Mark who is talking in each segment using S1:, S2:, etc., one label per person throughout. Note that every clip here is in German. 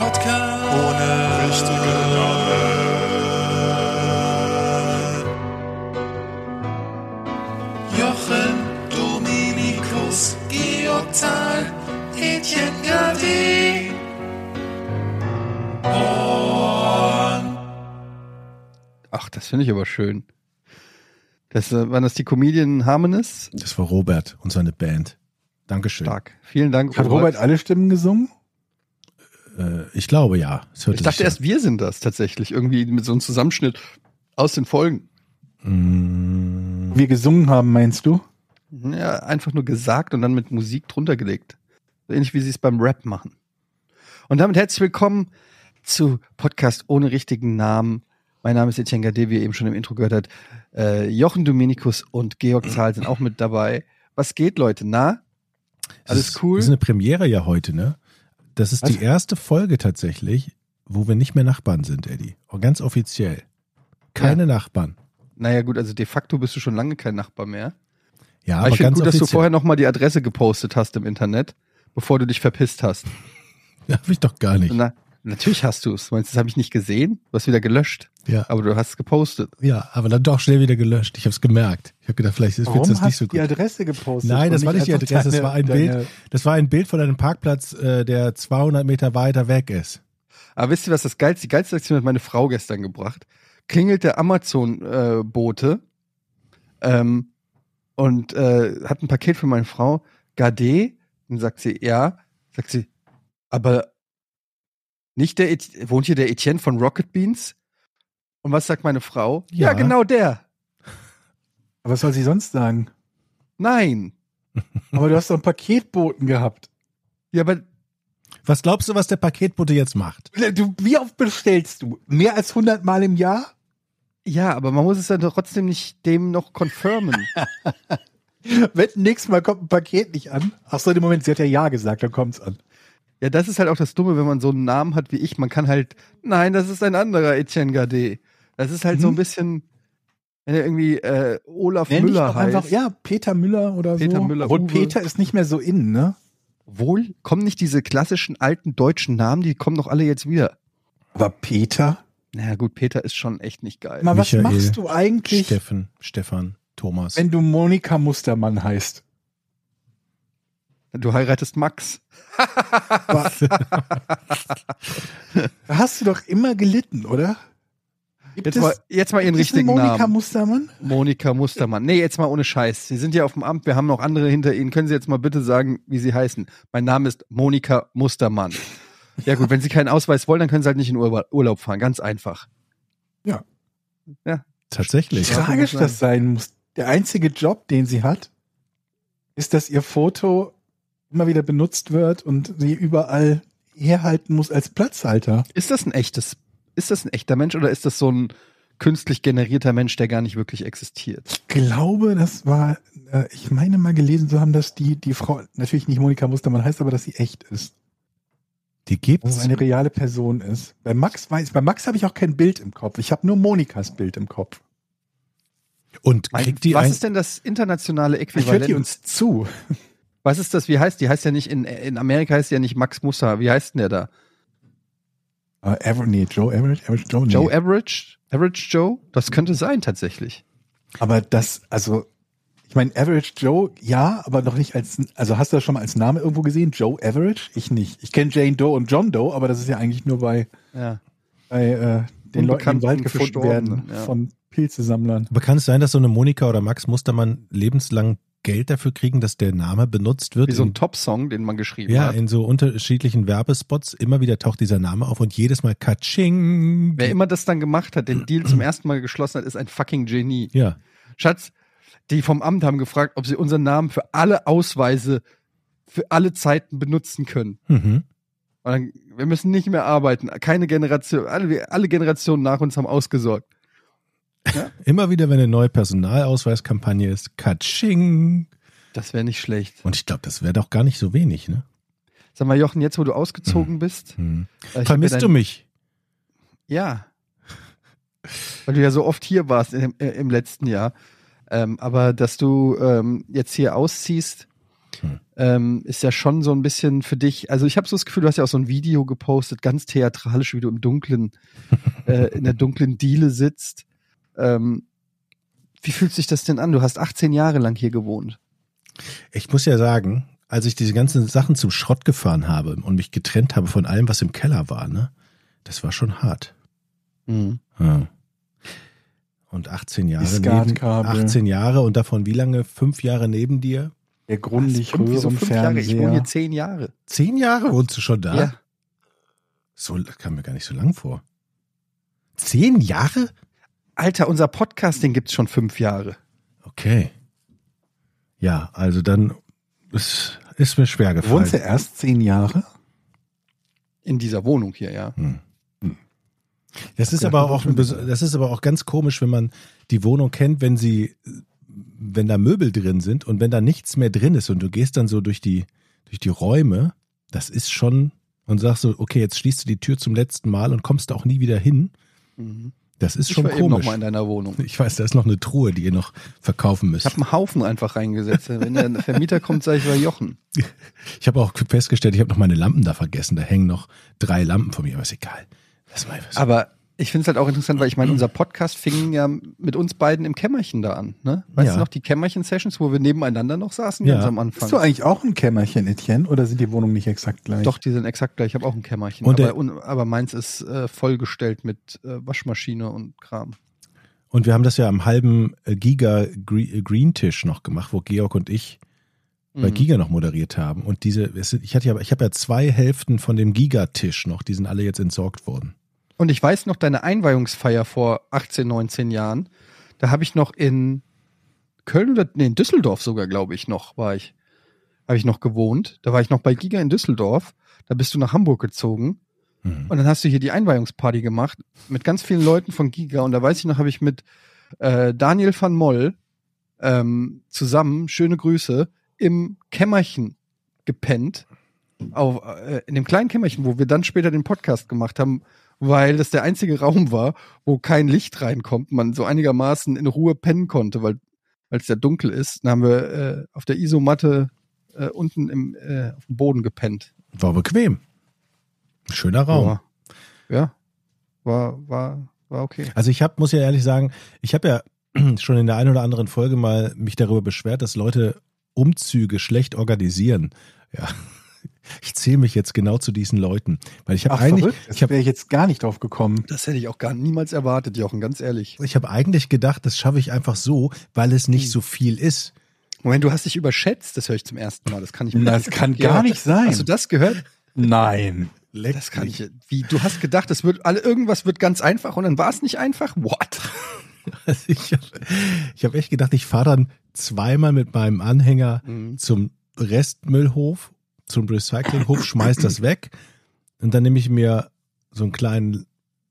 S1: Podcast ohne richtigen Namen. Jochen, Dominikus, Georg Zahl, Etienne Gade.
S2: Ach, das finde ich aber schön. Das, äh, waren das die Comedian Harmonists?
S3: Das war Robert und seine Band. Dankeschön.
S2: Stark. Vielen Dank.
S4: Hat Robert alle Stimmen gesungen?
S3: Äh, ich glaube ja.
S2: Ich dachte erst, wir sind das tatsächlich. Irgendwie mit so einem Zusammenschnitt aus den Folgen.
S3: an. Mm,
S4: Wir gesungen haben, meinst du?
S2: Ja, einfach nur gesagt und dann mit Musik drunter gelegt. So ähnlich wie sie es beim Rap machen. Und damit herzlich willkommen zu Podcast ohne richtigen Namen. Mein Name ist Etienne Gade, wie ihr eben schon im Intro gehört habt. Äh, Jochen Dominikus und Georg Zahl sind auch mit dabei. Was geht, Leute? Na?
S3: es
S2: Alles
S3: ist,
S2: cool?
S3: Das ist eine Premiere ja heute, ne? Das ist
S4: Was?
S3: die erste Folge tatsächlich, wo wir nicht mehr Nachbarn sind, Eddie. Und ganz offiziell. Keine Nachbarn.
S2: Naja, gut, also de facto bist du schon lange kein Nachbar mehr.
S3: Ja,
S2: Aber
S3: aber
S2: ich finde gut, dass du
S3: offiziell.
S2: vorher nochmal die Adresse gepostet hast im Internet, bevor du dich verpisst hast.
S3: Hab ich doch gar nicht.
S2: Na, natürlich hast du es. Meinst du, das habe ich nicht gesehen? Du hast wieder gelöscht.
S3: Ja,
S2: Aber du hast es gepostet.
S3: ja, aber dann doch schnell wieder gelöscht. Ich habe es gemerkt. Ich habe gedacht, vielleicht ist
S4: Warum
S3: das nicht
S4: hast
S3: so
S4: du die
S3: gut.
S4: Adresse gepostet?
S3: Nein, das war nicht die Adresse, das
S4: deine-
S3: war ein
S4: deine-
S3: Bild. Das war ein Bild von einem Parkplatz, äh, der 200 Meter weiter weg ist.
S2: Aber wisst ihr, was das geilste, die geilste Aktion hat meine Frau gestern gebracht? Klingelt der Amazon-Bote ähm, und äh, hat ein Paket für meine Frau. Gade? Dann sagt sie, ja. Sagt sie, aber nicht der, Et wohnt hier der Etienne von Rocket Beans? Und was sagt meine Frau? Ja,
S3: Ja.
S2: genau der.
S4: Aber was soll sie sonst sagen?
S2: Nein.
S4: Aber du hast doch einen Paketboten gehabt.
S2: Ja, aber
S3: Was glaubst du, was der Paketbote jetzt macht?
S4: Du, wie oft bestellst du? Mehr als 100 Mal im Jahr?
S2: ja, aber man muss es dann trotzdem nicht dem noch confirmen.
S4: Wenn nächstes Mal kommt ein Paket nicht an. Ach so, im Moment, sie hat ja Ja gesagt, dann kommt's an.
S2: Ja, das ist halt auch das Dumme, wenn man so einen Namen hat wie ich. Man kann halt, nein, das ist ein anderer Etienne Gade. Das ist halt so ein
S4: Mhm.
S2: bisschen, wenn er irgendwie äh, Olaf
S4: Nenn dich
S2: Müller
S4: doch
S2: heißt.
S4: einfach, ja, Peter Müller oder
S2: Peter
S4: so.
S2: Müller,
S4: Obwohl
S2: Uwe.
S4: Peter ist nicht mehr so in, ne?
S2: Wohl, kommen nicht diese klassischen alten deutschen Namen, die kommen doch alle jetzt wieder.
S4: Aber Peter?
S2: Naja, gut, Peter ist schon echt nicht geil.
S4: Mal, was
S3: Michael,
S4: machst du eigentlich,
S3: Steffen, Stefan, Thomas.
S4: wenn du Monika Mustermann heißt?
S2: Du heiratest Max.
S4: Da hast du doch immer gelitten, oder? Gibt
S2: Jetzt
S4: es-
S2: mal, jetzt mal ihren richtigen
S4: Monika
S2: Namen.
S4: Mustermann?
S2: Monika Mustermann. Nee, jetzt mal ohne Scheiß. Sie sind ja auf dem Amt, wir haben noch andere hinter Ihnen. Können Sie jetzt mal bitte sagen, wie Sie heißen? Mein Name ist Monika Mustermann. Ja gut, wenn Sie keinen Ausweis wollen, dann können Sie halt nicht in Urlaub fahren. Ganz einfach.
S3: Tatsächlich.
S2: Ja.
S4: tragisch
S2: muss
S4: das sein muss. Der einzige Job, den sie hat, ist, dass ihr Foto immer wieder benutzt wird und sie überall herhalten muss als Platzhalter.
S2: Ist das ein echtes, ist das ein echter Mensch oder ist das so ein künstlich generierter Mensch, der gar nicht wirklich existiert?
S4: Ich glaube, das war, äh, ich meine mal gelesen zu haben, dass die, die Frau natürlich nicht Monika Mustermann heißt, aber dass sie echt ist.
S3: Die
S4: Dass
S3: gibt's.
S4: es eine reale Person ist. Bei Max weiß, bei Max habe ich auch kein Bild im Kopf. Ich habe nur Monikas Bild im Kopf.
S3: Und kriegt die
S2: was
S3: ein,
S2: ist denn das internationale
S4: Ich höre
S2: Äquivalent?
S4: die uns zu.
S2: Was ist das? Wie heißt die? Heißt ja nicht in, in Amerika heißt die ja nicht Max Musa. Wie heißt denn der da?
S4: Äh, Aver nee, Joe Average, Average Joe, nee.
S2: Joe Average? Average Joe? Das könnte sein tatsächlich.
S4: Aber das, also, ich meine, Average Joe, ja, aber noch nicht als, also hast du das schon mal als Name irgendwo gesehen? Joe Average? Ich nicht. Ich kenne Jane Doe und John Doe, aber das ist ja eigentlich nur bei,
S2: Ja.
S4: bei äh, den Leuten, die im Wald gefunden werden
S2: ja.
S4: von Pilzesammlern.
S3: aber kann es sein, dass so eine Monika oder Max Mustermann lebenslang Geld dafür kriegen, dass der Name benutzt wird?
S2: Wie so ein
S3: in,
S2: Top-Song, den man geschrieben
S3: ja,
S2: hat.
S3: in so unterschiedlichen Werbespots. Immer wieder taucht dieser Name auf und jedes Mal Katsching.
S2: Wer immer das dann gemacht hat, den Deal zum ersten Mal geschlossen hat, ist ein fucking Genie.
S3: Ja.
S2: Schatz, die vom Amt haben gefragt, ob sie unseren Namen für alle Ausweise für alle Zeiten benutzen können.
S3: Mhm.
S2: Und dann, wir müssen nicht mehr arbeiten. Keine Generation, alle, alle Generationen nach uns haben ausgesorgt.
S3: Immer wieder, wenn eine neue Personalausweiskampagne ist, Katsching.
S2: Das wäre nicht schlecht.
S3: Und ich glaube, das wäre doch gar nicht so wenig, ne?
S2: Sag mal, Jochen, jetzt wo du ausgezogen bist.
S3: Hm.
S2: äh,
S3: Vermisst
S2: ja
S3: du
S2: dein-
S3: mich?
S2: Ja. Weil du ja so oft hier warst im, äh, im letzten Jahr. Ähm, aber dass du ähm, jetzt hier ausziehst,
S3: Hm.
S2: ähm, ist ja schon so ein bisschen für dich, also ich habe so das Gefühl, du hast ja auch so ein Video gepostet, ganz theatralisch, wie du im dunklen, äh, in der dunklen Diele sitzt. Ähm, wie fühlt sich das denn an? Du hast 18 Jahre lang hier gewohnt.
S3: Ich muss ja sagen, als ich diese ganzen Sachen zum Schrott gefahren habe und mich getrennt habe von allem, was im Keller war, ne, das war schon hart.
S2: Mhm.
S3: Ja. Und 18 Jahre, neben,
S4: Skatkabel.
S3: 18 Jahre und davon wie lange? Fünf Jahre neben dir?
S4: Der grundlich
S2: Und wieso fünf Jahre? Ich wohne hier zehn Jahre.
S3: Zehn Jahre wohnst du schon da?
S2: Ja.
S3: So kam mir gar nicht so lang vor. Zehn Jahre?
S2: Alter, unser Podcasting gibt's schon fünf Jahre.
S3: Okay. Ja, also dann es ist mir schwer gefallen.
S4: Wohnst du erst zehn Jahre?
S2: In dieser Wohnung hier, ja.
S3: Das ist aber auch ein das ist aber auch ganz komisch, wenn man die Wohnung kennt, wenn sie wenn da Möbel drin sind und wenn da nichts mehr drin ist und du gehst dann so durch die durch die Räume, das ist schon und sagst so, okay, jetzt schließt du die Tür zum letzten Mal und kommst da auch nie wieder hin.
S2: Mhm.
S3: Das ist
S2: Ich
S3: schon
S2: war eben noch
S3: komisch.
S2: mal in deiner Wohnung.
S3: Ich weiß, da ist noch eine Truhe, die ihr noch verkaufen
S2: Ich
S3: müsst.
S2: habe einen Haufen einfach reingesetzt. Wenn der Vermieter kommt, sage ich, war Jochen.
S3: Ich habe auch festgestellt, ich habe noch meine Lampen da vergessen. Da hängen noch drei Lampen von mir, aber ist egal. Das war was.
S2: Aber ich finde es halt auch interessant, weil ich meine, unser Podcast fing ja mit uns beiden im Kämmerchen da an. Ne? Weißt
S3: Ja.
S2: du noch, die Kämmerchen-Sessions, wo wir nebeneinander noch saßen,
S3: Ja.
S2: ganz am Anfang.
S4: Bist du eigentlich auch ein Kämmerchen, Etienne? Oder sind die Wohnungen nicht exakt gleich?
S2: Doch, die sind exakt gleich. Ich habe auch ein Kämmerchen.
S3: Und
S2: aber, un, aber meins ist äh, vollgestellt mit äh, Waschmaschine und Kram.
S3: Und wir haben das ja am halben äh, Giga äh, Green Tisch noch gemacht, wo Georg und ich bei
S2: Mhm.
S3: Giga noch moderiert haben. Und diese, ich hatte ja, ich habe ja zwei Hälften von dem Giga-Tisch noch, die sind alle jetzt entsorgt worden.
S2: Und ich weiß noch deine Einweihungsfeier vor 18, 19 Jahren. Da habe ich noch in Köln oder nee, in Düsseldorf sogar, glaube ich, noch war ich. Habe ich noch gewohnt. Da war ich noch bei Giga in Düsseldorf. Da bist du nach Hamburg gezogen.
S3: Mhm.
S2: Und dann hast du hier die Einweihungsparty gemacht mit ganz vielen Leuten von Giga. Und da weiß ich noch, habe ich mit äh, Daniel van Moll ähm, zusammen, schöne Grüße, im Kämmerchen gepennt. Auf, äh, in dem kleinen Kämmerchen, wo wir dann später den Podcast gemacht haben, weil das der einzige Raum war, wo kein Licht reinkommt, man so einigermaßen in Ruhe pennen konnte, weil als der dunkel ist. Dann haben wir äh, auf der Isomatte äh, unten im, äh, auf dem Boden gepennt.
S3: War bequem. Schöner Raum.
S2: Ja. ja. War, war, war okay.
S3: Also ich habe, muss ja ehrlich sagen, ich habe ja schon in der einen oder anderen Folge mal mich darüber beschwert, dass Leute Umzüge schlecht organisieren. Ja, ich zähle mich jetzt genau zu diesen Leuten, weil ich habe eigentlich,
S4: verrückt.
S3: ich
S4: Das
S3: habe
S4: wäre ich jetzt gar nicht drauf gekommen.
S2: Das hätte ich auch gar niemals erwartet, Jochen, ganz ehrlich.
S3: ich habe eigentlich gedacht, das schaffe ich einfach so, weil es nicht
S2: Hm.
S3: so viel ist.
S2: Moment, du hast dich überschätzt, das höre ich zum ersten Mal. Das kann ich mir
S4: Das kann gar nicht sein.
S2: Hast du das gehört?
S4: Nein.
S2: Das kann ich. Wie, du hast gedacht, es wird alle, irgendwas wird ganz einfach und dann war es nicht einfach? What?
S3: Also ich habe ich hab echt gedacht, ich fahre dann zweimal mit meinem Anhänger
S2: Mhm.
S3: zum Restmüllhof, zum Recyclinghof, schmeiß das weg und dann nehme ich mir so einen kleinen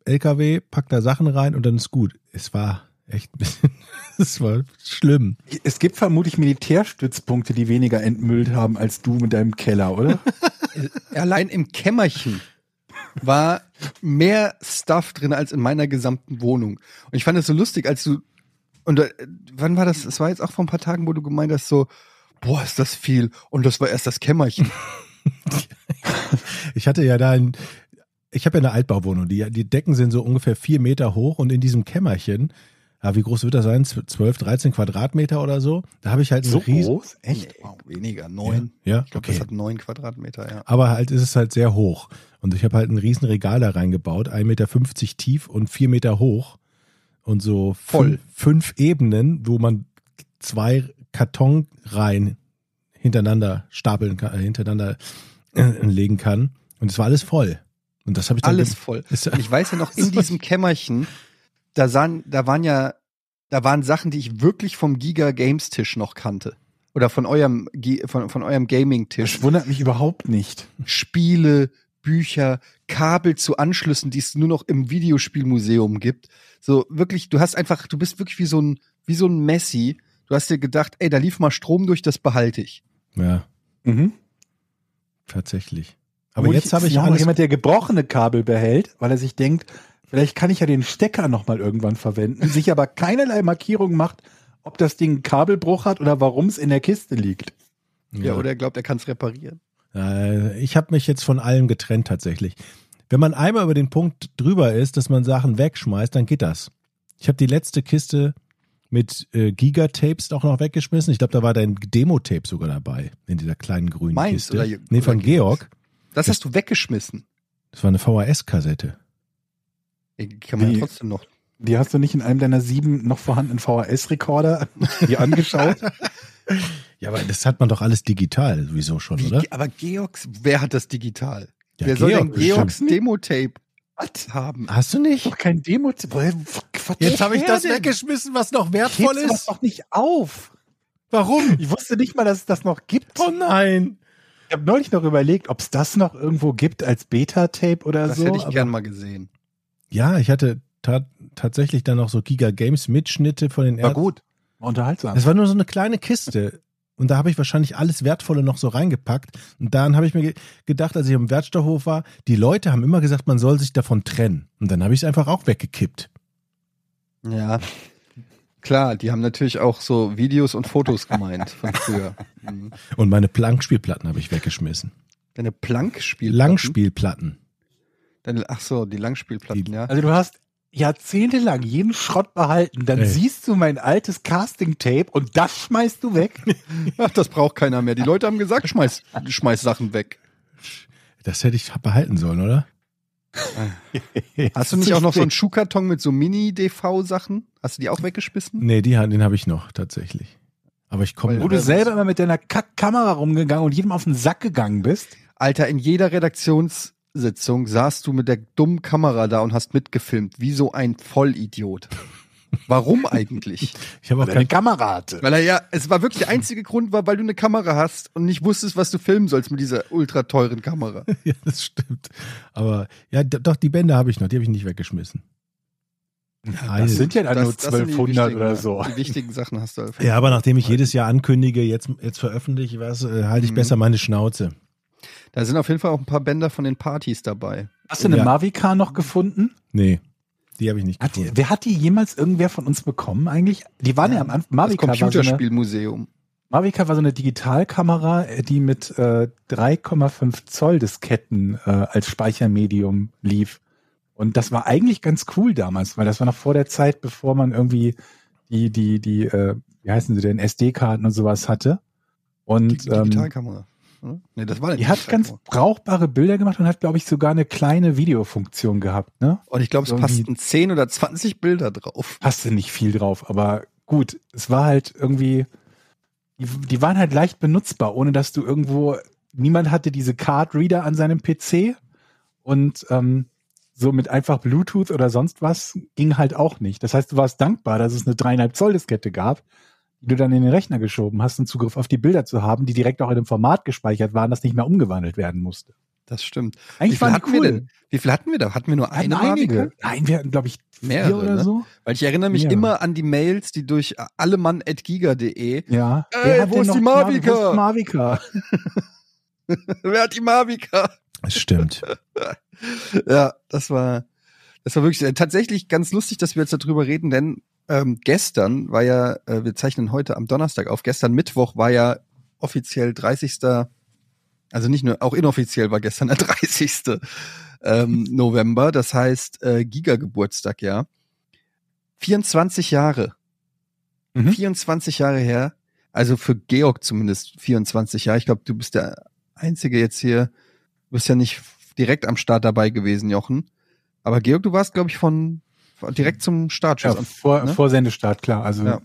S3: LKW, pack da Sachen rein und dann ist gut. Es war echt ein bisschen, es war schlimm.
S4: Es gibt vermutlich Militärstützpunkte, die weniger entmüllt haben als du mit deinem Keller, oder?
S2: Allein im Kämmerchen war mehr Stuff drin als in meiner gesamten Wohnung. Und ich fand es so lustig, als du und äh, wann war das? Es war jetzt auch vor ein paar Tagen, wo du gemeint hast, so, boah, ist das viel. Und das war erst das Kämmerchen.
S3: Ich hatte ja da ein, ich habe ja eine Altbauwohnung, die, die Decken sind so ungefähr vier Meter hoch und in diesem Kämmerchen, ja, wie groß wird das sein? 12, 13 Quadratmeter oder so? Da habe ich halt
S4: so
S3: riesen,
S4: groß? Echt?
S2: Nee, weniger, neun.
S3: Ja,
S2: Ich glaube,
S3: okay.
S2: das hat neun Quadratmeter, ja.
S3: Aber halt ist es halt sehr hoch. Und ich habe halt ein riesen Regal da reingebaut, 1,50 Meter tief und vier Meter hoch. Und so
S2: Voll.
S3: Fünf, fünf Ebenen, wo man zwei Kartonreihen hintereinander stapeln kann, äh, hintereinander äh, legen kann. Und es war alles voll. Und das habe ich dann
S2: Alles voll. Und ich weiß ja noch, in diesem Kämmerchen, da sahen, da waren ja, da waren Sachen, die ich wirklich vom Giga Games Tisch noch kannte. Oder von eurem, von, von eurem Gaming-Tisch.
S4: Das wundert mich überhaupt nicht.
S2: Spiele, Bücher, Kabel zu Anschlüssen, die es nur noch im Videospielmuseum gibt. So wirklich, du hast einfach, du bist wirklich wie so ein, wie so ein Messi. Du hast dir gedacht, ey, da lief mal Strom durch, das behalte ich.
S3: Ja,
S4: Mhm.
S3: tatsächlich. Aber
S4: Obwohl
S3: jetzt habe ich
S4: ja noch
S3: alles,
S4: jemand, der gebrochene Kabel behält, weil er sich denkt, vielleicht kann ich ja den Stecker nochmal irgendwann verwenden, sich aber keinerlei Markierung macht, ob das Ding einen Kabelbruch hat oder warum es in der Kiste liegt.
S2: Ja, oder er glaubt, er kann es reparieren.
S3: Äh, ich habe mich jetzt von allem getrennt tatsächlich. Wenn man einmal über den Punkt drüber ist, dass man Sachen wegschmeißt, dann geht das. Ich habe die letzte Kiste mit äh, Gigatapes auch noch weggeschmissen. Ich glaube, da war dein Demo-Tape sogar dabei in dieser kleinen grünen
S2: Meins
S3: Kiste.
S2: oder-
S3: nee, von
S2: oder
S3: Georg.
S2: Das hast du weggeschmissen.
S3: Das war eine VHS-Kassette.
S2: Die kann man
S4: Die-
S2: ja trotzdem noch.
S4: Die hast du nicht in einem deiner sieben noch vorhandenen VHS-Rekorder dir angeschaut?
S3: Ja, aber das hat man doch alles digital sowieso schon,
S2: Wie,
S3: oder?
S2: aber Georgs, wer hat das digital?
S3: Ja,
S2: wer soll denn
S3: Georg
S2: Georgs
S3: bestimmt.
S2: Demo-Tape haben?
S3: Hast du nicht?
S4: Doch kein Demo. Was-
S3: Jetzt habe ich das
S4: denn?
S3: weggeschmissen, was noch wertvoll
S4: Hebst du das
S3: ist.
S4: doch nicht auf.
S3: Warum?
S4: Ich wusste nicht mal, dass es das noch gibt.
S3: Oh nein.
S4: Ich habe neulich noch überlegt, ob es das noch irgendwo gibt als Beta-Tape oder
S2: Das
S4: so.
S2: hätte ich
S4: aber-
S2: gern mal gesehen.
S3: Ja, ich hatte ta tatsächlich dann noch so Giga Games Mitschnitte von den
S2: War
S3: Erd-
S2: gut.
S4: Unterhaltsam.
S3: Das war nur so eine kleine Kiste. Und da habe ich wahrscheinlich alles Wertvolle noch so reingepackt. Und dann habe ich mir ge gedacht, als ich am Wertstoffhof war, die Leute haben immer gesagt, man soll sich davon trennen. Und dann habe ich es einfach auch weggekippt.
S2: Ja. Klar, die haben natürlich auch so Videos und Fotos gemeint von früher. Mhm.
S3: Und meine Plankspielplatten habe ich weggeschmissen.
S2: Deine Plankspielplatten?
S3: Langspielplatten.
S2: Deine, ach so, die Langspielplatten,
S3: Die-
S2: ja.
S4: Also du hast jahrzehntelang jeden Schrott behalten, dann
S3: Ey.
S4: siehst du mein altes Casting-Tape und das schmeißt du weg.
S2: Ach, das braucht keiner mehr. Die Leute haben gesagt, schmeiß, schmeiß Sachen weg.
S3: Das hätte ich behalten sollen, oder?
S2: Hast du nicht auch noch so einen Schuhkarton mit so Mini-DV-Sachen? Hast du die auch weggeschmissen?
S3: Nee, die, den habe ich noch tatsächlich. Aber ich komme
S4: Wo du selber immer mit deiner Kack-Kamera rumgegangen und jedem auf den Sack gegangen bist.
S2: Alter, in jeder Redaktionssitzung saßt du mit der dummen Kamera da und hast mitgefilmt, wie so ein Vollidiot. Warum eigentlich?
S3: Ich habe auch
S4: Weil er eine
S3: kein,
S4: Kamera hatte.
S2: Weil er ja, es war wirklich der einzige Grund war, weil du eine Kamera hast und nicht wusstest, was du filmen sollst mit dieser ultra teuren Kamera.
S3: ja, das stimmt. Aber ja, doch, die Bänder habe ich noch, die habe ich nicht weggeschmissen.
S4: Das sind ja dann
S2: Das-
S4: nur
S2: das sind die
S4: 1200
S2: wichtigen-
S4: oder so.
S2: Die wichtigen Sachen hast du.
S3: Ja, aber nachdem ich jedes Jahr ankündige, jetzt, jetzt veröffentliche was, äh, halte ich
S2: Mhm.
S3: besser meine Schnauze.
S2: Da sind auf jeden Fall auch ein paar Bänder von den Partys dabei.
S4: Hast du eine
S3: Ja.
S4: Mavica noch gefunden?
S3: Nee, die habe ich nicht
S4: Hat die,
S3: gefunden.
S4: wer hat die jemals irgendwer von uns bekommen eigentlich? Die waren ja, am Anfang.
S2: Das
S4: Mavica war, so eine,
S2: Computerspielmuseum.
S4: Mavica war so eine Digitalkamera, äh, die mit äh, 3,5 Zoll Disketten äh, als Speichermedium lief. Und das war eigentlich ganz cool damals, weil das war noch vor der Zeit, bevor man irgendwie die, die, die, äh, wie heißen sie denn, SD-Karten und sowas hatte.
S2: Die
S4: Und ähm,
S2: Oder? Nee, das war
S4: die hat ganz brauchbare Bilder gemacht und hat, glaube ich, sogar eine kleine Videofunktion gehabt, ne?
S2: Und ich glaube, es
S4: irgendwie-
S2: passten 10 oder 20 Bilder drauf.
S4: passte nicht viel drauf, aber gut, es war halt irgendwie, die, die waren halt leicht benutzbar, ohne dass du irgendwo, niemand hatte diese Card Reader an seinem PC und ähm, so mit einfach Bluetooth oder sonst was ging halt auch nicht. Das heißt, du warst dankbar, dass es eine dreieinhalb Zoll Diskette gab, die du dann in den Rechner geschoben hast, um Zugriff auf die Bilder zu haben, die direkt auch in dem Format gespeichert waren, das nicht mehr umgewandelt werden musste.
S2: Das stimmt. Wie
S4: Eigentlich
S2: viel
S4: waren die
S2: hatten wir
S4: cool.
S2: denn? Wie viel hatten wir da? Hatten wir nur
S4: Wir
S2: eine
S4: einige.
S2: Mavica?
S4: Nein, wir hatten, glaube ich,
S2: Mehrere,
S4: oder
S2: ne?
S4: so.
S2: Weil ich erinnere mich
S4: Ja.
S2: immer an die Mails, die durch allemann.giga.de.
S4: Ja.
S2: Ey,
S4: Wer hat
S2: wo ist die Mavica?
S4: Wo ist die?
S2: Wer hat die Mavica?
S3: Das stimmt.
S2: Ja, das war, das war wirklich äh, tatsächlich ganz lustig, dass wir jetzt darüber reden, denn ähm, gestern war ja, äh, wir zeichnen heute am Donnerstag auf, gestern Mittwoch war ja offiziell 30. Also nicht nur, auch inoffiziell war gestern der 30. Ähm, November, das heißt äh, Giga-Geburtstag, ja. 24 Jahre.
S4: Mhm.
S2: 24 Jahre her. Also für Georg zumindest 24 Jahre. Ich glaube, du bist der Einzige jetzt hier. Du bist ja nicht direkt am Start dabei gewesen, Jochen. Aber Georg, du warst, glaube ich, von, von direkt zum Startschuss.
S4: Ja, vor,
S2: ne?
S4: vor Sendestart, klar. Also
S2: Ja.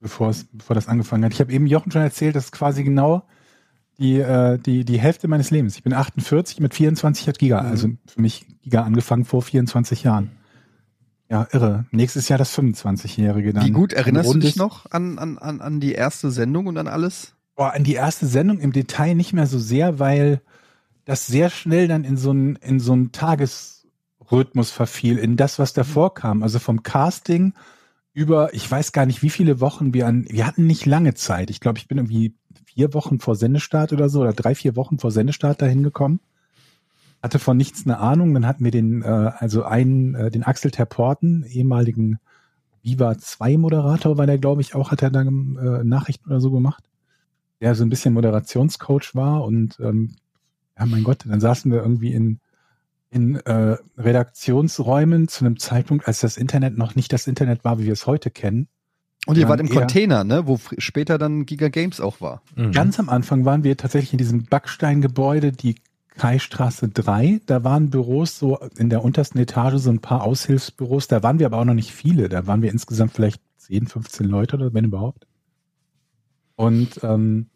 S4: bevor es, bevor das angefangen hat. Ich habe eben Jochen schon erzählt, das ist quasi genau die, äh, die, die Hälfte meines Lebens. Ich bin 48, mit 24 hat Giga.
S2: Mhm.
S4: Also für mich Giga angefangen vor 24 Jahren. Ja, irre. Nächstes Jahr das 25-Jährige dann.
S2: Wie gut erinnerst
S4: Ein
S2: du dich noch an, an, an, an die erste Sendung und an alles?
S4: Boah, an die erste Sendung im Detail nicht mehr so sehr, weil das sehr schnell dann in so einen in so einen Tagesrhythmus verfiel, in das, was davor kam. Also vom Casting über, ich weiß gar nicht, wie viele Wochen wir an, wir hatten nicht lange Zeit. Ich glaube, ich bin irgendwie vier Wochen vor Sendestart oder so, oder drei, vier Wochen vor Sendestart dahin gekommen. Hatte von nichts eine Ahnung. Dann hatten wir den, äh, also einen, äh, den Axel Terporten, ehemaligen Viva 2 Moderator, war der, glaube ich, auch, hat er da äh, Nachrichten oder so gemacht der so ein bisschen Moderationscoach war und ähm, ja, mein Gott, dann saßen wir irgendwie in, in äh, Redaktionsräumen zu einem Zeitpunkt, als das Internet noch nicht das Internet war, wie wir es heute kennen.
S2: Und ihr wart im Container, ne? Wo später dann Giga Games auch war.
S3: Mhm.
S4: Ganz am Anfang waren wir tatsächlich in diesem Backsteingebäude, die Kaistraße 3. Da waren Büros so in der untersten Etage, so ein paar Aushilfsbüros. Da waren wir aber auch noch nicht viele. Da waren wir insgesamt vielleicht 10, 15 Leute oder wenn überhaupt. Und ähm,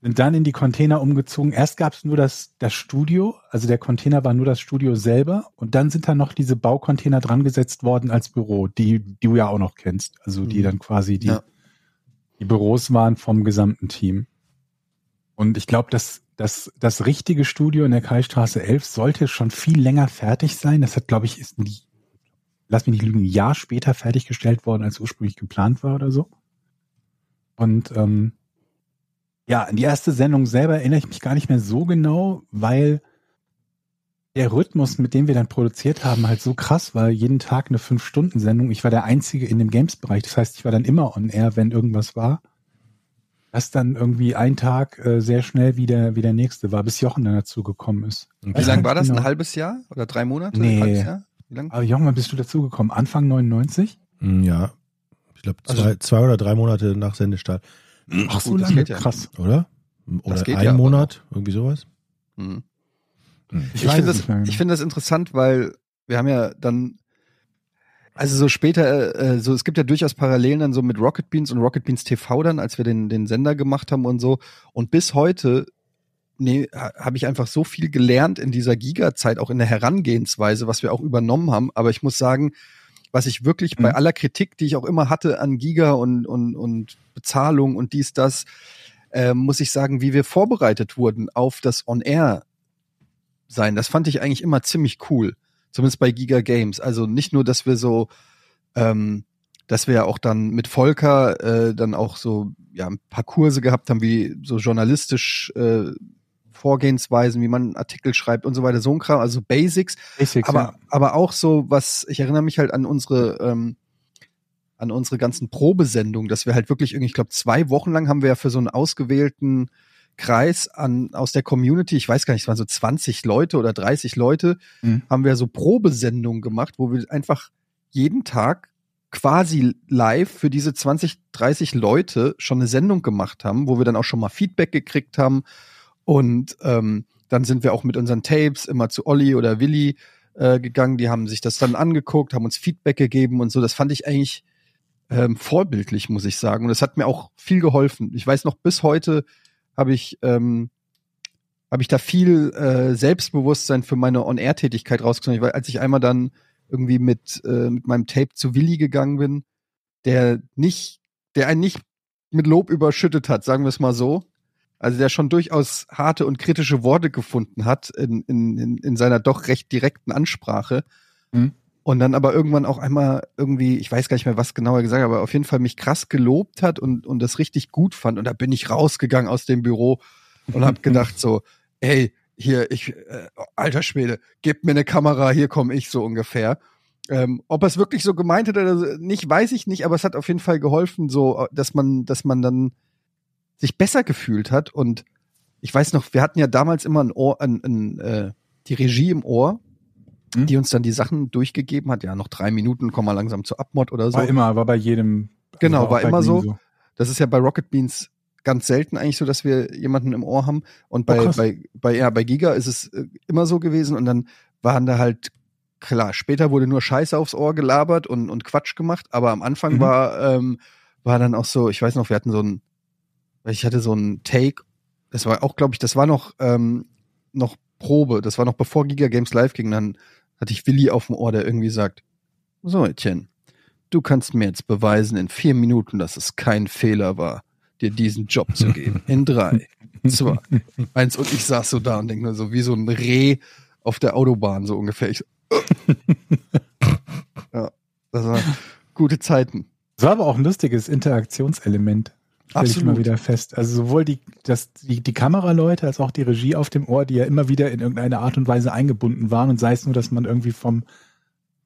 S4: sind dann in die Container umgezogen. Erst gab es nur das, das Studio, also der Container war nur das Studio selber. Und dann sind da noch diese Baucontainer dran gesetzt worden als Büro, die, die du ja auch noch kennst. Also die
S2: Mhm.
S4: dann quasi die,
S2: Ja.
S4: die Büros waren vom gesamten Team. Und ich glaube, dass das, das richtige Studio in der Kaistraße 11 sollte schon viel länger fertig sein. Das hat, glaube ich, ist nie, lass mich nicht lügen, ein Jahr später fertiggestellt worden, als ursprünglich geplant war oder so. Und ähm, ja, an die erste Sendung selber erinnere ich mich gar nicht mehr so genau, weil der Rhythmus, mit dem wir dann produziert haben, halt so krass war. Jeden Tag eine Fünf-Stunden-Sendung. Ich war der Einzige in dem Games-Bereich. Das heißt, ich war dann immer on air, wenn irgendwas war. Dass dann irgendwie ein Tag äh, sehr schnell wie der, wie der nächste war, bis Jochen dann dazu gekommen ist.
S3: Okay.
S2: Wie lange
S4: nicht
S2: war das?
S4: genau.
S2: Ein halbes Jahr? Oder drei Monate?
S4: Nee.
S2: Ein halbes Jahr? Wie lang?
S4: Aber Jochen, wann bist du dazugekommen? Anfang 99?
S3: Mhm, Ja. Ich glaube,
S2: Also-
S3: zwei, zwei oder drei Monate nach Sendestart.
S4: Ach, so
S2: gut, das
S4: lange,
S2: geht ja.
S4: krass.
S3: Oder? Oder
S2: Das geht
S3: ein
S2: ja
S3: Monat, irgendwie sowas.
S2: Mhm. Ich,
S4: weiß
S2: finde das,
S4: genau.
S2: ich finde das interessant, weil wir haben ja dann, also so später, äh, so es gibt ja durchaus Parallelen dann so mit Rocket Beans und Rocket Beans TV dann, als wir den, den Sender gemacht haben und so. Und bis heute, nee, ha- habe ich einfach so viel gelernt in dieser Giga-Zeit, auch in der Herangehensweise, was wir auch übernommen haben. Aber ich muss sagen, was ich wirklich bei
S4: Mhm.
S2: aller Kritik, die ich auch immer hatte an Giga und, und, und Bezahlung und dies, das, äh, muss ich sagen, wie wir vorbereitet wurden auf das On-Air sein. Das fand ich eigentlich immer ziemlich cool. Zumindest bei Giga Games. Also nicht nur, dass wir so, ähm, dass wir ja auch dann mit Volker äh, dann auch so ja ein paar Kurse gehabt haben, wie so journalistisch äh, Vorgehensweisen, wie man Artikel schreibt und so weiter, so ein Kram, also Basics.
S4: Basics,
S2: Aber,
S4: ja.
S2: aber auch so, was, ich erinnere mich halt an unsere, ähm, an unsere ganzen Probesendungen, dass wir halt wirklich irgendwie, ich glaube, zwei Wochen lang haben wir ja für so einen ausgewählten Kreis an, aus der Community, ich weiß gar nicht, es waren so 20 Leute oder 30 Leute,
S4: Mhm.
S2: haben wir so Probesendungen gemacht, wo wir einfach jeden Tag quasi live für diese 20, 30 Leute schon eine Sendung gemacht haben, wo wir dann auch schon mal Feedback gekriegt haben. Und ähm, dann sind wir auch mit unseren Tapes immer zu Olli oder Willi äh, gegangen. Die haben sich das dann angeguckt, haben uns Feedback gegeben und so. Das fand ich eigentlich ähm, vorbildlich, muss ich sagen. Und das hat mir auch viel geholfen. Ich weiß noch, bis heute habe ich ähm, habe ich da viel äh, Selbstbewusstsein für meine On-Air-Tätigkeit rausgezogen. Weil als ich einmal dann irgendwie mit äh, mit meinem Tape zu Willi gegangen bin, der nicht, der einen nicht mit Lob überschüttet hat, sagen wir es mal so. Also der schon durchaus harte und kritische Worte gefunden hat in, in, in, in seiner doch recht direkten Ansprache.
S4: Mhm.
S2: Und dann aber irgendwann auch einmal irgendwie, ich weiß gar nicht mehr, was genau er gesagt hat, aber auf jeden Fall mich krass gelobt hat und, und das richtig gut fand. Und da bin ich rausgegangen aus dem Büro und habe gedacht so, ey, hier, ich, äh, alter Schwede, gib mir eine Kamera, hier komme ich so ungefähr. Ähm, ob er es wirklich so gemeint hat oder nicht, weiß ich nicht, aber es hat auf jeden Fall geholfen, so, dass man, dass man dann sich besser gefühlt hat. Und ich weiß noch, wir hatten ja damals immer ein Ohr, ein, ein, äh, die Regie im Ohr,
S4: Hm?
S2: die uns dann die Sachen durchgegeben hat. Ja, noch drei Minuten, komm mal langsam zur Abmod oder so.
S4: War immer, war bei jedem.
S2: Genau,
S4: auch
S2: war
S4: bei
S2: immer
S4: denen
S2: so. Das ist ja bei Rocket Beans ganz selten eigentlich so, dass wir jemanden im Ohr haben. Und bei,
S4: Oh,
S2: bei, bei, ja, bei Giga ist es äh, immer so gewesen. Und dann waren da halt, klar, später wurde nur Scheiße aufs Ohr gelabert und, und Quatsch gemacht. Aber am Anfang
S4: Mhm.
S2: war, ähm, war dann auch so, ich weiß noch, wir hatten so ein, ich hatte so ein Take, das war auch, glaube ich, das war noch, ähm, noch Probe. Das war noch bevor Giga Games live ging. Dann hatte ich Willi auf dem Ohr, der irgendwie sagt, so Etienne, du kannst mir jetzt beweisen in vier Minuten, dass es kein Fehler war, dir diesen Job zu geben. In drei, zwei, eins. Und ich saß so da und denke nur so wie so ein Reh auf der Autobahn, so ungefähr. Ich so, ja, das waren gute Zeiten.
S4: Das war aber auch ein lustiges Interaktionselement. Stell ich
S2: Absolut.
S4: immer wieder fest. Also sowohl die, das, die, die Kameraleute als auch die Regie auf dem Ohr, die ja immer wieder in irgendeine Art und Weise eingebunden waren und sei es nur, dass man irgendwie vom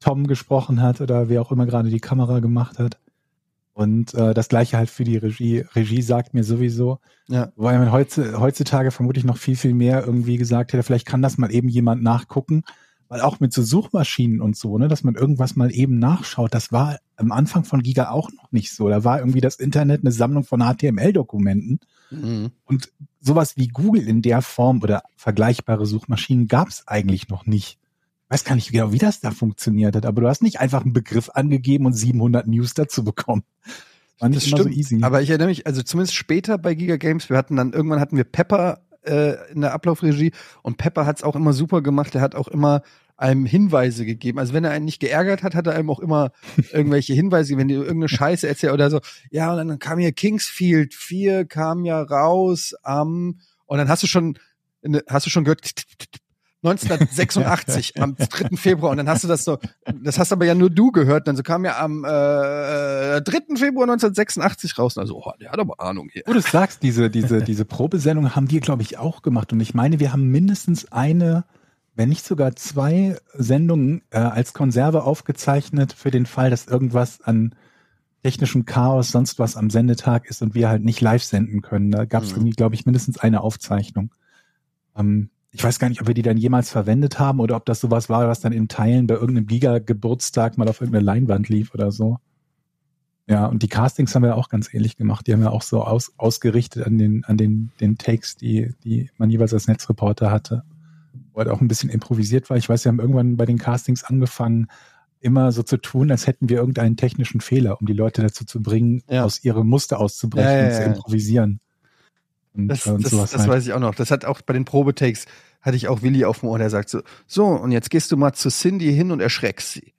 S4: Tom gesprochen hat oder wer auch immer gerade die Kamera gemacht hat. Und äh, das gleiche halt für die Regie. Regie sagt mir sowieso,
S2: Ja.
S4: weil man heutz- heutzutage vermutlich noch viel, viel mehr irgendwie gesagt hätte, vielleicht kann das mal eben jemand nachgucken. Weil auch mit so Suchmaschinen und so, ne, dass man irgendwas mal eben nachschaut, das war am Anfang von Giga auch noch nicht so. Da war irgendwie das Internet eine Sammlung von HTML-Dokumenten.
S2: Mhm.
S4: Und sowas wie Google in der Form oder vergleichbare Suchmaschinen gab es eigentlich noch nicht. Ich weiß gar nicht genau, wie das da funktioniert hat, aber du hast nicht einfach einen Begriff angegeben und 700 News dazu bekommen. War nicht
S2: Das stimmt.
S4: so easy.
S2: Aber ich erinnere mich, also zumindest später bei Giga Games, wir hatten dann, irgendwann hatten wir Pepper äh, in der Ablaufregie und Pepper hat es auch immer super gemacht. Er hat auch immer einem Hinweise gegeben. Also wenn er einen nicht geärgert hat, hat er einem auch immer irgendwelche Hinweise, wenn die irgendeine Scheiße erzählt oder so. Ja, und dann kam hier Kingsfield 4, kam ja raus am, und dann hast du schon, hast du schon gehört, 1986 am 3. Februar und dann hast du das so, das hast aber ja nur du gehört, dann so kam ja am äh, 3. Februar 1986 raus. Also, oh, der hat aber Ahnung hier.
S4: Wo du sagst, diese, diese, diese Probesendung haben wir, glaube ich, auch gemacht. Und ich meine, wir haben mindestens eine, wenn nicht sogar zwei Sendungen äh, als Konserve aufgezeichnet für den Fall, dass irgendwas an technischem Chaos, sonst was am Sendetag ist und wir halt nicht live senden können. Da gab es
S2: Mhm.
S4: irgendwie, glaube ich, mindestens eine Aufzeichnung. Ähm, ich weiß gar nicht, ob wir die dann jemals verwendet haben oder ob das sowas war, was dann in Teilen bei irgendeinem Giga-Geburtstag mal auf irgendeiner Leinwand lief oder so. Ja, und die Castings haben wir auch ganz ähnlich gemacht. Die haben wir auch so aus, ausgerichtet an den, an den, den Takes, die, die man jeweils als Netzreporter hatte. Wo halt auch ein bisschen improvisiert war. Ich weiß, wir haben irgendwann bei den Castings angefangen, immer so zu tun, als hätten wir irgendeinen technischen Fehler, um die Leute dazu zu bringen,
S2: Ja.
S4: aus ihrem Muster auszubrechen
S2: Ja, ja,
S4: und zu improvisieren. Und,
S2: Das,
S4: und
S2: das, das
S4: halt.
S2: weiß ich auch noch. Das hat auch bei den Probetakes, hatte ich auch Willi auf dem Ohr, der sagt so, so, und jetzt gehst du mal zu Cindy hin und erschreckst sie.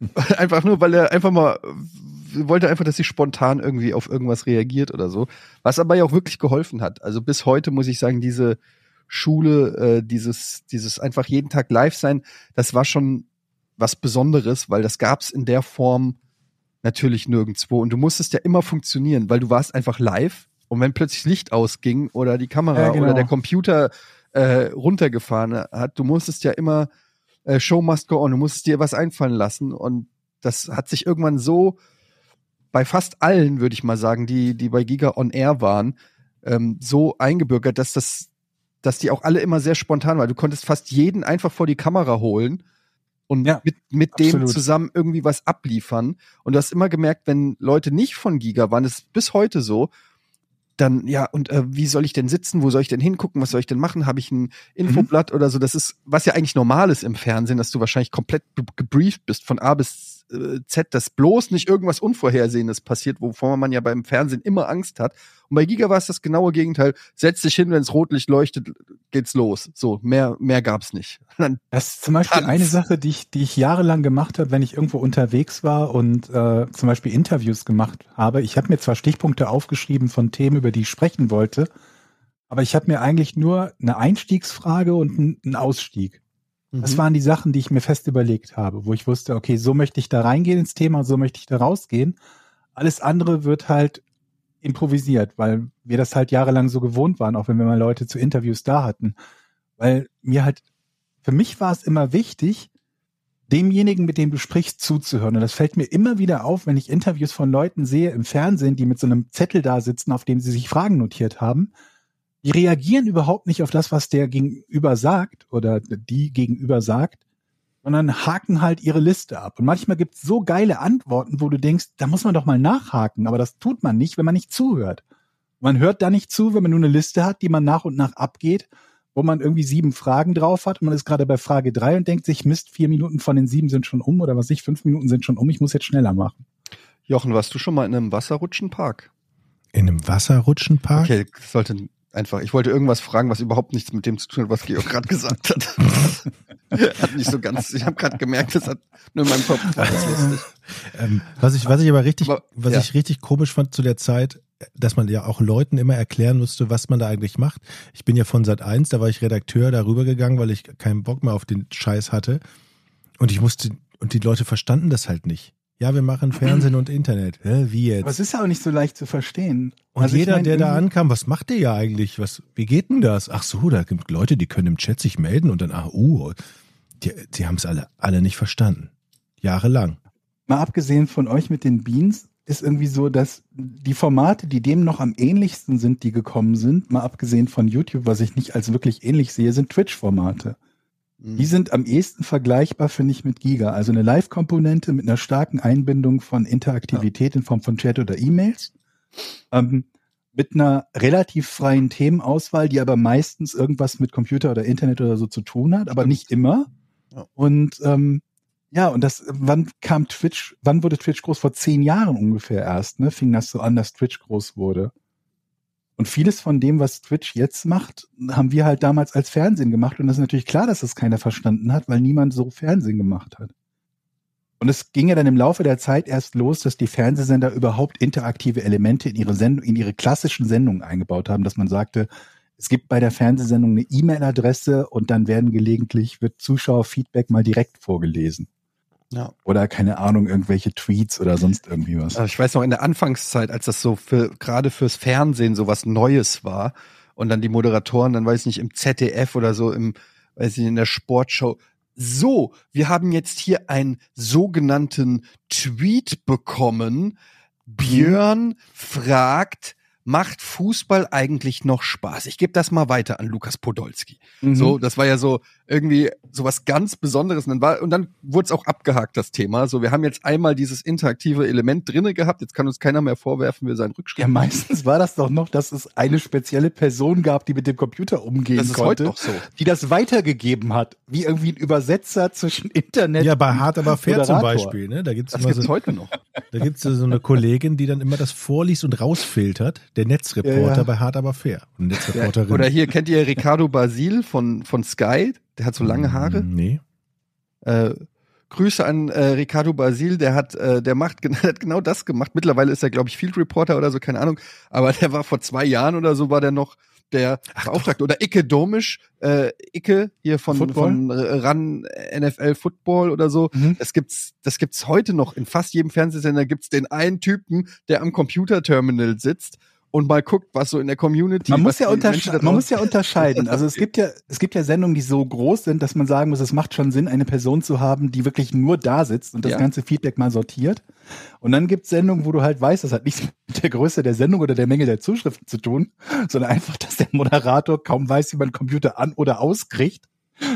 S2: einfach nur, weil er einfach mal wollte einfach, dass sie spontan irgendwie auf irgendwas reagiert oder so. Was aber ja auch wirklich geholfen hat. Also bis heute muss ich sagen, diese Schule, äh, dieses, dieses einfach jeden Tag live sein, das war schon was Besonderes, weil das gab's in der Form natürlich nirgendwo. Und du musstest ja immer funktionieren, weil du warst einfach live. Und wenn plötzlich Licht ausging oder die Kamera
S4: Ja, genau.
S2: oder der Computer äh, runtergefahren hat, du musstest ja immer äh, Show must go on, du musstest dir was einfallen lassen. Und das hat sich irgendwann so bei fast allen, würde ich mal sagen, die, die bei Giga on Air waren, ähm, so eingebürgert, dass das, dass die auch alle immer sehr spontan waren. Du konntest fast jeden einfach vor die Kamera holen und
S4: Ja,
S2: mit, mit dem zusammen irgendwie was abliefern. Und du hast immer gemerkt, wenn Leute nicht von Giga waren, das ist bis heute so, dann, ja, und äh, wie soll ich denn sitzen? Wo soll ich denn hingucken? Was soll ich denn machen? Habe ich ein Infoblatt oder so? Das ist, was ja eigentlich normal ist im Fernsehen, dass du wahrscheinlich komplett gebrieft bist von A bis Z, dass bloß nicht irgendwas Unvorhersehendes passiert, wovor man ja beim Fernsehen immer Angst hat. Und bei Giga war es das genaue Gegenteil. Setz dich hin, wenn es Rotlicht leuchtet, geht's los. So, mehr, mehr gab's nicht. Dann,
S4: Das ist zum Beispiel
S2: Tanz.
S4: eine Sache, die ich, die ich jahrelang gemacht habe, wenn ich irgendwo unterwegs war und äh, zum Beispiel Interviews gemacht habe. Ich habe mir zwar Stichpunkte aufgeschrieben von Themen, über die ich sprechen wollte, aber ich habe mir eigentlich nur eine Einstiegsfrage und einen- einen Das
S2: Mhm.
S4: waren die Sachen, die ich mir fest überlegt habe, wo ich wusste, okay, so möchte ich da reingehen ins Thema, so möchte ich da rausgehen. Alles andere wird halt improvisiert, weil wir das halt jahrelang so gewohnt waren, auch wenn wir mal Leute zu Interviews da hatten. Weil mir halt, für mich war es immer wichtig, demjenigen, mit dem du sprichst, zuzuhören. Und das fällt mir immer wieder auf, wenn ich Interviews von Leuten sehe im Fernsehen, die mit so einem Zettel da sitzen, auf dem sie sich Fragen notiert haben. Die reagieren überhaupt nicht auf das, was der Gegenüber sagt oder die Gegenüber sagt, sondern haken halt ihre Liste ab. Und manchmal gibt es so geile Antworten, wo du denkst, da muss man doch mal nachhaken, aber das tut man nicht, wenn man nicht zuhört. Man hört da nicht zu, wenn man nur eine Liste hat, die man nach und nach abgeht, wo man irgendwie sieben Fragen drauf hat und man ist gerade bei Frage drei und denkt sich, Mist, vier Minuten von den sieben sind schon um oder was ich, fünf Minuten sind schon um, ich muss jetzt schneller machen.
S2: Jochen, warst du schon mal in einem Wasserrutschenpark?
S3: In einem Wasserrutschenpark?
S2: Okay, sollte einfach. Ich wollte irgendwas fragen, was überhaupt nichts mit dem zu tun hat, was Georg gerade gesagt hat. hat nicht so ganz. Ich habe gerade gemerkt, das hat nur in meinem Kopf.
S3: Ähm, was ich, was ich aber richtig,
S2: Aber,
S3: was
S2: ja.
S3: ich richtig komisch fand zu der Zeit, dass man ja auch Leuten immer erklären musste, was man da eigentlich macht. Ich bin ja von Sat 1, da war ich Redakteur darüber gegangen, weil ich keinen Bock mehr auf den Scheiß hatte. Und ich musste, und die Leute verstanden das halt nicht. Ja, wir machen Fernsehen und Internet. Hä, wie jetzt?
S4: Es ist ja auch nicht so leicht zu verstehen.
S3: Und
S4: Also ich
S3: jeder,
S4: mein,
S3: der da ankam, was macht der ja eigentlich? Was, wie geht denn das? Ach so, da gibt Leute, die können im Chat sich melden und dann, ach, uh, die, die haben es alle, alle nicht verstanden. Jahrelang.
S4: mal abgesehen von euch mit den Beans, ist irgendwie so, dass die Formate, die dem noch am ähnlichsten sind, die gekommen sind, mal abgesehen von YouTube, was ich nicht als wirklich ähnlich sehe, sind Twitch-Formate.
S2: Mhm.
S4: Die sind am ehesten vergleichbar, finde ich, mit Giga. Also eine Live-Komponente mit einer starken Einbindung von Interaktivität in Form von Chat oder E-Mails. Ähm, mit einer relativ freien Themenauswahl, die aber meistens irgendwas mit Computer oder Internet oder so zu tun hat, aber nicht immer.
S2: Ja.
S4: Und ähm, ja, und das, wann kam Twitch, wann wurde Twitch groß? Vor zehn Jahren ungefähr erst, ne? Fing das so an, dass Twitch groß wurde. Und vieles von dem, was Twitch jetzt macht, haben wir halt damals als Fernsehen gemacht. Und das ist natürlich klar, dass das keiner verstanden hat, weil niemand so Fernsehen gemacht hat. Und es ging ja dann im Laufe der Zeit erst los, dass die Fernsehsender überhaupt interaktive Elemente in ihre Sendung, in ihre klassischen Sendungen eingebaut haben, dass man sagte, es gibt bei der Fernsehsendung eine E-Mail-Adresse und dann werden gelegentlich, wird Zuschauerfeedback mal direkt vorgelesen.
S2: Ja.
S4: Oder keine Ahnung, irgendwelche Tweets oder sonst irgendwie was.
S2: Also ich weiß noch in der Anfangszeit, als das so für gerade fürs Fernsehen so was Neues war und dann die Moderatoren, dann weiß ich nicht, im ZDF oder so, im, weiß ich, in der Sportshow. So, wir haben jetzt hier einen sogenannten Tweet bekommen. Björn fragt, macht Fußball eigentlich noch Spaß? Ich gebe das mal weiter an Lukas Podolski.
S4: Mhm.
S2: So, das war ja so irgendwie so was ganz Besonderes. Und dann, war, und dann wurde es auch abgehakt, das Thema. So, wir haben jetzt einmal dieses interaktive Element drinne gehabt. Jetzt kann uns keiner mehr vorwerfen, wir seien Rückschritt.
S4: Ja, meistens war das doch noch, dass es eine spezielle Person gab, die mit dem Computer umgehen
S2: das ist heute
S4: konnte,
S2: noch so.
S4: die das weitergegeben hat, wie irgendwie ein Übersetzer zwischen Internet.
S3: Ja, bei Hart aber fair zum. Beispiel, ne? Da gibt's
S2: Das gibt's
S3: so,
S2: heute noch.
S3: da gibt's so eine Kollegin, die dann immer das vorliest und rausfiltert. Der Netzreporter
S4: Ja, ja.
S3: bei Hart aber fair. Netzreporterin.
S2: Oder hier, kennt ihr Ricardo Basil von, von Sky? Der hat so lange Haare.
S3: Hm, Nee.
S2: Äh, Grüße an äh, Ricardo Basil, der hat, äh, der macht genau, der hat genau das gemacht. Mittlerweile ist er, glaube ich, Field Reporter oder so, keine Ahnung. Aber der war vor zwei Jahren oder so, war der noch der Beauftragte. Oder Icke Domisch, äh, Icke hier von,
S4: Football?
S2: von RAN NFL Football oder so.
S4: Mhm.
S2: Das gibt's, das gibt's heute noch. In fast jedem Fernsehsender gibt's den einen Typen, der am Computerterminal sitzt und mal guckt, was so in der Community.
S4: Man muss ja, untersche man muss ja unterscheiden. Also es gibt ja, es gibt ja Sendungen, die so groß sind, dass man sagen muss, es macht schon Sinn, eine Person zu haben, die wirklich nur da sitzt und das
S2: Ja.
S4: ganze Feedback mal sortiert. Und dann gibt es Sendungen, wo du halt weißt, das hat nichts mit der Größe der Sendung oder der Menge der Zuschriften zu tun, sondern einfach, dass der Moderator kaum weiß, wie man einen Computer an- oder auskriegt.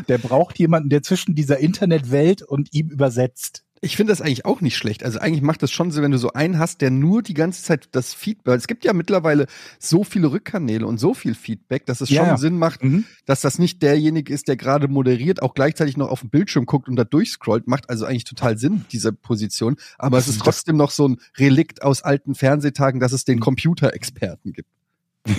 S4: Der braucht jemanden, der zwischen dieser Internetwelt und ihm übersetzt.
S2: Ich finde das eigentlich auch nicht schlecht. Also eigentlich macht das schon Sinn, wenn du so einen hast, der nur die ganze Zeit das Feedback. Es gibt ja mittlerweile so viele Rückkanäle und so viel Feedback, dass es
S4: Ja,
S2: schon
S4: ja.
S2: Sinn macht,
S4: Mhm.
S2: dass das nicht derjenige ist, der gerade moderiert, auch gleichzeitig noch auf den Bildschirm guckt und da durchscrollt. Macht also eigentlich total Sinn, diese Position. Aber es ist trotzdem noch so ein Relikt aus alten Fernsehtagen, dass es den Computerexperten gibt.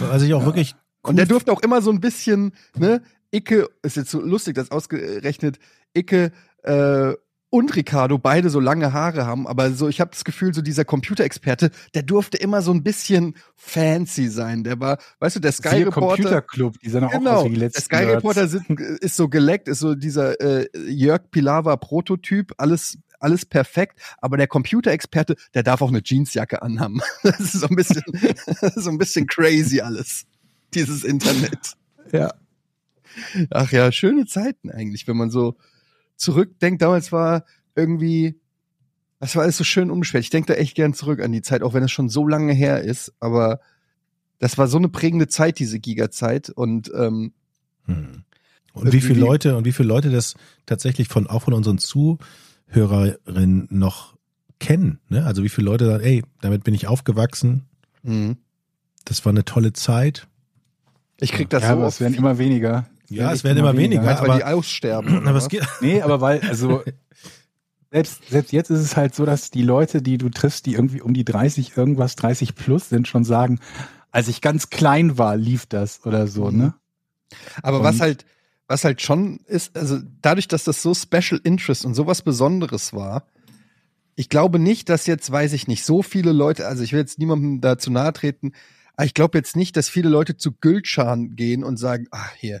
S3: Was ich auch wirklich
S2: Und der durfte auch immer so ein bisschen, ne, Icke, ist jetzt so lustig, das ausgerechnet, Icke äh, und Ricardo beide so lange Haare haben, aber so, ich habe das Gefühl, so dieser Computerexperte, der durfte immer so ein bisschen fancy sein. Der war, weißt du, der Sky
S4: Siehe
S2: Reporter.
S4: Computer Club, die sahen auch aus
S2: Genau,
S4: wie die
S2: der Sky. Reporter sind, ist so geleckt, ist so dieser äh, Jörg Pilawa Prototyp, alles alles perfekt, aber der Computerexperte, der darf auch eine Jeansjacke anhaben. Das ist so ein bisschen so ein bisschen crazy alles. Dieses Internet.
S4: Ja.
S2: Ach ja, schöne Zeiten eigentlich, wenn man so zurückdenkt. Damals war irgendwie, das war alles so schön unbeschwert. Ich denke da echt gern zurück an die Zeit, auch wenn es schon so lange her ist. Aber das war so eine prägende Zeit, diese Giga-Zeit. Und ähm,
S3: Hm. Und wie viele Leute und wie viele Leute das tatsächlich von auch von unseren Zuhörerinnen noch kennen, ne? Also wie viele Leute sagen, ey, damit bin ich aufgewachsen,
S2: mh.
S3: das war eine tolle Zeit.
S2: ich krieg das
S4: ja,
S2: so
S4: aber es werden immer weniger.
S3: Ja, es werden immer weniger,
S2: weil
S3: aber-
S2: die aussterben.
S3: Aber es
S2: was?
S3: geht,
S4: Nee, aber weil, also, selbst, selbst jetzt ist es halt so, dass die Leute, die du triffst, die irgendwie um die 30 irgendwas, 30 plus sind, schon sagen, als ich ganz klein war, lief das oder so,
S2: Mhm.
S4: ne?
S2: Aber was
S4: Und-
S2: halt, was halt schon ist, also dadurch, dass das so Special Interest und sowas Besonderes war, ich glaube nicht, dass jetzt, weiß ich nicht, so viele Leute, also ich will jetzt niemandem dazu nahe treten, aber ich glaube jetzt nicht, dass viele Leute zu Gültschan gehen und sagen, ach hier,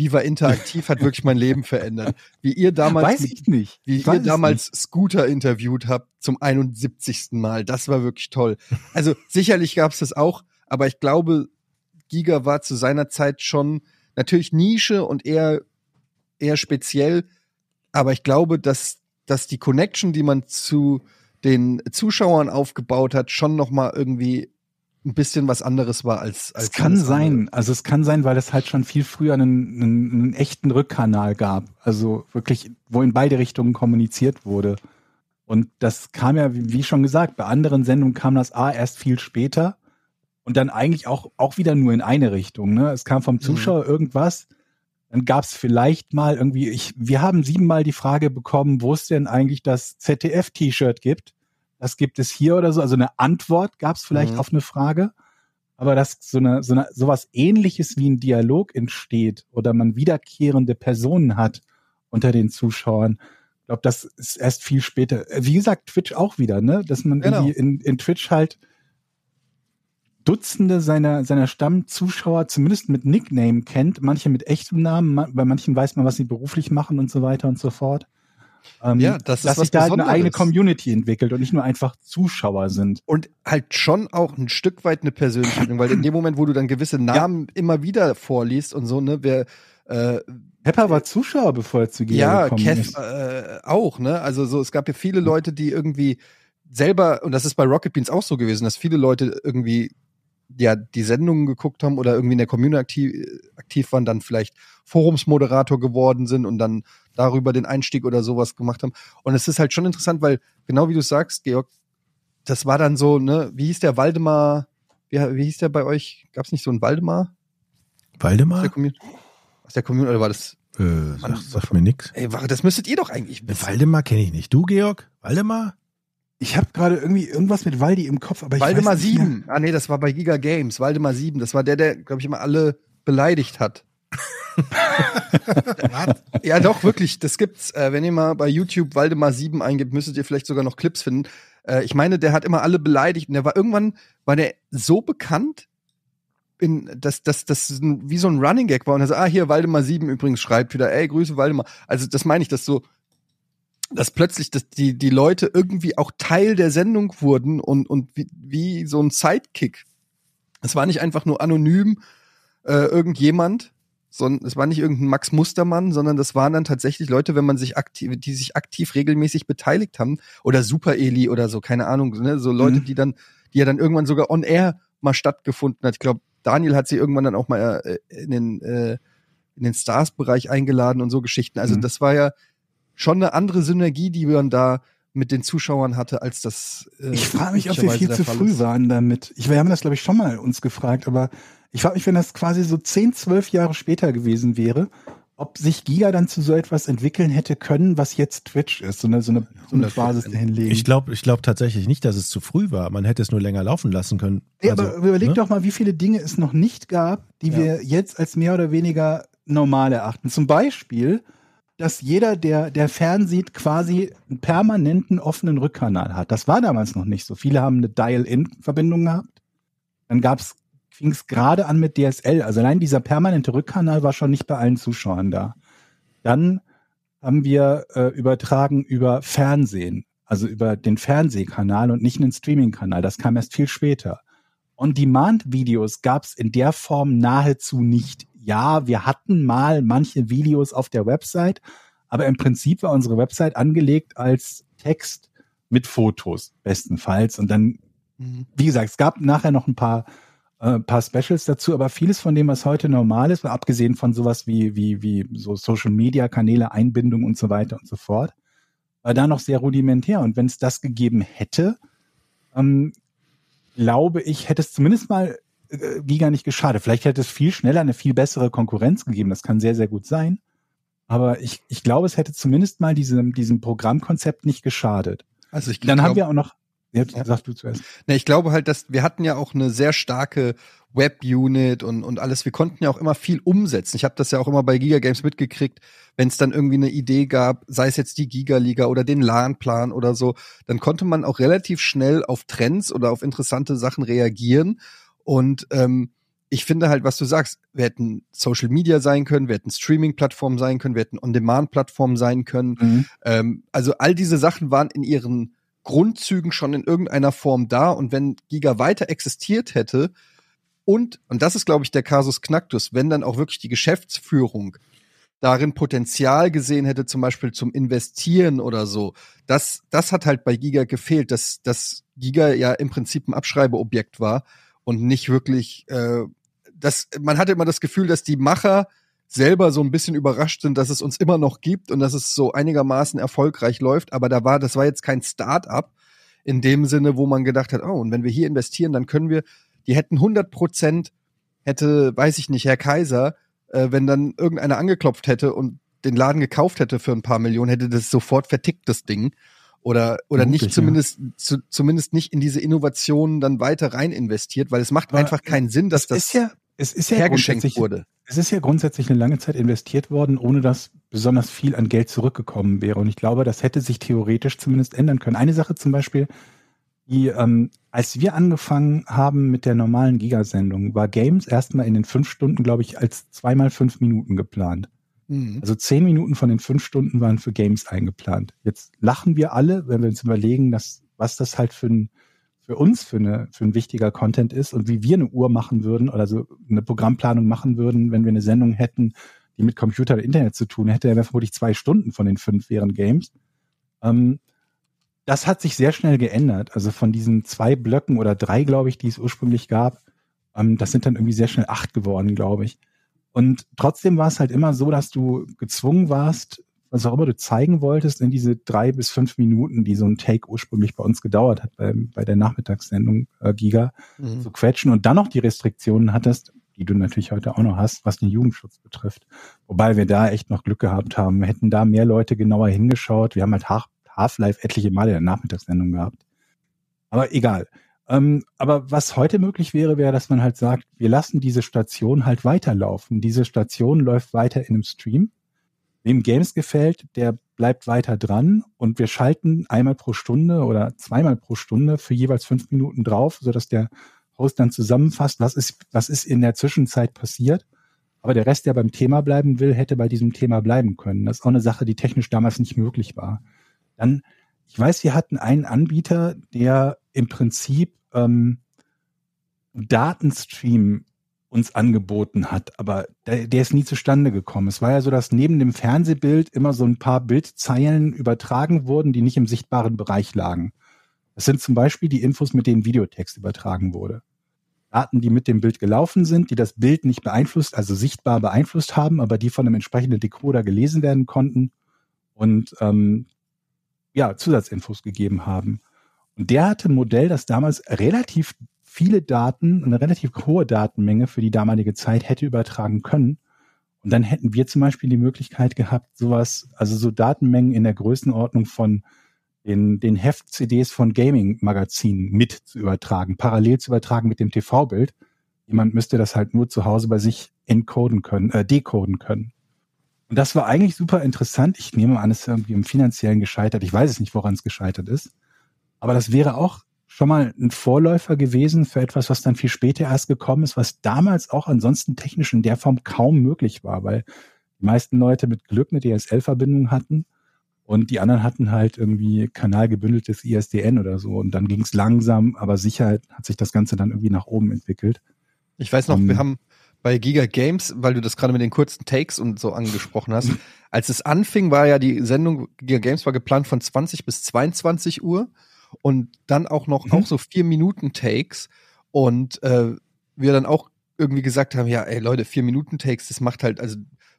S2: Viva Interaktiv hat wirklich mein Leben verändert. Wie ihr damals
S4: Weiß
S2: mit
S4: ich nicht.
S2: wie
S4: Ich
S2: ihr damals Scooter interviewt habt zum 71. Mal. Das war wirklich toll. Also sicherlich gab es das auch, aber ich glaube, Giga war zu seiner Zeit schon natürlich Nische und eher, eher speziell. aber ich glaube, dass, dass die Connection, die man zu den Zuschauern aufgebaut hat, schon noch mal irgendwie ein bisschen was anderes war als als
S4: Es kann sein,
S2: andere.
S4: also es kann sein, weil es halt schon viel früher einen, einen, einen echten Rückkanal gab. Also wirklich, wo in beide Richtungen kommuniziert wurde. Und das kam ja, wie schon gesagt, bei anderen Sendungen kam das A erst viel später und dann eigentlich auch, auch wieder nur in eine Richtung. Ne? Es kam vom Zuschauer irgendwas, dann gab es vielleicht mal irgendwie, ich, wir haben siebenmal die Frage bekommen, wo es denn eigentlich das ZDF-T-Shirt gibt. Das gibt es hier oder so. Also eine Antwort gab es vielleicht
S2: Mhm.
S4: auf eine Frage. Aber dass so eine, so eine, sowas ähnliches wie ein Dialog entsteht oder man wiederkehrende Personen hat unter den Zuschauern, ich glaube, das ist erst viel später. Wie gesagt, Twitch auch wieder, ne? Dass man
S2: Genau.
S4: in, in Twitch halt Dutzende seiner, seiner Stammzuschauer zumindest mit Nickname kennt, manche mit echtem Namen, bei manchen weiß man, was sie beruflich machen und so weiter und so fort. Ähm,
S2: Ja, das
S4: dass sich da halt eine eigene Community entwickelt und nicht nur einfach Zuschauer sind.
S2: und halt schon auch ein Stück weit eine Persönlichkeit, weil in dem Moment, wo du dann gewisse Namen immer wieder vorliest und so, ne, wer äh,
S4: Pepper war Zuschauer, bevor er zu Giga
S2: ja,
S4: gekommen
S2: Kev
S4: ist.
S2: äh, auch, ne? Also so, es gab ja viele Leute, die irgendwie selber, und das ist bei Rocket Beans auch so gewesen, dass viele Leute irgendwie ja die Sendungen geguckt haben oder irgendwie in der Community aktiv, aktiv waren, dann vielleicht Forumsmoderator geworden sind und dann darüber den Einstieg oder sowas gemacht haben. Und es ist halt schon interessant, weil genau wie du sagst, Georg, das war dann so, ne, wie hieß der Waldemar, wie, wie hieß der bei euch? Gab es nicht so einen Waldemar aus
S3: Waldemar?
S2: der Community? Aus der Community, oder war das?
S3: Äh, sag, sag mir nix.
S2: Ey, das müsstet ihr doch eigentlich wissen.
S3: Waldemar kenne ich nicht. Du, Georg? Waldemar?
S4: Ich habe gerade irgendwie irgendwas mit Waldi im Kopf, aber ich
S2: Waldemar
S4: weiß nicht mehr.
S2: 7. Ah nee, das war bei Giga Games. Waldemar 7. Das war der, der, glaube ich, immer alle beleidigt hat. ja, doch, wirklich. Das gibt's. Äh, wenn ihr mal bei YouTube Waldemar 7 eingibt, müsstet ihr vielleicht sogar noch Clips finden. Äh, ich meine, der hat immer alle beleidigt. Und der war irgendwann, war der so bekannt, in, dass dass das ein- wie so ein Running Gag war. Und er so, ah, hier, Waldemar 7 übrigens schreibt wieder, ey, Grüße Waldemar. Also, das meine ich, dass so, dass plötzlich dass die, die Leute irgendwie auch Teil der Sendung wurden und, und wie, wie so ein Sidekick. Es war nicht einfach nur anonym äh, irgendjemand, sondern es war nicht irgendein Max Mustermann, sondern das waren dann tatsächlich Leute, wenn man sich aktiv, die sich aktiv regelmäßig beteiligt haben oder Super Eli oder so, keine Ahnung, ne? so Leute,
S4: Mhm.
S2: die dann, die ja dann irgendwann sogar on air mal stattgefunden hat. Ich glaube, Daniel hat sie irgendwann dann auch mal äh, in den äh, in den Stars-Bereich eingeladen und so Geschichten. Also
S4: Mhm.
S2: das war ja schon eine andere Synergie, die man da mit den Zuschauern hatte, als das. Äh,
S4: Ich frage mich, ob wir viel zu
S2: Fall
S4: früh
S2: ist.
S4: waren damit. Ich, wir haben das, glaube ich, schon mal uns gefragt, aber ich frage mich, wenn das quasi so 10, 12 Jahre später gewesen wäre, ob sich Giga dann zu so etwas entwickeln hätte können, was jetzt Twitch ist, so eine, so eine, so eine
S2: 100%.
S4: Basis dahinlegen.
S3: Ich glaube ich glaub tatsächlich nicht, dass es zu früh war. Man hätte es nur länger laufen lassen können.
S4: Ja,
S3: Also,
S4: aber überleg
S3: ne?
S4: doch mal, wie viele Dinge es noch nicht gab, die
S2: Ja.
S4: wir jetzt als mehr oder weniger normal erachten. Zum Beispiel, dass jeder, der, der fernsieht, quasi einen permanenten offenen Rückkanal hat. Das war damals noch nicht so. Viele haben eine Dial-In-Verbindung gehabt. Dann gab's, fing es gerade an mit DSL. Also allein dieser permanente Rückkanal war schon nicht bei allen Zuschauern da. Dann haben wir äh, übertragen über Fernsehen, also über den Fernsehkanal und nicht einen Streaming-Kanal. Das kam erst viel später. On-Demand-Videos gab es in der Form nahezu nicht. Ja, wir hatten mal manche Videos auf der Website, aber im Prinzip war unsere Website angelegt als Text mit Fotos, bestenfalls. Und dann,
S2: Mhm.
S4: wie gesagt, es gab nachher noch ein paar, äh, paar Specials dazu, aber vieles von dem, was heute normal ist, abgesehen von sowas wie, wie, wie so Social-Media-Kanäle, Einbindung und so weiter und so fort, war da noch sehr rudimentär. Und wenn es das gegeben hätte, ähm, glaube ich, hätte es zumindest mal äh, Giga nicht geschadet. Vielleicht hätte es viel schneller eine viel bessere Konkurrenz gegeben. Das kann sehr, sehr gut sein. Aber ich, ich glaube, es hätte zumindest mal diesem, diesem Programmkonzept nicht geschadet.
S2: Also ich
S4: Dann
S2: glaub,
S4: haben wir auch noch, jetzt
S2: Ja.
S4: sagst du zuerst.
S2: Ne, ich glaube halt, dass wir hatten ja auch eine sehr starke Web-Unit und, und alles. Wir konnten ja auch immer viel umsetzen. Ich habe das ja auch immer bei Giga Games mitgekriegt, wenn es dann irgendwie eine Idee gab, sei es jetzt die Giga-Liga oder den LAN-Plan oder so, dann konnte man auch relativ schnell auf Trends oder auf interessante Sachen reagieren. Und ähm, ich finde halt, was du sagst, wir hätten Social Media sein können, wir hätten Streaming-Plattformen sein können, wir hätten On-Demand-Plattformen sein können. Ähm, also all diese Sachen waren in ihren Grundzügen schon in irgendeiner Form da und wenn Giga weiter existiert hätte und, und das ist, glaube ich, der Kasus Knacktus, wenn dann auch wirklich die Geschäftsführung darin Potenzial gesehen hätte, zum Beispiel zum Investieren oder so. Das, das hat halt bei Giga gefehlt, dass, dass Giga ja im Prinzip ein Abschreibeobjekt war und nicht wirklich, äh, das, man hatte immer das Gefühl, dass die Macher selber so ein bisschen überrascht sind, dass es uns immer noch gibt und dass es so einigermaßen erfolgreich läuft. Aber da war, das war jetzt kein Start-up in dem Sinne, wo man gedacht hat, oh, und wenn wir hier investieren, dann können wir, die hätten 100 Prozent, hätte, weiß ich nicht, Herr Kaiser, äh, wenn dann irgendeiner angeklopft hätte und den Laden gekauft hätte für ein paar Millionen, hätte das sofort vertickt, das Ding. Oder, oder
S4: Mutig,
S2: nicht zumindest, zu, zumindest nicht in diese Innovationen dann weiter rein investiert, weil es macht
S4: Aber
S2: einfach keinen Sinn, dass
S4: es
S2: das
S4: ist ja, es ist ja
S2: hergeschenkt wurde.
S4: Es ist ja grundsätzlich eine lange Zeit investiert worden, ohne dass besonders viel an Geld zurückgekommen wäre. Und ich glaube, das hätte sich theoretisch zumindest ändern können. Eine Sache zum Beispiel, die, ähm, als wir angefangen haben mit der normalen Gigasendung, war Games erstmal in den fünf Stunden, glaube ich, als zweimal fünf Minuten geplant.
S2: Mhm.
S4: Also zehn Minuten von den fünf Stunden waren für Games eingeplant. Jetzt lachen wir alle, wenn wir uns überlegen, dass, was das halt für ein, für uns für, eine, für ein wichtiger Content ist und wie wir eine Uhr machen würden oder so eine Programmplanung machen würden, wenn wir eine Sendung hätten, die mit Computer oder Internet zu tun hätte, wäre vermutlich zwei Stunden von den fünf wären Games. Ähm, das hat sich sehr schnell geändert. Also von diesen zwei Blöcken oder drei, glaube ich, die es ursprünglich gab, ähm, das sind dann irgendwie sehr schnell acht geworden, glaube ich. Und trotzdem war es halt immer so, dass du gezwungen warst, was auch immer du zeigen wolltest, in diese drei bis fünf Minuten, die so ein Take ursprünglich bei uns gedauert hat, bei, bei der Nachmittagssendung äh, Giga,
S2: Mhm.
S4: zu quetschen und dann noch die Restriktionen hattest, die du natürlich heute auch noch hast, was den Jugendschutz betrifft. Wobei wir da echt noch Glück gehabt haben. Wir hätten da mehr Leute genauer hingeschaut. Wir haben halt Half- Half-Life etliche Male in der Nachmittagssendung gehabt. Aber egal. Ähm, aber was heute möglich wäre, wäre, dass man halt sagt, wir lassen diese Station halt weiterlaufen. Diese Station läuft weiter in einem Stream. Wem Games gefällt, der bleibt weiter dran und wir schalten einmal pro Stunde oder zweimal pro Stunde für jeweils fünf Minuten drauf, sodass der Host dann zusammenfasst, was ist, was ist in der Zwischenzeit passiert. Aber der Rest, der beim Thema bleiben will, hätte bei diesem Thema bleiben können. Das ist auch eine Sache, die technisch damals nicht möglich war. Dann, ich weiß, wir hatten einen Anbieter, der im Prinzip ähm, Datenstream uns angeboten hat, aber der, der ist nie zustande gekommen. Es war ja so, dass neben dem Fernsehbild immer so ein paar Bildzeilen übertragen wurden, die nicht im sichtbaren Bereich lagen. Das sind zum Beispiel die Infos, mit denen Videotext übertragen wurde. Daten, die mit dem Bild gelaufen sind, die das Bild nicht beeinflusst, also sichtbar beeinflusst haben, aber die von einem entsprechenden Decoder gelesen werden konnten und ähm, ja, Zusatzinfos gegeben haben. Der hatte ein Modell, das damals relativ viele Daten, eine relativ hohe Datenmenge für die damalige Zeit hätte übertragen können. Und dann hätten wir zum Beispiel die Möglichkeit gehabt, sowas, also so Datenmengen in der Größenordnung von den, den Heft-CDs von Gaming-Magazinen mit zu übertragen, parallel zu übertragen mit dem TV-Bild. Jemand müsste das halt nur zu Hause bei sich encoden können, äh, decoden können. Und das war eigentlich super interessant. Ich nehme an, es ist irgendwie im finanziellen gescheitert. Ich weiß es nicht, woran es gescheitert ist. Aber das wäre auch schon mal ein Vorläufer gewesen für etwas, was dann viel später erst gekommen ist, was damals auch ansonsten technisch in der Form kaum möglich war, weil die meisten Leute mit Glück eine DSL-Verbindung hatten und die anderen hatten halt irgendwie kanalgebündeltes ISDN oder so. Und dann ging es langsam, aber sicher hat sich das Ganze dann irgendwie nach oben entwickelt.
S2: Ich weiß noch,
S4: Ähm,
S2: wir haben bei Giga Games, weil du das gerade mit den kurzen Takes und so angesprochen hast, als es anfing, war ja die Sendung Giga Games war geplant von 20 bis 22 Uhr und dann auch noch
S4: Mhm.
S2: auch so vier Minuten Takes und äh, wir dann auch irgendwie gesagt haben, ja, ey Leute, vier Minuten Takes, das macht halt also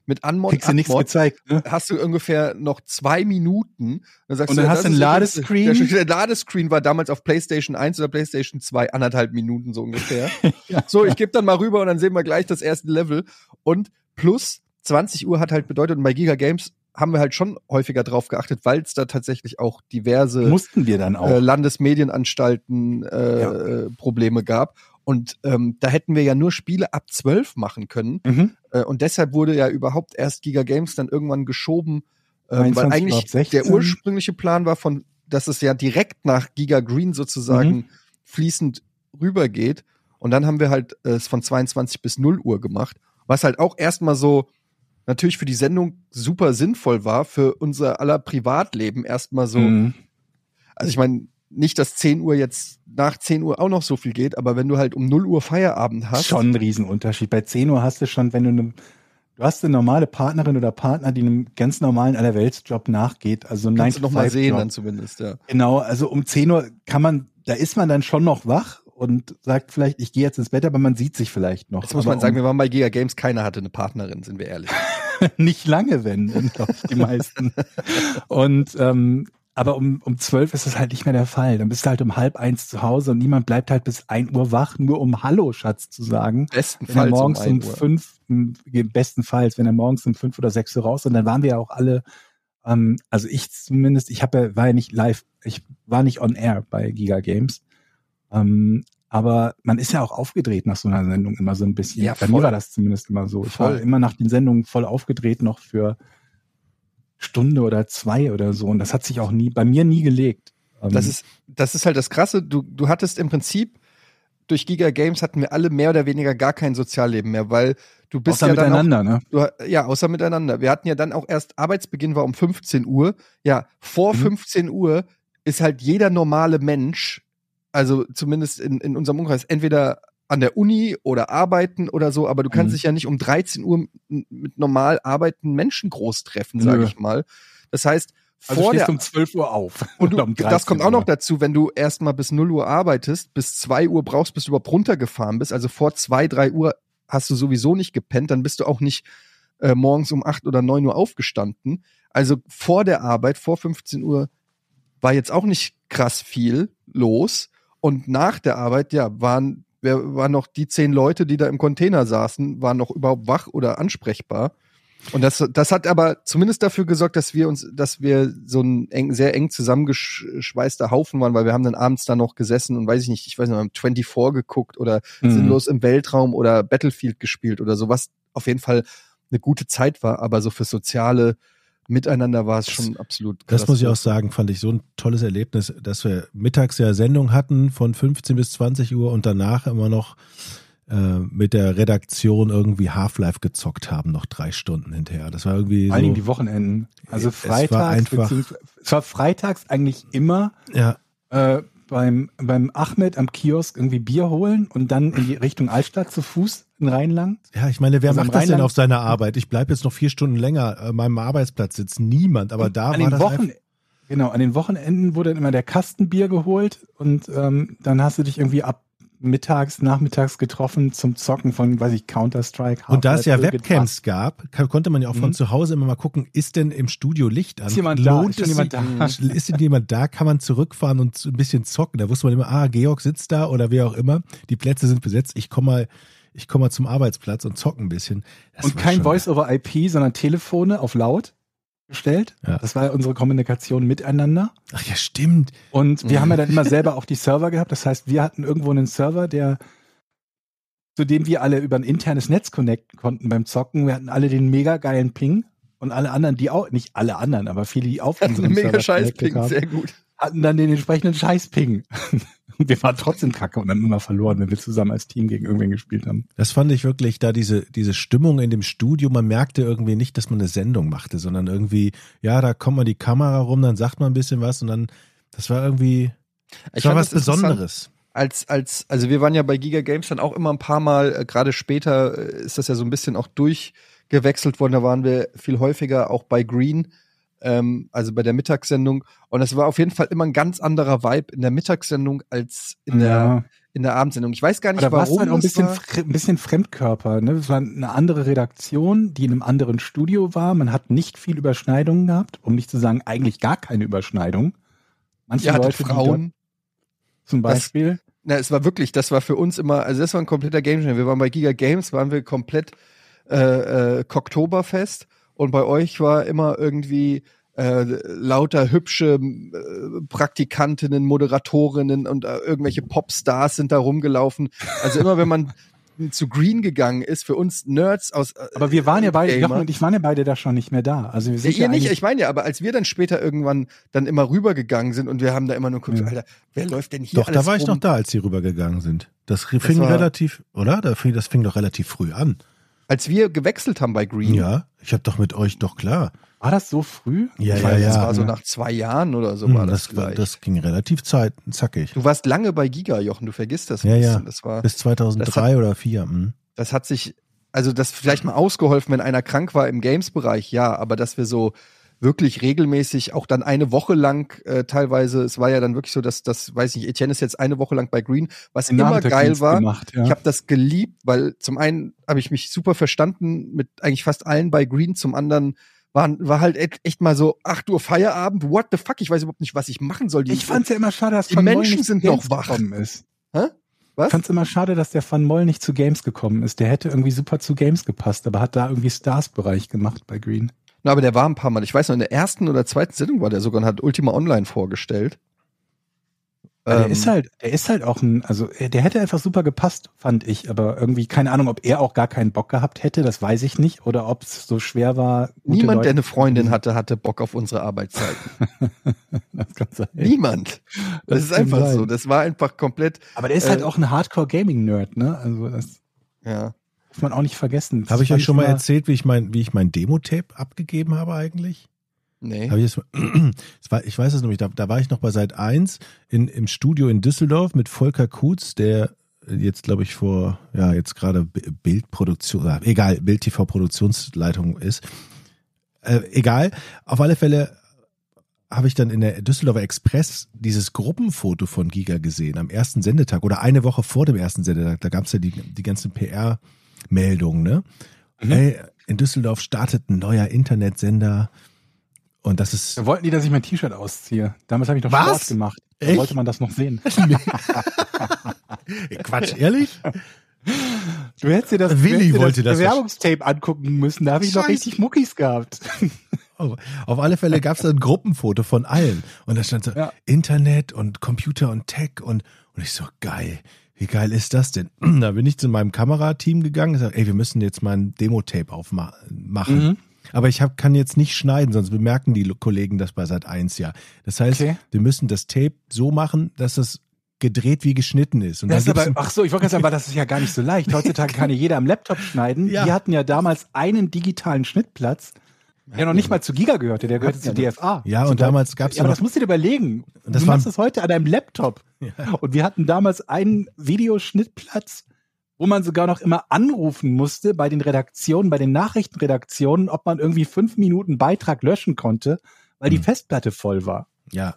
S2: mit Anmod,
S4: Kriegst du nichts gezeigt, ne?
S2: hast du ungefähr noch zwei Minuten. Dann sagst
S4: Und
S2: du,
S4: dann
S2: ja,
S4: hast du einen Ladescreen.
S2: Der, der Ladescreen war damals auf PlayStation 1 oder PlayStation 2 anderthalb Minuten so ungefähr.
S4: Ja.
S2: So, ich gebe dann mal rüber und dann sehen wir gleich das erste Level. Und plus 20 Uhr hat halt bedeutet, und bei Giga Games haben wir halt schon häufiger drauf geachtet, weil es da tatsächlich auch diverse
S4: Mussten wir dann auch.
S2: äh, Landesmedienanstalten äh,
S4: Ja.
S2: Probleme gab. Und ähm, da hätten wir ja nur Spiele ab 12 machen können.
S4: mhm.
S2: Äh, und deshalb wurde ja überhaupt erst Giga Games dann irgendwann geschoben, ähm,
S4: 23
S2: weil eigentlich
S4: ab 16.
S2: der ursprüngliche Plan war von, dass es ja direkt nach Giga Green sozusagen
S4: Mhm.
S2: fließend rübergeht. Und dann haben wir halt äh, es von 22 bis 0 Uhr gemacht, was halt auch erstmal so natürlich für die Sendung super sinnvoll war, für unser aller Privatleben erstmal so.
S4: Mhm.
S2: Also ich meine, nicht, dass 10 Uhr jetzt nach 10 Uhr auch noch so viel geht, aber wenn du halt um 0 Uhr Feierabend hast.
S4: Schon ein Riesenunterschied. Bei 10 Uhr hast du schon, wenn du ne, du hast eine normale Partnerin oder Partner, die einem ganz normalen Allerweltsjob nachgeht, also ein
S2: Kannst du noch mal sehen
S4: 9-to-5-Job.
S2: dann zumindest, ja.
S4: Genau, also um 10 Uhr kann man, da ist man dann schon noch wach und sagt vielleicht, ich gehe jetzt ins Bett, aber man sieht sich vielleicht noch.
S2: Jetzt muss
S4: aber
S2: man sagen, wir waren bei Giga Games, keiner hatte eine Partnerin, sind wir ehrlich.
S4: nicht lange, wenn, die meisten. Und ähm, aber um, um zwölf ist das halt nicht mehr der Fall. Dann bist du halt um halb eins zu Hause und niemand bleibt halt bis ein Uhr wach, nur um Hallo, Schatz zu sagen. Wenn
S2: Bestenfalls
S4: morgens
S2: um
S4: um,
S2: 1 Uhr.
S4: fünf, bestenfalls, wenn er morgens um fünf oder sechs Uhr raus und dann waren wir ja auch alle, ähm, also ich zumindest, ich habe ja, war ja nicht live, ich war nicht on air bei Giga Games. Ähm, aber man ist ja auch aufgedreht nach so einer Sendung immer so ein bisschen.
S2: Ja,
S4: Bei
S2: voll.
S4: mir war das zumindest immer so. Ich war
S2: Voll.
S4: immer nach den Sendungen voll aufgedreht noch für Stunde oder zwei oder so. Und das hat sich auch nie, bei mir nie gelegt. Ähm,
S2: Das ist, das ist halt das Krasse. Du, du hattest im Prinzip durch Giga Games hatten wir alle mehr oder weniger gar kein Sozialleben mehr, weil du bist
S4: außer
S2: ja dann auch,
S4: miteinander, ne?
S2: du, ja außer miteinander. Wir hatten ja dann auch erst Arbeitsbeginn war um 15 Uhr. Ja, vor
S4: Mhm.
S2: 15 Uhr ist halt jeder normale Mensch, also zumindest in, in unserem Umkreis, entweder an der Uni oder arbeiten oder so, aber du kannst
S4: Mhm.
S2: dich ja nicht um 13 Uhr mit, normal arbeitenden Menschen groß treffen, sage ich mal. Das heißt,
S4: Also
S2: vor der
S4: um 12 Uhr auf.
S2: und du,
S4: um
S2: das
S4: 13
S2: kommt auch noch dazu, wenn du erstmal bis 0 Uhr arbeitest, bis 2 Uhr brauchst, bis du überhaupt runtergefahren bist. Also vor 2, 3 Uhr hast du sowieso nicht gepennt, dann bist du auch nicht äh, morgens um 8 oder 9 Uhr aufgestanden. Also vor der Arbeit, vor 15 Uhr, war jetzt auch nicht krass viel los. Und nach der Arbeit, ja, waren, wer, waren noch die zehn Leute, die da im Container saßen, waren noch überhaupt wach oder ansprechbar. Und das, das hat aber zumindest dafür gesorgt, dass wir uns, dass wir so ein eng, sehr eng zusammengeschweißter Haufen waren, weil wir haben dann abends da noch gesessen und weiß ich nicht, ich weiß nicht, haben 24 geguckt oder
S4: Mhm.
S2: sinnlos im Weltraum oder Battlefield gespielt oder so, was auf jeden Fall eine gute Zeit war, aber so für soziale Miteinander war es schon absolut
S3: Das muss ich auch sagen, fand ich so ein tolles Erlebnis, dass wir mittags ja Sendung hatten von 15 bis 20 Uhr und danach immer noch äh, mit der Redaktion irgendwie Half-Life gezockt haben, noch drei Stunden hinterher. Das war irgendwie
S4: Vor allen Dingen
S3: so,
S4: die Wochenenden. Also
S3: Es war
S4: freitags,
S3: einfach-
S4: es war freitags eigentlich immer
S3: ja,
S4: äh, beim, beim Ahmed am Kiosk irgendwie Bier holen und dann in die Richtung Altstadt zu Fuß in Rheinland.
S3: ja, ich meine, wer
S4: Also
S3: macht das denn auf seiner Arbeit? Ich bleibe jetzt noch vier Stunden länger an meinem Arbeitsplatz sitzt niemand, aber da
S4: an
S3: war
S4: den
S3: das
S4: Wochen, genau, an den Wochenenden wurde dann immer der Kastenbier geholt und ähm, dann hast du dich irgendwie ab mittags, nachmittags getroffen zum Zocken von, weiß ich, Counter-Strike.
S3: und da es ja Webcams gab, konnte man ja auch von
S4: Mhm.
S3: zu Hause immer mal gucken, ist denn im Studio Licht an?
S4: Ist jemand da?
S3: Lohnt
S4: Ist jemand da?
S3: ist denn jemand da? Kann man zurückfahren und ein bisschen zocken? Da wusste man immer, ah, Georg sitzt da oder wer auch immer. Die Plätze sind besetzt. Ich komme mal, ich komme mal zum Arbeitsplatz und zocken ein bisschen. Das
S4: Und kein Voice-over-IP, sondern Telefone auf laut gestellt.
S3: Ja.
S4: Das war ja unsere Kommunikation miteinander.
S3: Ach ja, stimmt.
S4: Und wir
S2: Mhm.
S4: haben ja dann immer selber auch die Server gehabt. Das heißt, wir hatten irgendwo einen Server, der zu dem wir alle über ein internes Netz connecten konnten beim Zocken. Wir hatten alle den mega geilen Ping und alle anderen, die auch, nicht alle anderen, aber viele, die auf
S2: ein
S4: unserem
S2: mega
S4: Server
S2: scheiß Ping,
S4: haben,
S2: sehr gut.
S4: hatten dann den entsprechenden Scheiß-Ping. Und wir waren trotzdem kacke und haben immer verloren, wenn wir zusammen als Team gegen irgendwen gespielt haben.
S3: Das fand ich wirklich da diese, diese Stimmung in dem Studio. Man merkte irgendwie nicht, dass man eine Sendung machte, sondern irgendwie, ja, da kommt mal die Kamera rum, dann sagt man ein bisschen was und dann, das war irgendwie, das
S2: Ich
S3: war was. Besonderes.
S2: als, als, also wir waren ja bei Giga Games dann auch immer ein paar Mal, äh, gerade später äh, ist das ja so ein bisschen auch durchgewechselt worden, da waren wir viel häufiger auch bei Green, ähm, also bei der Mittagssendung. Und das war auf jeden Fall immer ein ganz anderer Vibe in der Mittagssendung als in der, in der Abendsendung. Ich weiß gar nicht,
S4: Aber
S2: warum
S4: halt auch ein
S2: das
S4: bisschen, ein bisschen Fremdkörper. Ne? Es war eine andere Redaktion, die in einem anderen Studio war. Man hat nicht viel Überschneidungen gehabt, um nicht zu sagen, eigentlich gar keine Überschneidung. Manche
S2: hattet
S4: Leute,
S2: Frauen.
S4: zum
S2: Das-
S4: Beispiel.
S2: Na, es war wirklich, das war für uns immer, also das war ein kompletter Game Changer. Wir waren bei Giga Games, waren wir komplett äh, äh, Oktoberfest und bei euch war immer irgendwie äh, lauter hübsche äh, Praktikantinnen, Moderatorinnen und äh, irgendwelche Popstars sind da rumgelaufen. Also immer wenn man zu Green gegangen ist, für uns Nerds aus äh,
S4: Aber wir waren ja beide,
S2: Gamer.
S4: Jochen und ich waren ja beide da schon nicht mehr da. Also wir
S2: Ja,
S4: sind
S2: ihr
S4: ja,
S2: nicht, ich meine ja, aber als wir dann später irgendwann dann immer rübergegangen sind und wir haben da immer nur geguckt,
S4: Ja.
S2: Alter, wer läuft denn hier
S3: Doch, da war ich
S2: rum?
S3: noch da, als sie rübergegangen sind. Das fing
S2: war-
S3: relativ, oder? Da fing, das fing doch relativ früh an.
S2: Als wir gewechselt haben bei Green,
S3: Ja, ich habe doch mit euch, doch klar.
S4: war das so früh?
S3: Ja,
S2: ich
S3: ja,
S2: weiß,
S3: ja.
S2: das war so nach zwei Jahren oder so
S3: Hm,
S2: war das,
S3: das, war, das ging relativ zeit, zackig.
S2: Du warst lange bei Giga, Jochen, du vergisst das ein
S3: Ja, ja.
S2: bisschen. Das war,
S3: Bis 2003 oder 4. Hm.
S2: das hat sich also das vielleicht mal ausgeholfen, wenn einer krank war im Games-Bereich, ja, aber dass wir so wirklich regelmäßig auch dann eine Woche lang äh, teilweise, es war ja dann wirklich so, dass das, weiß ich, Etienne ist jetzt eine Woche lang bei Green, was
S4: Den
S2: immer geil war.
S4: Gemacht, ja.
S2: Ich habe das geliebt, weil zum einen habe ich mich super verstanden mit eigentlich fast allen bei Green, zum anderen war, war halt echt, mal so 8 Uhr Feierabend, what the fuck, ich weiß überhaupt nicht, was ich machen soll. Die,
S4: ich fand's ja immer schade, dass
S2: die Menschen
S4: nicht
S2: sind
S4: zu Games
S2: noch wach.
S4: gekommen ist.
S2: Hä? Was?
S4: Ich fand's immer schade, dass der Van Moll nicht zu Games gekommen ist. Der hätte irgendwie super zu Games gepasst, aber hat da irgendwie Stars-Bereich gemacht bei Green.
S2: Na, aber der war ein paar Mal. Ich weiß noch, in der ersten oder zweiten Sendung war der sogar und hat Ultima Online vorgestellt.
S4: Aber der
S2: Ähm,
S4: ist halt, der ist halt auch ein, also äh, der hätte einfach super gepasst, fand ich. Aber irgendwie, keine Ahnung, ob er auch gar keinen Bock gehabt hätte, das weiß ich nicht. Oder ob es so schwer war.
S2: Niemand,
S4: Leute-
S2: der eine Freundin hatte, hatte Bock auf unsere Arbeitszeiten.
S4: das kann sein.
S2: Niemand. Das,
S4: Das
S2: ist einfach
S4: sein.
S2: so. Das war einfach komplett,
S4: Aber der ist
S2: Äh,
S4: halt auch ein Hardcore-Gaming-Nerd, ne? Also das
S2: ja.
S4: Darf man auch nicht vergessen.
S3: Habe ich euch schon mal erzählt, wie ich mein, wie ich mein Demo-Tape abgegeben habe eigentlich?
S2: Nee.
S3: Ich, das, das war, ich weiß es nämlich, da, da war ich noch bei Seit 1 in, im Studio in Düsseldorf mit Volker Kutz, der jetzt, glaube ich, vor, ja, jetzt gerade Bildproduktion, äh, egal, Bild-TV-Produktionsleitung ist. Äh, egal, auf alle Fälle habe ich dann in der Düsseldorfer Express dieses Gruppenfoto von Giga gesehen am ersten Sendetag oder eine Woche vor dem ersten Sendetag. Da gab es ja die, die ganzen PR-Meldungen, ne?
S4: Mhm.
S3: Hey, in Düsseldorf startet ein neuer Internetsender. Und das ist
S4: Da wollten die, dass ich mein T-Shirt ausziehe. Damals habe ich noch
S3: Was?
S4: Sport gemacht. Da
S3: Echt?
S4: wollte man das noch sehen.
S3: Quatsch, ehrlich?
S4: Du hättest dir das,
S3: Willi wollte das
S4: Bewerbungstape angucken müssen. Da habe ich noch
S3: Scheiße.
S4: richtig Muckis gehabt.
S3: Auf, auf alle Fälle gab es da ein Gruppenfoto von allen. Und da stand so
S4: Ja.
S3: Internet und Computer und Tech und, und ich so, geil. Wie geil ist das denn? Da bin ich zu meinem Kamerateam gegangen und gesagt, ey, wir müssen jetzt mal ein Demo-Tape aufmachen.
S4: Mhm.
S3: Aber ich hab, kann jetzt nicht schneiden, sonst bemerken die Kollegen das bei Sat 1 ja. Das heißt,
S4: Okay.
S3: wir müssen das Tape so machen, dass es gedreht wie geschnitten ist. Und
S4: Das ist aber, ach so, ich wollte gerade sagen, aber das ist ja gar nicht so leicht. Heutzutage kann ja jeder am Laptop schneiden.
S3: Ja.
S4: Die hatten ja damals einen digitalen Schnittplatz, der noch nicht mal zu Giga gehörte, der gehörte zu DFA.
S3: Ja, und damals gab's
S4: ja,
S3: ja
S4: aber das musst du dir überlegen.
S3: Das
S4: du machst das heute an deinem Laptop. Und wir hatten damals einen Videoschnittplatz, wo man sogar noch immer anrufen musste bei den Redaktionen, bei den Nachrichtenredaktionen, ob man irgendwie fünf Minuten Beitrag löschen konnte, weil die
S3: Hm.
S4: Festplatte voll war.
S3: Ja,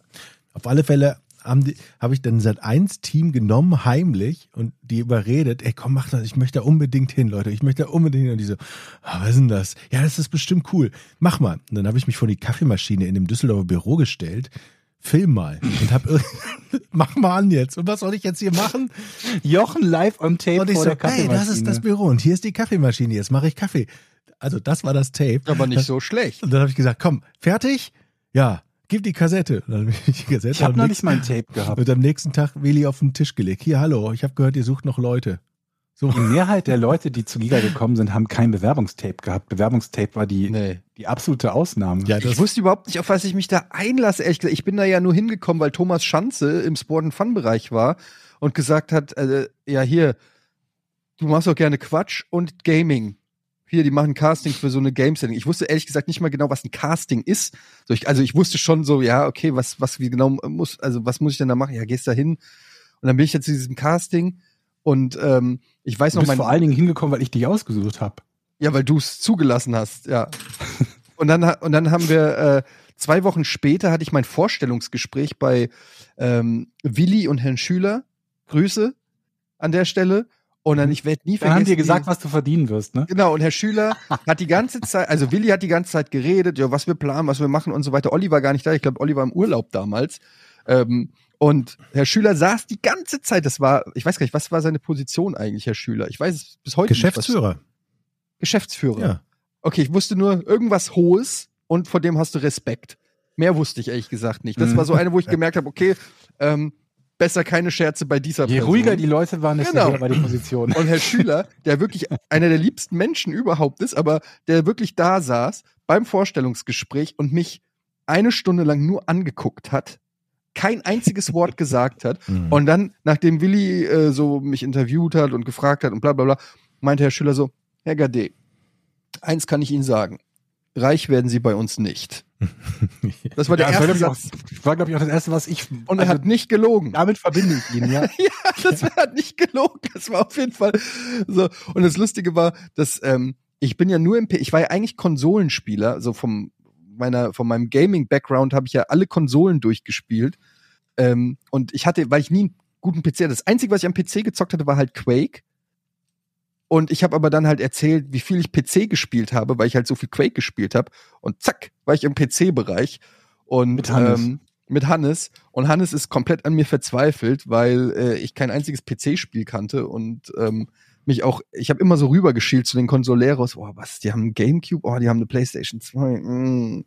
S3: auf alle Fälle haben die, habe ich dann seit eins Team genommen, heimlich, und die überredet, ey, komm, mach das, ich möchte da unbedingt hin, Leute, ich möchte da unbedingt hin. Und die so, ah, was ist denn das? Ja, das ist bestimmt cool. Mach mal. Und dann habe ich mich vor die Kaffeemaschine in dem Düsseldorfer Büro gestellt, film mal und hab, mach mal an jetzt. Und was soll ich jetzt hier machen?
S4: Jochen live on tape
S3: Und ich
S4: vor
S3: so,
S4: der
S3: hey,
S4: Kaffeemaschine.
S3: das ist das Büro und hier ist die Kaffeemaschine, jetzt mache ich Kaffee. Also das war das Tape.
S2: Aber nicht so schlecht.
S3: Und dann habe ich gesagt, komm, fertig? Ja, gib die Kassette. Und dann ich die Kassette
S4: Ich habe noch
S3: nächsten-
S4: nicht mal ein Tape gehabt.
S3: wird am nächsten Tag Willi auf den Tisch gelegt. Hier, hallo, ich habe gehört, ihr sucht noch Leute. So.
S4: Die Mehrheit der Leute, die zu Giga gekommen sind, haben kein Bewerbungstape gehabt. Bewerbungstape war die,
S2: Nee.
S4: die absolute Ausnahme.
S3: Ja,
S2: Ich
S3: das,
S2: wusste überhaupt nicht, auf was ich mich da einlasse, ehrlich gesagt. Ich bin da ja nur hingekommen, weil Thomas Schanze im Sport- und Fun-Bereich war und gesagt hat, äh, ja hier, du machst doch gerne Quatsch und Gaming. Hier, die machen Casting für so eine Game-Sendung. Ich wusste ehrlich gesagt nicht mal genau, was ein Casting ist. So, ich, also ich wusste schon so, ja, okay, was, was wie genau muss, also was muss ich denn da machen? Ja, gehst da hin. Und dann bin ich jetzt zu diesem Casting und ähm, ich weiß
S4: Du
S2: noch
S4: bist
S2: mein,
S4: vor allen Dingen hingekommen, weil ich dich ausgesucht habe.
S2: ja, weil du es zugelassen hast, ja. und dann und dann haben wir äh, zwei Wochen später hatte ich mein Vorstellungsgespräch bei ähm, Willi und Herrn Schüler. Grüße an der Stelle. Und dann ich werde nie
S4: Dann
S2: vergessen.
S4: haben die gesagt, was du verdienen wirst, ne?
S2: Genau, und Herr Schüler hat die ganze Zeit, also Willi hat die ganze Zeit geredet, ja, was wir planen, was wir machen und so weiter. Olli war gar nicht da, ich glaube, Olli war im Urlaub damals. Ähm, und Herr Schüler saß die ganze Zeit, das war, ich weiß gar nicht, was war seine Position eigentlich, Herr Schüler? Ich weiß es bis heute nicht.
S3: Geschäftsführer.
S2: Geschäftsführer.
S3: Ja.
S2: Okay, ich wusste nur irgendwas Hohes und vor dem hast du Respekt. Mehr wusste ich ehrlich gesagt nicht. Das
S4: Mhm.
S2: war so eine, wo ich gemerkt habe, okay, ähm, besser keine Scherze bei dieser
S4: Je
S2: Person.
S4: ruhiger die Leute waren, desto
S2: Genau.
S4: war die Position.
S2: Und Herr Schüler, der wirklich einer der liebsten Menschen überhaupt ist, aber der wirklich da saß beim Vorstellungsgespräch und mich eine Stunde lang nur angeguckt hat, kein einziges Wort gesagt hat.
S3: Mhm.
S2: Und dann, nachdem Willi äh, so mich interviewt hat und gefragt hat und bla bla bla, meinte Herr Schüler so, Herr Gade, eins kann ich Ihnen sagen, reich werden Sie bei uns nicht. Das war der
S4: Ja, das
S2: erste
S4: war,
S2: Satz.
S4: ich, auch, das war, glaube ich, auch das erste, was ich.
S2: Und er
S4: also,
S2: hat nicht gelogen.
S4: damit verbinde ich ihn, ja.
S2: Ja, das hat nicht gelogen. Das war auf jeden Fall so. Und das Lustige war, dass ähm, ich bin ja nur im, P ich war ja eigentlich Konsolenspieler, so vom meiner, von meinem Gaming-Background habe ich ja alle Konsolen durchgespielt. Ähm, und ich hatte, weil ich nie einen guten PC hatte, das Einzige, was ich am PC gezockt hatte, war halt Quake. Und ich habe aber dann halt erzählt, wie viel ich PC gespielt habe, weil ich halt so viel Quake gespielt habe. Und zack, war ich im PC-Bereich. Und
S4: Mit Hannes.
S2: Ähm, mit Hannes. Und Hannes ist komplett an mir verzweifelt, weil äh, ich kein einziges PC-Spiel kannte und ähm, mich auch, ich habe immer so rübergeschielt zu den Consoleros, oh, was, die haben einen Gamecube, oh, die haben eine Playstation 2. Mm.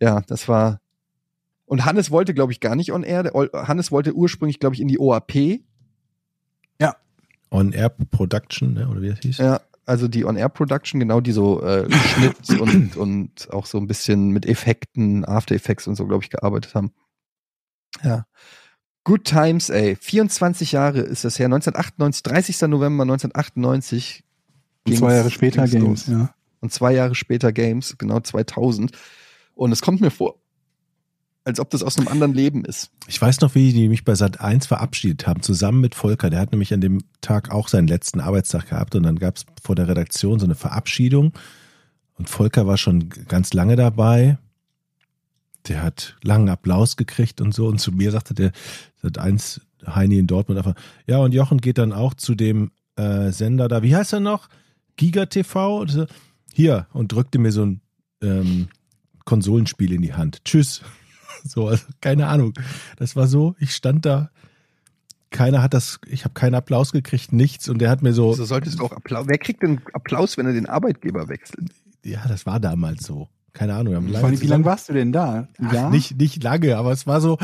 S2: Ja, das war. Und Hannes wollte, glaube ich, gar nicht on air. Hannes wollte ursprünglich, glaube ich, in die OAP.
S3: On Air Production, ne, oder wie das hieß?
S2: Ja, also die On-Air-Production, genau, die so äh, Schnitt und, und auch so ein bisschen mit Effekten, After Effects und so, glaube ich, gearbeitet haben. Ja. Good Times, ey. 24 Jahre ist das her. 1998, 30. November 1998.
S4: Und zwei Jahre später Games,
S2: los.
S4: ja.
S2: Und zwei Jahre später Games, genau 2000. Und es kommt mir vor, als ob das aus einem anderen Leben ist.
S3: Ich weiß noch, wie die mich bei Sat 1 verabschiedet haben, zusammen mit Volker. Der hat nämlich an dem Tag auch seinen letzten Arbeitstag gehabt und dann gab es vor der Redaktion so eine Verabschiedung. Und Volker war schon ganz lange dabei. Der hat langen Applaus gekriegt und so. Und zu mir sagte der Sat 1 Heini in Dortmund einfach, ja, und Jochen geht dann auch zu dem äh, Sender da, wie heißt er noch? Giga TV? Hier, und drückte mir so ein ähm, Konsolenspiel in die Hand. Tschüss. So, also keine Ahnung. Das war so, ich stand da, keiner hat das, ich habe keinen Applaus gekriegt, nichts. Und der hat mir so,
S2: So solltest du auch Applaus. Wer kriegt denn Applaus, wenn er den Arbeitgeber wechselt?
S3: ja, das war damals so. Keine Ahnung. Wir haben
S4: allem, wie lange warst du denn da?
S3: Ach,
S4: Ja?
S3: nicht, nicht lange, aber es war so.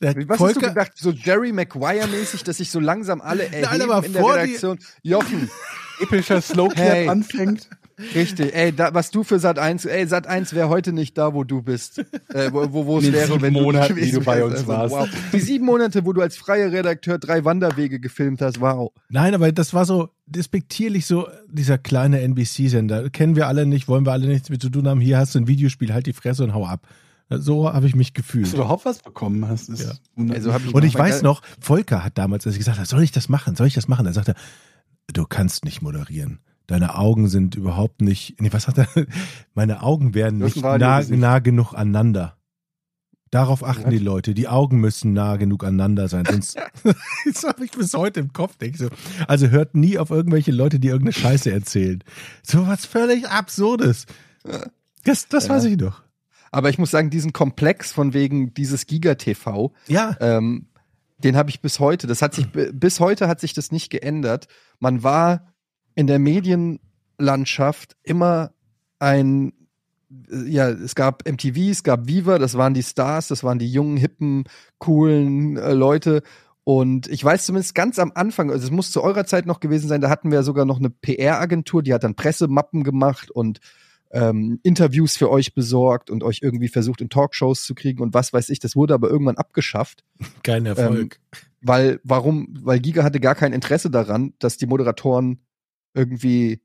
S3: Der
S2: Was hast du
S3: Volker,
S2: gedacht, so Jerry Maguire-mäßig, dass sich so langsam alle erheben
S3: aber
S2: in der Redaktion? Jochen,
S4: epischer Slow Clap
S2: Hey.
S4: anfängt.
S2: Richtig, ey, da, was du für Sat 1, ey, Sat 1 wäre heute nicht da, wo du bist. Äh, wo wo, es wäre, wenn du
S4: Monaten,
S2: nicht gewesen
S4: die du bei uns
S2: Also,
S4: warst.
S2: Wow. Die sieben Monate, wo du als freier Redakteur drei Wanderwege gefilmt hast, wow.
S3: nein, aber das war so despektierlich so, dieser kleine NBC-Sender. Kennen wir alle nicht, wollen wir alle nichts mit zu tun haben. Hier hast du ein Videospiel, halt die Fresse und hau ab. So habe ich mich
S4: Dass
S3: gefühlt.
S4: du überhaupt was bekommen hast. Ist
S3: Ja.
S2: Also ich-
S3: Und ich weiß noch, Volker hat damals, als ich gesagt habe, soll ich das machen, soll ich das machen? Da sagte er, du kannst nicht moderieren. Deine Augen sind überhaupt nicht, nee, was sagt er? Meine Augen
S2: hast
S3: nicht nah, nah genug aneinander. Darauf achten
S4: Was?
S3: die Leute. Die Augen müssen nah genug aneinander sein. Sonst, das habe ich bis heute im Kopf. Denk so. Also hört nie auf irgendwelche Leute, die irgendeine Scheiße erzählen. So was völlig Absurdes. Das, das
S2: Ja.
S3: weiß ich noch.
S2: Aber ich muss sagen, diesen Komplex von wegen dieses Giga-TV,
S3: Ja.
S2: ähm, den habe ich bis heute. Das hat sich bi- bis heute hat sich das nicht geändert. Man war in der Medienlandschaft immer ein äh, ja, es gab MTV, es gab Viva, das waren die Stars, das waren die jungen, hippen, coolen äh, Leute. Und ich weiß zumindest ganz am Anfang, also es muss zu eurer Zeit noch gewesen sein, da hatten wir sogar noch eine PR-Agentur, die hat dann Pressemappen gemacht und ähm, Interviews für euch besorgt und euch irgendwie versucht, in Talkshows zu kriegen und was weiß ich. Das wurde aber irgendwann abgeschafft.
S3: Kein Erfolg.
S2: Weil, warum? Weil Giga hatte gar kein Interesse daran, dass die Moderatoren irgendwie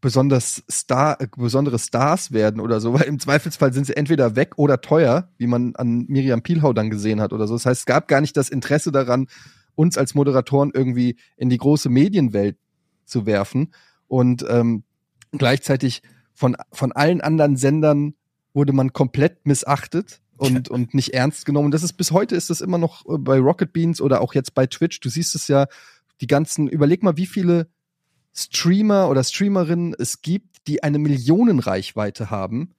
S2: besonders Star, äh, besondere Stars werden oder so, weil im Zweifelsfall sind sie entweder weg oder teuer, wie man an Miriam Pielhau dann gesehen hat oder so. Das heißt, es gab gar nicht das Interesse daran, uns als Moderatoren irgendwie in die große Medienwelt zu werfen. Und ähm, gleichzeitig von, von allen anderen Sendern wurde man komplett missachtet und, und nicht ernst genommen. Das ist bis heute ist das immer noch äh, bei Rocket Beans oder auch jetzt bei Twitch. Du siehst es ja, die ganzen, überleg mal, wie viele Streamer oder Streamerinnen es gibt, die eine Millionenreichweite haben,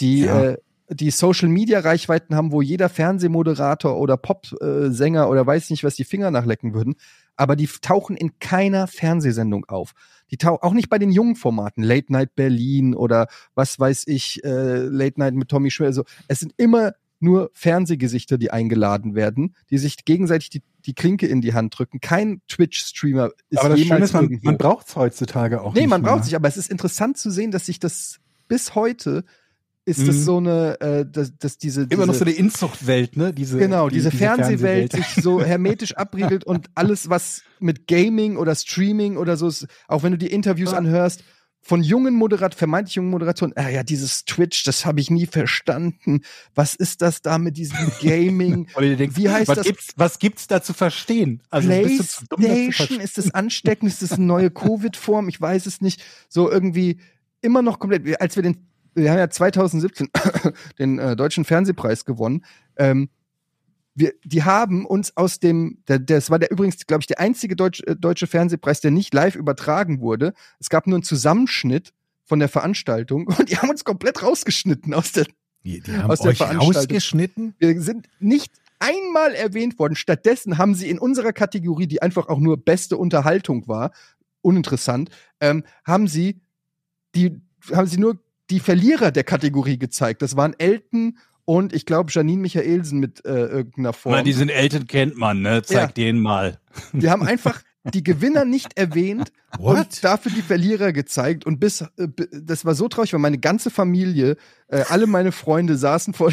S2: die,
S4: Ja.
S2: äh, die Social Media Reichweiten haben, wo jeder Fernsehmoderator oder Popsänger oder weiß nicht was die Finger nachlecken würden, aber die tauchen in keiner Fernsehsendung auf. Die tauchen auch nicht bei den jungen Formaten, Late Night Berlin oder was weiß ich, äh, Late Night mit Tommy Schmidt. Also es sind immer nur Fernsehgesichter, die eingeladen werden, die sich gegenseitig die, die Klinke in die Hand drücken. Kein Twitch-Streamer ist
S4: Aber das Schöne
S2: jemals
S4: ist, man,
S2: irgendwo.
S4: man braucht es heutzutage auch
S2: Nee,
S4: nicht
S2: man braucht sich, aber es ist interessant zu sehen, dass sich das bis heute ist das
S4: Mhm.
S2: so eine, äh, dass, dass diese,
S4: Immer noch
S2: diese
S4: so eine Inzuchtwelt, ne? Diese,
S2: genau
S4: die-
S2: diese, Fernsehwelt,
S4: Fernsehwelt.
S2: sich so hermetisch abriegelt und alles was mit Gaming oder Streaming oder so ist, auch wenn du die Interviews
S4: Ja.
S2: anhörst von jungen Moderat, vermeintlich jungen Moderatoren, ah ja, dieses Twitch, das habe ich nie verstanden. Was ist das da mit diesem Gaming? Wie heißt
S4: was
S2: das?
S4: Gibt's, was gibt's da zu verstehen? Also zu dumm, das
S2: PlayStation,
S4: verstehen?
S2: ist das ansteckend? Ist das eine neue Covid-Form? Ich weiß es nicht. So irgendwie immer noch komplett, als wir den, wir haben ja 2017 den äh, deutschen Fernsehpreis gewonnen, ähm, wir, die haben uns aus dem, der, das war der übrigens, glaube ich, der einzige Deutsch, äh, deutsche Fernsehpreis, der nicht live übertragen wurde. Es gab nur einen Zusammenschnitt von der Veranstaltung und die haben uns komplett rausgeschnitten aus der.
S3: Die, die haben
S2: Aus der
S3: euch
S2: Veranstaltung.
S3: rausgeschnitten?
S2: Wir sind nicht einmal erwähnt worden. Stattdessen haben sie in unserer Kategorie, die einfach auch nur beste Unterhaltung war, uninteressant, ähm, haben sie die, haben sie nur die Verlierer der Kategorie gezeigt. Das waren Elton und ich glaube Janine Michaelsen mit äh, irgendeiner Form.
S4: Na, die sind Eltern kennt man, ne? Zeig
S2: Ja.
S4: denen mal.
S2: Wir haben einfach die Gewinner nicht erwähnt
S3: What?
S2: und dafür die Verlierer gezeigt. Und bis, äh, das war so traurig, weil meine ganze Familie, äh, alle meine Freunde saßen vor,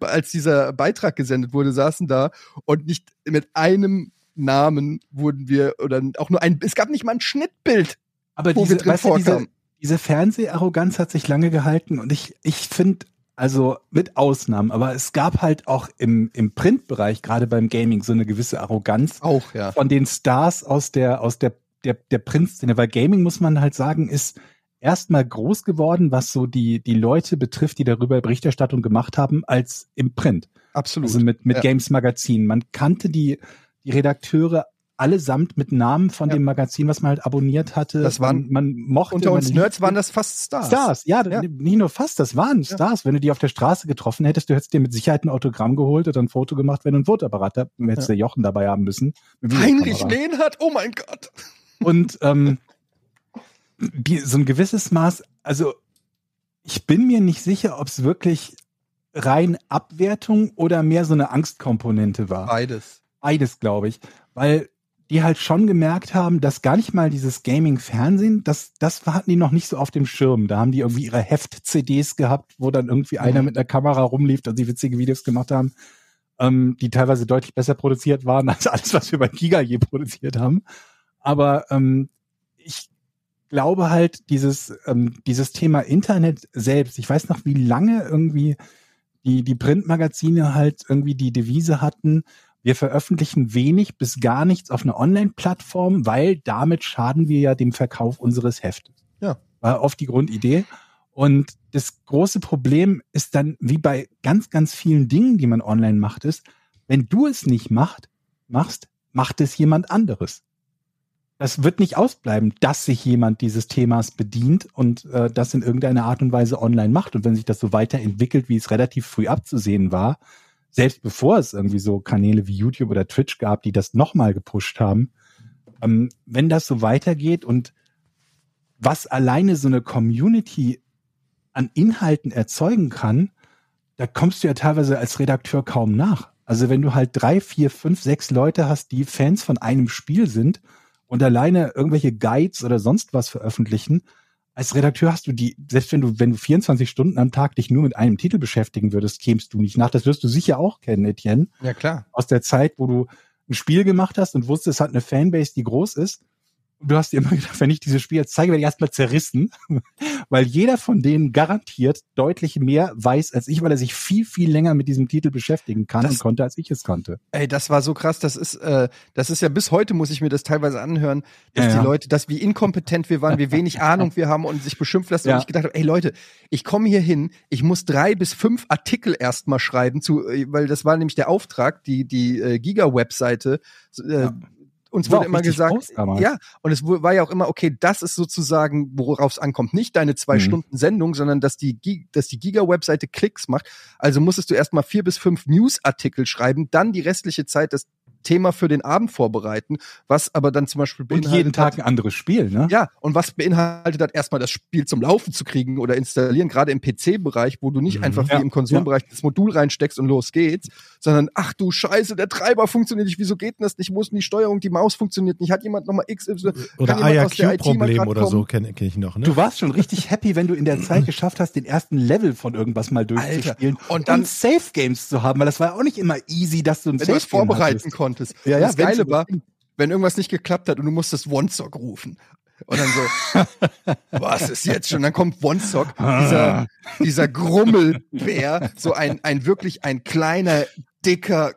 S2: als dieser Beitrag gesendet wurde, saßen da und nicht mit einem Namen wurden wir, oder auch nur ein, es gab nicht mal ein Schnittbild.
S4: Aber
S2: Wo wir
S4: diese,
S2: drin
S4: weißt du, diese, diese Fernseharroganz hat sich lange gehalten und ich, ich finde, also mit Ausnahmen, aber es gab halt auch im, im Printbereich, gerade beim Gaming, so eine gewisse Arroganz
S2: Auch, ja.
S4: von den Stars aus der, aus der, der, der Printszene. Weil Gaming, muss man halt sagen, ist erstmal groß geworden, was so die, die Leute betrifft, die darüber Berichterstattung gemacht haben, als im Print.
S2: Absolut.
S4: Also mit, mit
S2: Ja.
S4: Games Magazin. Man kannte die, die Redakteure allesamt mit Namen von
S2: Ja.
S4: dem Magazin, was man halt abonniert hatte.
S2: Das waren-
S4: man, man mochte
S2: Unter uns Nerds waren das fast Stars.
S4: Stars, ja,
S2: Ja.
S4: nicht nur fast, das waren
S2: Ja.
S4: Stars. Wenn du die auf der Straße getroffen hättest, du hättest dir mit Sicherheit ein Autogramm geholt oder ein Foto gemacht, wenn du ein Fotoapparat hast, dann hättest du Jochen dabei haben müssen.
S2: Heinrich. Lehnhardt, oh mein Gott.
S4: Und ähm, die, so ein gewisses Maß, also ich bin mir nicht sicher, ob es wirklich rein Abwertung oder mehr so eine Angstkomponente war.
S2: Beides.
S4: Beides, glaube ich. Weil die halt schon gemerkt haben, dass gar nicht mal dieses Gaming-Fernsehen, das, das hatten die noch nicht so auf dem Schirm. Da haben die irgendwie ihre Heft-CDs gehabt, wo dann irgendwie einer mit einer Kamera rumlief und sie witzige Videos gemacht haben, ähm, die teilweise deutlich besser produziert waren als alles, was wir bei Giga je produziert haben. Aber ähm, ich glaube halt, dieses, ähm, dieses Thema Internet selbst, ich weiß noch, wie lange irgendwie die, die Printmagazine halt irgendwie die Devise hatten, wir veröffentlichen wenig bis gar nichts auf einer Online-Plattform, weil damit schaden wir ja dem Verkauf unseres Heftes.
S2: Ja.
S4: War oft die Grundidee. Und das große Problem ist dann, wie bei ganz, ganz vielen Dingen, die man online macht, ist, wenn du es nicht macht, machst, macht es jemand anderes. Das wird nicht ausbleiben, dass sich jemand dieses Themas bedient und äh, das in irgendeiner Art und Weise online macht. Und wenn sich das so weiterentwickelt, wie es relativ früh abzusehen war, selbst bevor es irgendwie so Kanäle wie YouTube oder Twitch gab, die das nochmal gepusht haben, ähm, wenn das so weitergeht und was alleine so eine Community an Inhalten erzeugen kann, da kommst du ja teilweise als Redakteur kaum nach. Also wenn du halt drei, vier, fünf, sechs Leute hast, die Fans von einem Spiel sind und alleine irgendwelche Guides oder sonst was veröffentlichen, als Redakteur hast du die, selbst wenn du, wenn du 24 Stunden am Tag dich nur mit einem Titel beschäftigen würdest, kämst du nicht nach. Das wirst du sicher auch kennen, Etienne
S2: Ja, klar.
S4: aus der Zeit, wo du ein Spiel gemacht hast und wusstest, es hat eine Fanbase, die groß ist. Du hast dir immer gedacht, wenn ich dieses Spiel jetzt zeige, werde ich erstmal zerrissen, weil jeder von denen garantiert deutlich mehr weiß als ich, weil er sich viel, viel länger mit diesem Titel beschäftigen kann
S2: Das-
S4: und konnte, als ich es konnte.
S2: Ey, das war so krass. Das ist, äh, das ist ja bis heute muss ich mir das teilweise anhören, dass
S4: Ja,
S2: die
S4: ja.
S2: Leute, dass wie inkompetent wir waren, wie wenig Ahnung wir haben und sich beschimpft lassen.
S4: Ja.
S2: Und ich gedacht habe, ey Leute, ich komme hier hin, ich muss drei bis fünf Artikel erstmal schreiben, zu, äh, weil das war nämlich der Auftrag, die die äh, Giga-Webseite. Äh. Uns wurde immer gesagt, ja, und es war ja auch immer, okay, das ist sozusagen, worauf es ankommt. Nicht deine zwei
S4: Mhm.
S2: Stunden Sendung, sondern dass die, dass die Giga-Webseite Klicks macht. Also musstest du erstmal vier bis fünf News-Artikel schreiben, dann die restliche Zeit das Thema für den Abend vorbereiten, was aber dann zum Beispiel
S4: Und
S2: beinhaltet
S4: jeden Tag
S2: hat,
S4: ein anderes Spiel, ne?
S2: ja, und was beinhaltet hat, erstmal das Spiel zum Laufen zu kriegen oder installieren, gerade im PC-Bereich, wo du nicht
S3: Mhm.
S2: einfach wie
S4: Ja,
S2: im Konsolenbereich das Modul reinsteckst und los geht's, sondern ach du Scheiße, der Treiber funktioniert nicht, wieso geht denn das nicht, wo ist denn die Steuerung, die Maus funktioniert nicht, hat jemand nochmal XY,
S3: Oder
S2: grad
S3: oder so kenne kenn ich noch, ne?
S4: Du warst schon richtig happy, wenn du in der Zeit geschafft hast, den ersten Level von irgendwas mal durchzuspielen
S2: Alter, und dann-
S4: Safe Games zu haben, weil das war ja auch nicht immer easy, dass du ein
S2: wenn du es
S4: Safe Game
S2: vorbereiten
S4: hattest.
S2: Konntest.
S4: Ja, ja,
S2: das Geile war, wenn irgendwas nicht geklappt hat und du musstest One-Sock rufen. Und dann so, was ist jetzt schon? Dann kommt One-Sock, dieser, dieser Grummelbär, so ein, ein wirklich ein kleiner, dicker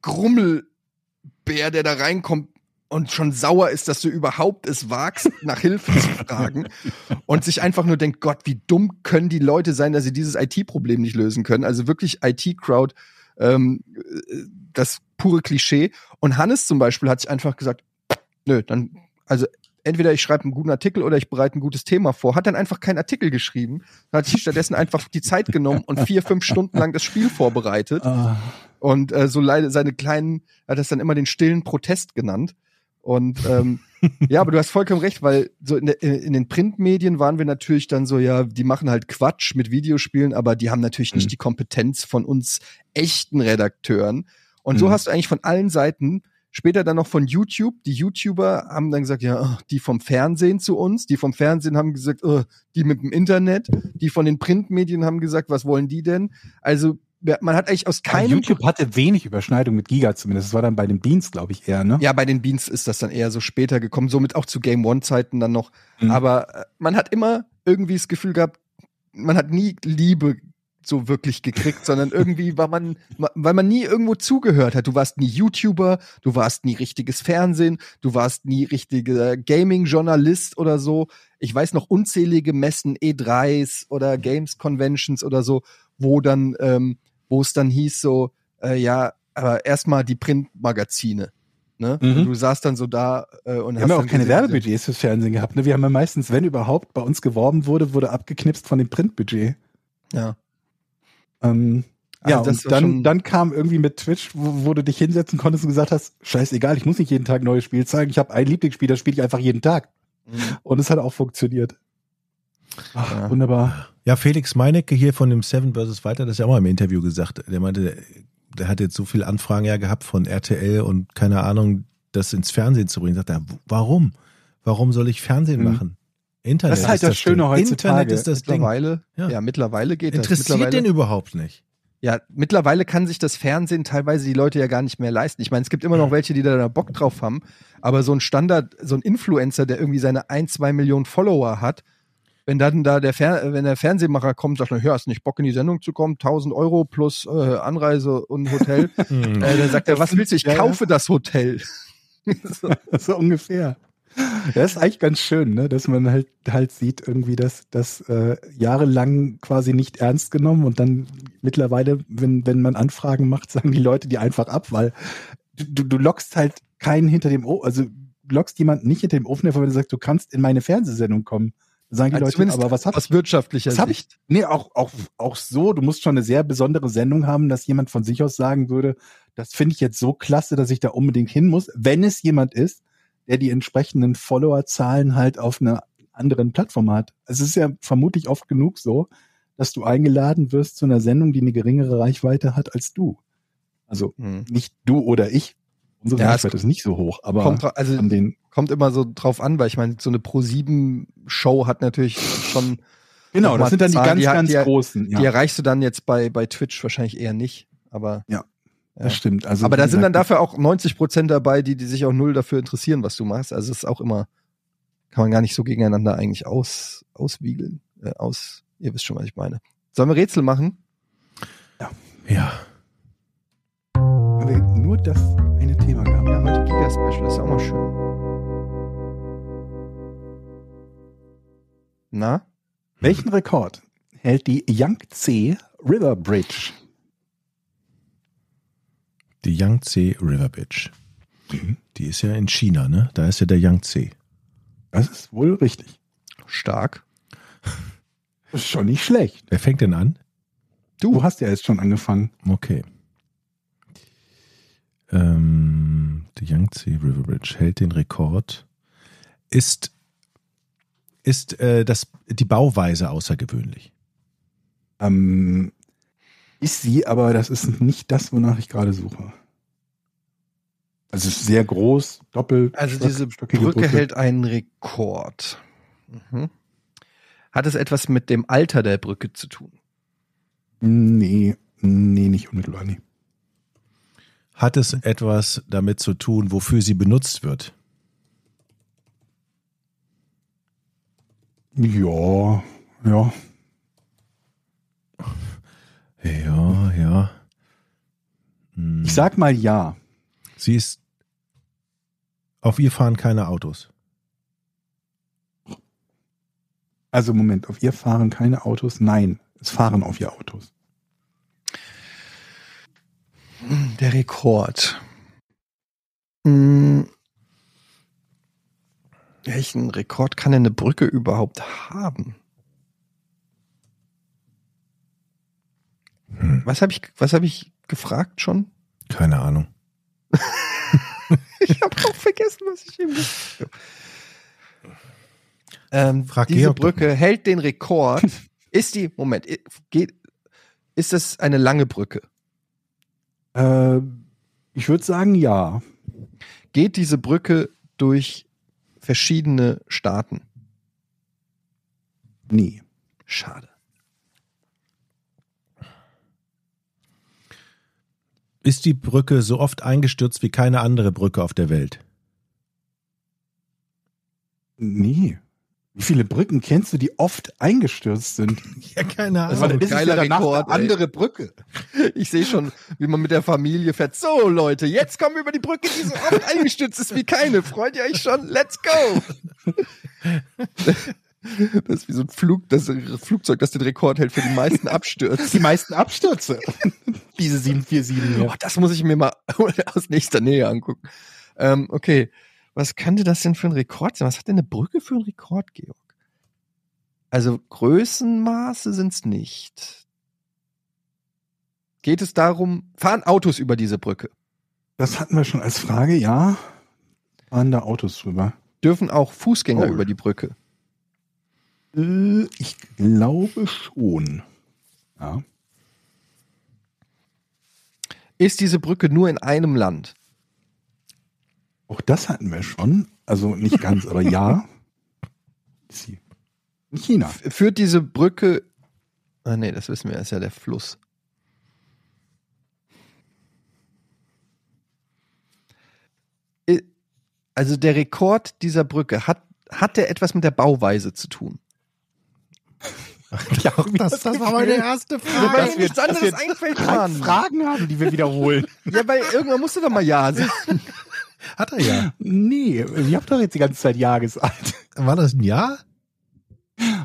S2: Grummelbär, der da reinkommt und schon sauer ist, dass du überhaupt es wagst, nach Hilfe zu fragen und sich einfach nur denkt, Gott, wie dumm können die Leute sein, dass sie dieses IT-Problem nicht lösen können. Also wirklich IT-Crowd, ähm, das pure Klischee. Und Hannes zum Beispiel hat sich einfach gesagt, nö, dann, also entweder ich schreibe einen guten Artikel oder ich bereite ein gutes Thema vor. Hat dann einfach keinen Artikel geschrieben, hat sich stattdessen einfach die Zeit genommen und vier, fünf Stunden lang das Spiel vorbereitet.
S4: Ah.
S2: Und äh, so leider seine kleinen, hat das dann immer den stillen Protest genannt. Und ähm, ja, aber du hast vollkommen recht, weil so in, der, in den Printmedien waren wir natürlich dann so, ja, die machen halt Quatsch mit Videospielen, aber die haben natürlich nicht
S4: Mhm.
S2: die Kompetenz von uns echten Redakteuren. Und so
S4: Mhm.
S2: hast du eigentlich von allen Seiten, später dann noch von YouTube, die YouTuber haben dann gesagt, ja, oh, die vom Fernsehen zu uns, die vom Fernsehen haben gesagt, oh, die mit dem Internet, die von den Printmedien haben gesagt, was wollen die denn? Also man hat eigentlich aus keinem
S4: YouTube hatte wenig Überschneidung mit Giga zumindest. Das war dann bei den Beans, glaube ich, eher, ne?
S2: Ja, bei den Beans ist das dann eher so später gekommen, somit auch zu Game One-Zeiten dann noch.
S4: Mhm.
S2: Aber äh, man hat immer irgendwie das Gefühl gehabt, man hat nie Liebe so wirklich gekriegt, sondern irgendwie war man, ma- weil man nie irgendwo zugehört hat. Du warst nie YouTuber, du warst nie richtiges Fernsehen, du warst nie richtiger Gaming-Journalist oder so. Ich weiß noch unzählige Messen, E3s oder Games Conventions oder so, wo dann, ähm, wo es dann hieß so, äh, ja, aber erstmal die Printmagazine. Ne?
S4: Mhm.
S2: Du saßt dann so da äh, und
S4: Wir haben ja auch keine Werbebudgets fürs Fernsehen gehabt. Ne? Wir haben ja meistens, wenn überhaupt, bei uns geworben wurde, wurde abgeknipst von dem Printbudget.
S2: Ja.
S4: Ähm,
S2: Also
S4: ja, und dann, dann kam irgendwie mit Twitch, wo, wo du dich hinsetzen konntest und gesagt hast, scheißegal, ich muss nicht jeden Tag ein neues Spiel zeigen. Ich habe ein Lieblingsspiel, das spiele ich einfach jeden Tag.
S2: Mhm.
S4: Und es hat auch funktioniert. Ach,
S2: Ja.
S4: Wunderbar.
S3: Ja, Felix Meinecke hier von dem Seven vs. Weiter, das ist ja auch mal im Interview gesagt. Der meinte, der hat jetzt so viele Anfragen ja gehabt von RTL und keine Ahnung, das ins Fernsehen zu bringen. Sagt er, warum? Warum soll ich Fernsehen
S4: Mhm.
S3: machen? Internet
S4: Das ist halt das Schöne
S3: Ding.
S4: heutzutage.
S3: Internet ist das Ding.
S2: Mittlerweile, ja.
S3: Ja.
S2: mittlerweile geht
S3: Interessiert
S2: das. Mittlerweile,
S3: den überhaupt nicht.
S2: ja, mittlerweile kann sich das Fernsehen teilweise die Leute ja gar nicht mehr leisten. Ich meine, es gibt immer noch welche, die da da Bock drauf haben, aber so ein Standard, so ein Influencer, der irgendwie seine ein, zwei Millionen Follower hat, wenn dann da der, Fer wenn der Fernsehmacher kommt, sagt, er, ja, hast nicht Bock in die Sendung zu kommen, 1000 Euro plus äh, Anreise und Hotel,
S3: Hm.
S2: äh, dann sagt er,
S4: Das
S2: was willst du? Ich
S4: ja, ja.
S2: kaufe das Hotel. so.
S4: so ungefähr. Ja, ist eigentlich ganz schön, ne? dass man halt halt sieht irgendwie, dass das äh, jahrelang quasi nicht ernst genommen und dann mittlerweile, wenn wenn man Anfragen macht, sagen die Leute die einfach ab, weil du, du, lockst halt keinen hinter dem Ofen, also du lockst jemanden nicht hinter dem Ofen, wenn du sagst, du kannst in meine Fernsehsendung kommen. Sagen die
S2: Also
S4: Leute, aber was hab
S2: aus
S4: ich?
S2: wirtschaftlicher
S4: Was hab ich?
S2: Sicht.
S4: Nee, auch, auch, auch so, du musst schon eine sehr besondere Sendung haben, dass jemand von sich aus sagen würde, das finde ich jetzt so klasse, dass ich da unbedingt hin muss, wenn es jemand ist, der die entsprechenden Followerzahlen halt auf einer anderen Plattform hat. Es ist ja vermutlich oft genug so, dass du eingeladen wirst zu einer Sendung, die eine geringere Reichweite hat als du. Also
S2: Hm.
S4: nicht du oder ich. Unsere
S2: Ja,
S4: Reichweite ist nicht so hoch, aber
S2: Kommt, also kommt immer so drauf an, weil ich meine, so eine Pro-7-Show hat natürlich schon,
S4: Genau, das sind dann die
S2: Zahlen,
S4: ganz,
S2: die
S4: ganz
S2: die-
S4: großen. Ja,
S2: die erreichst du dann jetzt bei, bei Twitch wahrscheinlich eher nicht. Aber,
S4: Ja,
S2: ja.
S4: das stimmt. Also,
S2: aber da sind dann dafür auch 90 Prozent dabei, die, die sich auch null dafür interessieren, was du machst. Also es ist auch immer, kann man gar nicht so gegeneinander eigentlich aus, auswiegeln. Äh, aus, ihr wisst schon, was ich meine. Sollen wir Rätsel machen?
S3: Ja.
S4: Wir nur das Thema gehabt.
S2: Ja, heute Giga-Special, ist ja auch mal schön. Na?
S4: Welchen Rekord hält die Yangtze River Bridge?
S3: Die Yangtze River Bridge.
S4: Mhm.
S3: Die ist ja in China, ne? Da ist ja der Yangtze.
S4: Das ist wohl richtig.
S2: Stark.
S4: Das ist schon nicht schlecht.
S3: Wer fängt denn an?
S4: Du hast ja jetzt schon angefangen.
S3: Okay. Ähm, die Yangtze River Bridge hält den Rekord. Ist, ist äh, das, die Bauweise außergewöhnlich?
S4: Ähm, ist sie, aber das ist nicht das, wonach ich gerade suche. Also es ist sehr groß, doppelt.
S2: Also diese
S4: stockige
S2: Brücke hält einen Rekord. Mhm. Hat es etwas mit dem Alter der Brücke zu tun?
S4: Nee, nee, nicht unmittelbar, nee.
S3: Hat es etwas damit zu tun, wofür sie benutzt wird?
S4: Ja, ja.
S3: Ja, ja. Hm.
S4: Ich sag mal ja.
S3: Sie ist. Auf ihr fahren keine Autos.
S4: Also Moment, auf ihr fahren keine Autos? Nein, es fahren auf ihr Autos.
S2: Der Rekord. Hm. Welchen Rekord kann denn eine Brücke überhaupt haben?
S3: Hm.
S2: Was habe ich, was habe ich gefragt schon?
S3: Keine Ahnung.
S2: Ich habe auch vergessen, was ich eben gesagt habe. Ähm, diese
S3: Georg
S2: Brücke hält den Rekord. Ist die, Moment, geht, ist das eine lange Brücke?
S4: Äh, ich würde sagen ja.
S2: Geht diese Brücke durch verschiedene Staaten?
S4: Nee.
S2: Schade.
S3: Ist die Brücke so oft eingestürzt wie keine andere Brücke auf der Welt?
S4: Nee. Wie viele Brücken kennst du, die oft eingestürzt sind?
S3: Ja, keine
S2: Das
S3: Ahnung.
S2: war ein
S4: Das ist
S2: geiler
S4: ja
S2: Rekord,
S4: eine
S2: ey.
S4: andere Brücke.
S2: Ich sehe schon, wie man mit der Familie fährt. So, Leute, jetzt kommen wir über die Brücke, die so oft eingestürzt ist wie keine. Freut ihr euch schon? Let's go! Das ist wie so ein Flug, das Flugzeug, das den Rekord hält für die meisten Abstürze.
S4: Die meisten Abstürze. Diese 747
S2: Oh, das muss ich mir mal aus nächster Nähe angucken. Ähm, okay, was könnte das denn für ein Rekord sein? Was hat denn eine Brücke für einen Rekord, Georg? Also Größenmaße sind's nicht. Geht es darum, fahren Autos über diese Brücke?
S4: Das hatten wir schon als Frage, ja. Fahren da Autos drüber?
S2: Dürfen auch Fußgänger
S4: Oh.
S2: über die Brücke?
S4: Äh, ich glaube schon. Ja.
S2: Ist diese Brücke nur in einem Land?
S4: Auch das hatten wir schon. Also nicht ganz, aber ja. In China.
S2: Führt diese Brücke. Ah, nee, das wissen wir, ist ja der Fluss. Also der Rekord dieser Brücke, hat, hat der etwas mit der Bauweise zu tun?
S4: Ja,
S3: das, das war meine erste
S2: weil
S3: Frage.
S2: mir nichts anderes einfällt,
S4: drei
S2: Mann.
S4: Fragen haben, die wir wiederholen.
S2: Ja, weil irgendwann musst du doch mal Ja sagen.
S3: Hat er ja.
S4: Nee, ihr habt doch jetzt die ganze Zeit Ja gesagt.
S3: War das ein Ja?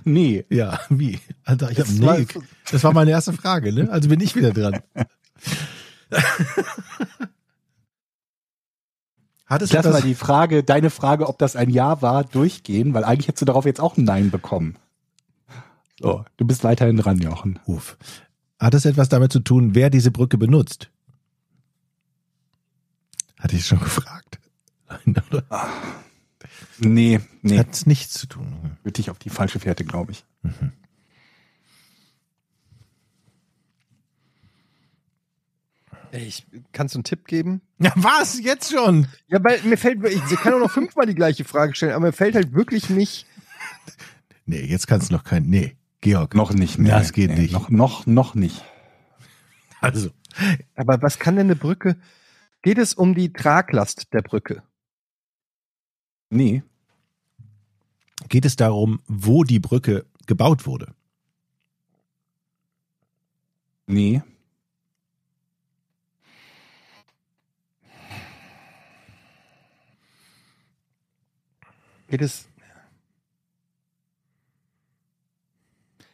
S4: Nee.
S3: Ja, wie? Alter, ich hab
S4: Das war-
S3: nee. Das war meine erste Frage, ne? Also bin ich wieder dran. Hat es
S4: Ich lass
S3: etwas,
S4: mal die Frage, deine Frage, ob das ein Ja war, durchgehen, weil eigentlich hättest du darauf jetzt auch ein Nein bekommen. So, du bist weiterhin dran, Jochen.
S3: Uff. Hat es etwas damit zu tun, wer diese Brücke benutzt? Hatte ich schon gefragt. Nein, oder?
S4: Nee, nee.
S3: Hat es nichts zu tun.
S4: Würde dich auf die falsche Fährte, glaube ich.
S2: Ich, kannst du einen Tipp geben?
S3: Ja, was? Jetzt schon?
S2: Ja, weil mir fällt, ich kann auch noch fünfmal die gleiche Frage stellen, aber mir fällt halt wirklich nicht.
S3: Nee, jetzt kannst du noch kein. Nee, Georg.
S4: Noch nicht.
S3: Das geht nicht.
S4: Noch, noch, noch nicht.
S3: Also.
S2: Aber was kann denn eine Brücke? Geht es um die Traglast der Brücke?
S4: Nee.
S3: Geht es darum, wo die Brücke gebaut wurde?
S4: Nee.
S2: Geht es.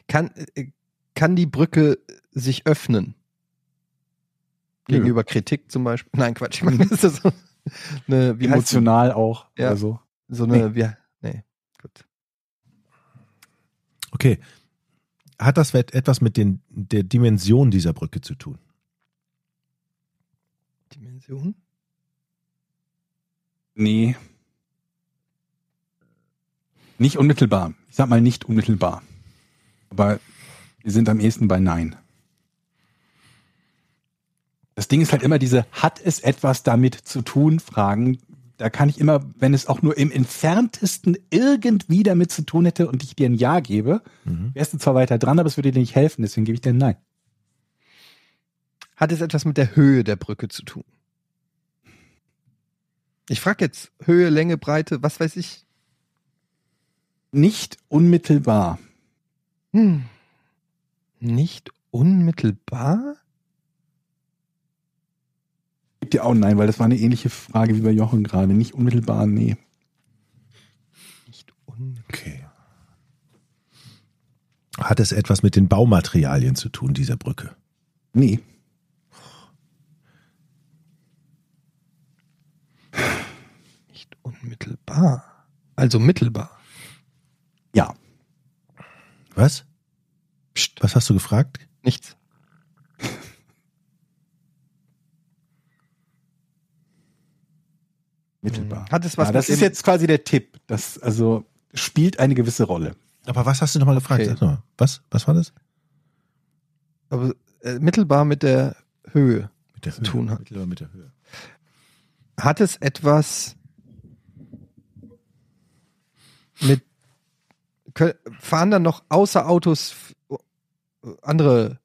S2: Kann, äh, kann die Brücke sich öffnen?
S4: Nö.
S2: Gegenüber Kritik zum Beispiel? Nein, Quatsch. Ich meine, ist das so eine, wie?
S4: Emotional auch.
S2: Ja.
S4: Oder so.
S2: so eine, wie, nee, gut.
S3: Okay. Hat das etwas mit den, der Dimension dieser Brücke zu tun?
S2: Dimension?
S4: Nee. Nicht unmittelbar. Ich sag mal nicht unmittelbar. Aber wir sind am ehesten bei Nein. Das Ding ist halt immer diese, hat es etwas damit zu tun, Fragen. Da kann ich immer, wenn es auch nur im entferntesten irgendwie damit zu tun hätte und ich dir ein Ja gebe,
S3: Mhm.
S4: wärst du zwar weiter dran, aber es würde dir nicht helfen, deswegen gebe ich dir ein Nein.
S2: Hat es etwas mit der Höhe der Brücke zu tun? Ich frage jetzt Höhe, Länge, Breite, was weiß ich.
S4: Nicht unmittelbar.
S2: Hm. Nicht unmittelbar?
S4: Dir auch nein, weil das war eine ähnliche Frage wie bei Jochen gerade. Nicht unmittelbar, nee.
S2: Nicht unmittelbar.
S3: Okay. Hat es etwas mit den Baumaterialien zu tun, dieser Brücke?
S4: Nee.
S2: Nicht unmittelbar. Also mittelbar.
S4: Ja.
S3: Was?
S2: Psst.
S3: Was hast du gefragt?
S2: Nichts.
S4: Mittelbar.
S2: Hat es was
S4: ja, das ist jetzt quasi der Tipp. Das also spielt eine gewisse Rolle.
S3: Aber was hast du nochmal gefragt?
S2: Okay.
S3: Sag noch mal. Was? Was war das?
S2: Aber äh, mittelbar mit der Höhe.
S3: Mit der
S2: Zu tun hat.
S3: Mittelbar mit der Höhe.
S2: Hat es etwas mit fahren dann noch außer Autos andere,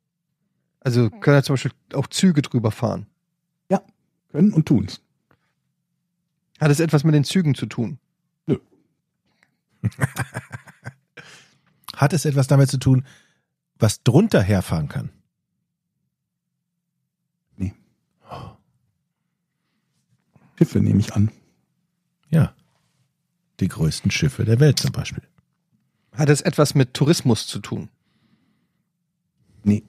S2: also können ja zum Beispiel auch Züge drüber fahren.
S4: Können und tun's.
S2: Hat es etwas mit den Zügen zu tun?
S3: Hat es etwas damit zu tun, was drunter herfahren kann?
S4: Schiffe nehme ich an.
S3: Ja. Die größten Schiffe der Welt zum Beispiel.
S2: Hat es etwas mit Tourismus zu tun?
S4: Nee.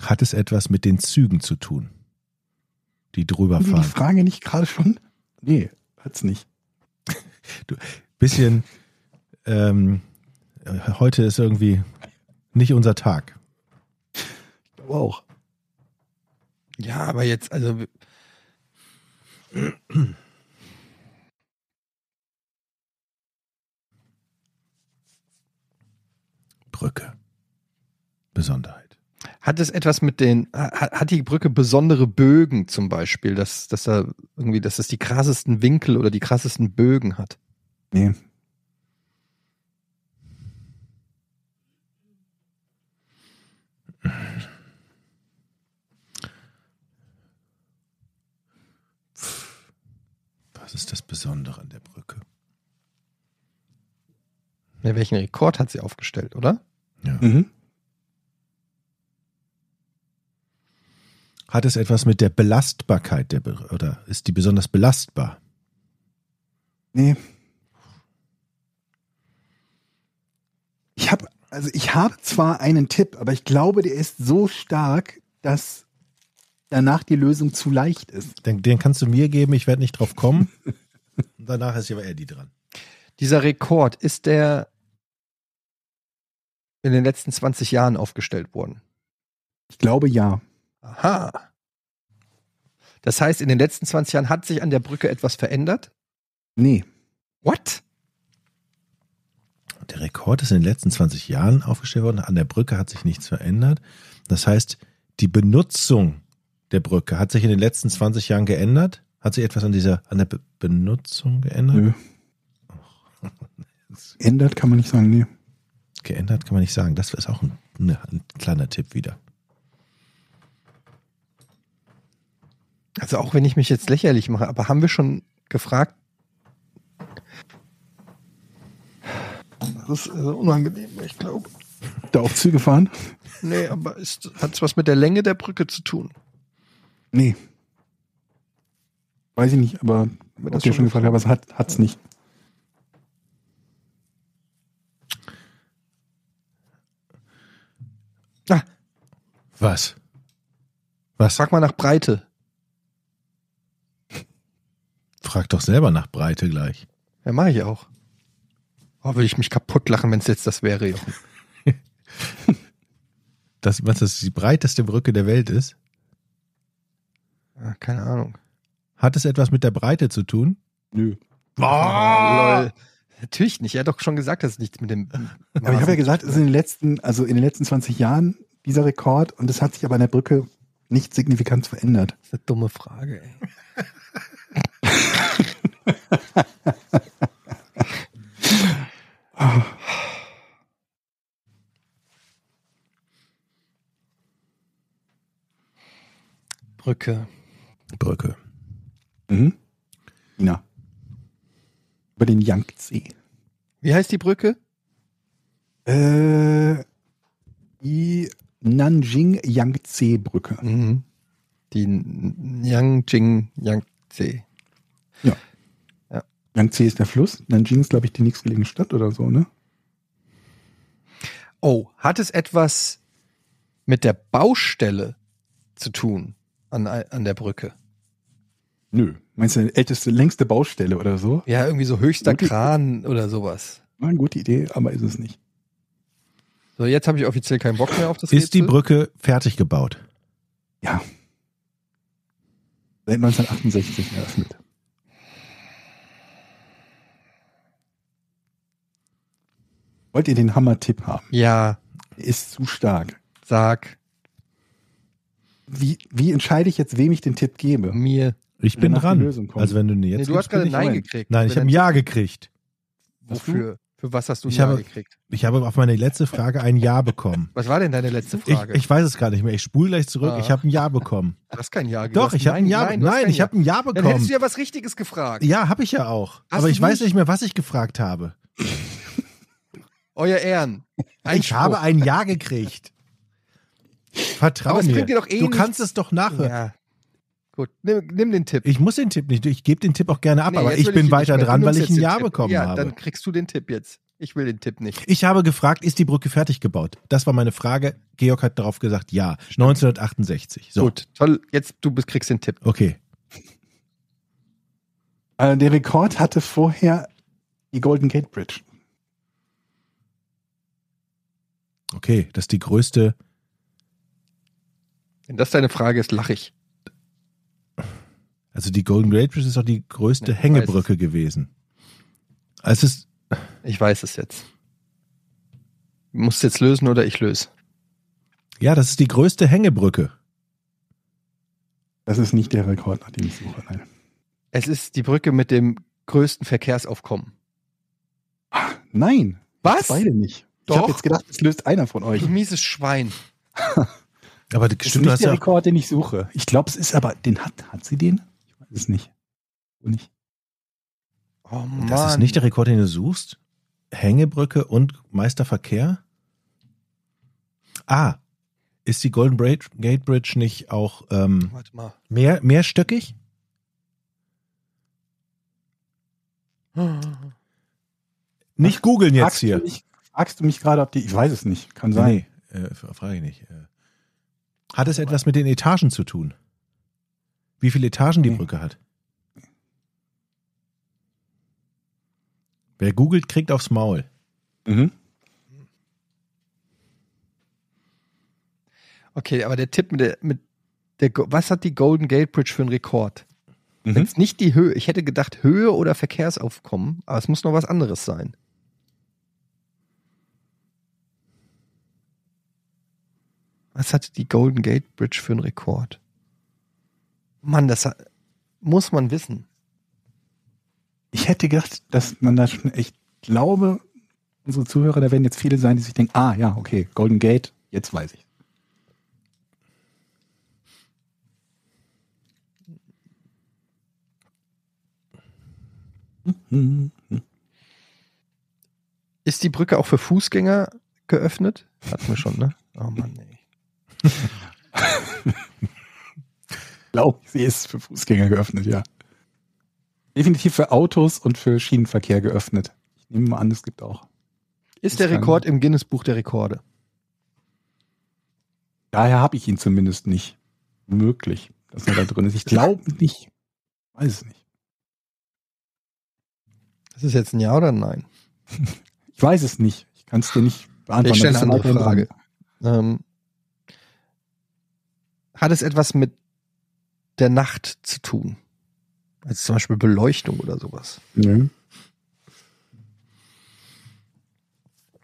S3: Hat es etwas mit den Zügen zu tun, die drüber
S4: wir die
S3: fahren?
S4: Frage nicht gerade schon? Nee, hat's nicht.
S3: Bisschen, ähm, äh, heute ist irgendwie nicht unser Tag.
S4: Ich glaube auch.
S2: Ja, aber jetzt, also
S3: Brücke. Besonderheit.
S2: Hat es etwas mit den, hat, hat die Brücke besondere Bögen zum Beispiel, dass, dass da irgendwie, dass es die krassesten Winkel oder die krassesten Bögen hat?
S4: Nee.
S3: Was ist das Besondere an der Brücke?
S2: Ja, welchen Rekord hat sie aufgestellt, oder?
S3: Ja.
S4: Mhm.
S3: Hat es etwas mit der Belastbarkeit der Be oder ist die besonders belastbar?
S4: Nee. Ich habe, also ich habe zwar einen Tipp, aber ich glaube, der ist so stark, dass danach die Lösung zu leicht ist.
S3: Den, den kannst du mir geben, ich werde nicht drauf kommen. Und danach ist aber Eddie dran.
S2: Dieser Rekord, ist der in den letzten 20 Jahren aufgestellt worden?
S4: Ich glaube ja.
S2: Aha. Das heißt, in den letzten 20 Jahren hat sich an der Brücke etwas verändert?
S4: Nee.
S2: What?
S3: Der Rekord ist in den letzten 20 Jahren aufgestellt worden. An der Brücke hat sich nichts verändert. Das heißt, die Benutzung der Brücke hat sich in den letzten 20 Jahren geändert. Hat sich etwas an dieser, an der Be Benutzung geändert?
S4: Nö. Ändert kann man nicht sagen, nee.
S3: Geändert kann man nicht sagen. Das ist auch ein, ne, ein kleiner Tipp wieder.
S2: Also auch wenn ich mich jetzt lächerlich mache, aber haben wir schon gefragt? Das ist also unangenehm, ich glaube.
S4: Da auch Züge fahren?
S2: Nee, aber hat es was mit der Länge der Brücke zu tun?
S4: Nee. Weiß ich nicht, aber
S2: das
S4: ob ihr
S2: schon
S4: schon gefragt habt, was hat, hat's nicht.
S2: Ah,
S3: Was? Was?
S2: frag mal nach Breite.
S3: Frag doch selber nach Breite gleich.
S2: Ja, mache ich auch. Oh, würde ich mich kaputt lachen, wenn es jetzt das wäre, Jochen.
S3: Das, was das die breiteste Brücke der Welt ist?
S2: Ja, keine Ahnung.
S3: Hat es etwas mit der Breite zu tun?
S4: Nö.
S2: Oh, lol. Natürlich nicht. Er hat doch schon gesagt, dass es nichts mit dem.
S4: Aber ich habe ja gesagt, es ist in den letzten, also in den letzten 20 Jahren dieser Rekord und es hat sich aber an der Brücke nicht signifikant verändert.
S2: Das ist eine dumme Frage, ey. Brücke.
S3: Brücke.
S4: Mhm. China. Über den Yangtze.
S2: Wie heißt die Brücke?
S4: Äh, die Nanjing-Yangtze-Brücke.
S2: Mhm. Die Yangjing Yangtze.
S4: Yangtze ist der Fluss. Nanjing ist, glaube ich, die nächstgelegene Stadt oder so, ne?
S2: Oh, hat es etwas mit der Baustelle zu tun an, an der Brücke?
S4: Nö. Meinst du, die älteste, längste Baustelle oder so?
S2: Ja, irgendwie so höchster
S4: Gute-
S2: Kran oder sowas.
S4: War eine gute Idee, aber ist es nicht.
S2: So, jetzt habe ich offiziell keinen Bock mehr auf das
S3: Ist die
S2: Rätsel.
S3: Brücke fertig gebaut?
S4: Ja. Seit 1968 eröffnet. Wollt ihr den Hammer-Tipp haben?
S2: Ja,
S4: Ist zu stark.
S2: sag
S4: Wie, wie entscheide ich jetzt, wem ich den Tipp gebe?
S2: mir.
S3: Ich bin dran. Also wenn du jetzt
S2: Nee, du hast gerade
S3: ich
S2: Nein gekriegt.
S3: Nein, ich habe ein Ja gekriegt.
S2: Wofür? Für was hast du ein
S3: Ich
S2: Ja
S3: habe-
S2: gekriegt?
S3: Ich habe auf meine letzte Frage ein Ja bekommen.
S2: Was war denn deine letzte
S3: Ich,
S2: Frage?
S3: ich weiß es gar nicht mehr. Ich spule gleich zurück.
S2: Ah.
S3: Ich habe ein Ja bekommen.
S2: du hast kein Ja
S3: Doch, ich habe ein Ja. Nein,
S2: kein
S3: ich habe ein Ja
S2: Dann hättest
S3: bekommen.
S2: du ja was Richtiges gefragt.
S3: Ja, habe ich ja auch.
S2: Hast
S3: Aber ich weiß
S2: nicht?
S3: nicht mehr, was ich gefragt habe.
S2: Euer Ehren.
S3: Ich
S2: Einspruch.
S3: habe ein Ja gekriegt. Vertrau
S2: Aber es
S3: mir.
S2: bringt dir doch eh
S3: du kannst es doch nachhören.
S2: Ja. Gut, nimm, nimm den Tipp.
S3: Ich muss den Tipp nicht. Ich gebe den Tipp auch gerne ab,
S2: Nee,
S3: aber ich bin
S2: ihn
S3: weiter dran, weil ich ein Ja
S2: Tipp.
S3: bekommen
S2: ja,
S3: habe.
S2: dann kriegst du den Tipp jetzt. Ich will den Tipp nicht.
S3: Ich habe gefragt, ist die Brücke fertig gebaut? Das war meine Frage. Georg hat darauf gesagt, ja. 1968. So,
S2: Gut, toll. Jetzt du bist- kriegst den Tipp.
S3: okay.
S4: Äh, der Rekord hatte vorher die Golden Gate Bridge.
S3: Okay, das ist die größte.
S2: Wenn das deine Frage ist, lache ich.
S3: Also die Golden Gate Bridge ist doch die größte
S2: ich
S3: Hängebrücke gewesen. Also es ist,
S2: Ich weiß es jetzt. Du musst jetzt lösen oder ich löse.
S3: ja, das ist die größte Hängebrücke.
S4: Das ist nicht der Rekord, nach dem ich suche. Nein.
S2: Es ist die Brücke mit dem größten Verkehrsaufkommen.
S4: Nein.
S2: Was?
S4: Beide nicht. Ich
S2: Doch.
S4: habe jetzt gedacht, es löst einer von euch.
S2: Du mieses Schwein.
S3: Aber
S4: Das ist
S3: stimmt, du
S4: nicht
S3: hast
S4: der
S3: ja,
S4: Rekord, den ich suche. Ich glaube, es ist aber, den hat, hat sie den? Ich weiß es nicht. Wohl nicht.
S2: Oh Mann.
S3: das ist nicht der Rekord, den du suchst. Hängebrücke und Meisterverkehr? Ah, ist die Golden Gate Bridge nicht auch ähm,
S2: Warte mal.
S3: mehr, mehrstöckig? Nicht googeln jetzt hier.
S4: Du mich, fragst du mich gerade, ob die, ich weiß es nicht, kann sein.
S3: Nee, äh, frage ich nicht. Äh, Hat es etwas mit den Etagen zu tun? Wie viele Etagen die
S4: Nee.
S3: Brücke hat? Wer googelt, kriegt aufs Maul.
S4: Mhm.
S2: Okay, aber der Tipp mit der, mit der, was hat die Golden Gate Bridge für einen Rekord?
S4: Mhm.
S2: Jetzt nicht die Höhe. Ich hätte gedacht Höhe oder Verkehrsaufkommen, aber es muss noch was anderes sein. Was hatte die Golden Gate Bridge für einen Rekord? Mann, das hat, muss man wissen.
S4: Ich hätte gedacht, dass man da schon, ich glaube, unsere Zuhörer, da werden jetzt viele sein, die sich denken, ah ja, okay, Golden Gate, jetzt weiß ich.
S2: Ist die Brücke auch für Fußgänger geöffnet? Hatten wir schon, ne? Oh Mann, ey.
S4: Ich glaube, sie ist für Fußgänger geöffnet, ja. Definitiv für Autos und für Schienenverkehr geöffnet. Ich nehme mal an, es gibt auch.
S2: Ist der Rekord im Guinness Buch der Rekorde?
S4: Daher habe ich ihn zumindest nicht möglich, dass er da drin ist. Ich glaube nicht. Weiß es nicht.
S2: Das ist jetzt ein Ja oder ein Nein?
S4: Ich weiß es nicht. Ich kann es dir nicht beantworten.
S2: Ich stelle eine andere Frage. Ähm, hat es etwas mit der Nacht zu tun? Also zum Beispiel Beleuchtung oder sowas.
S4: Nö.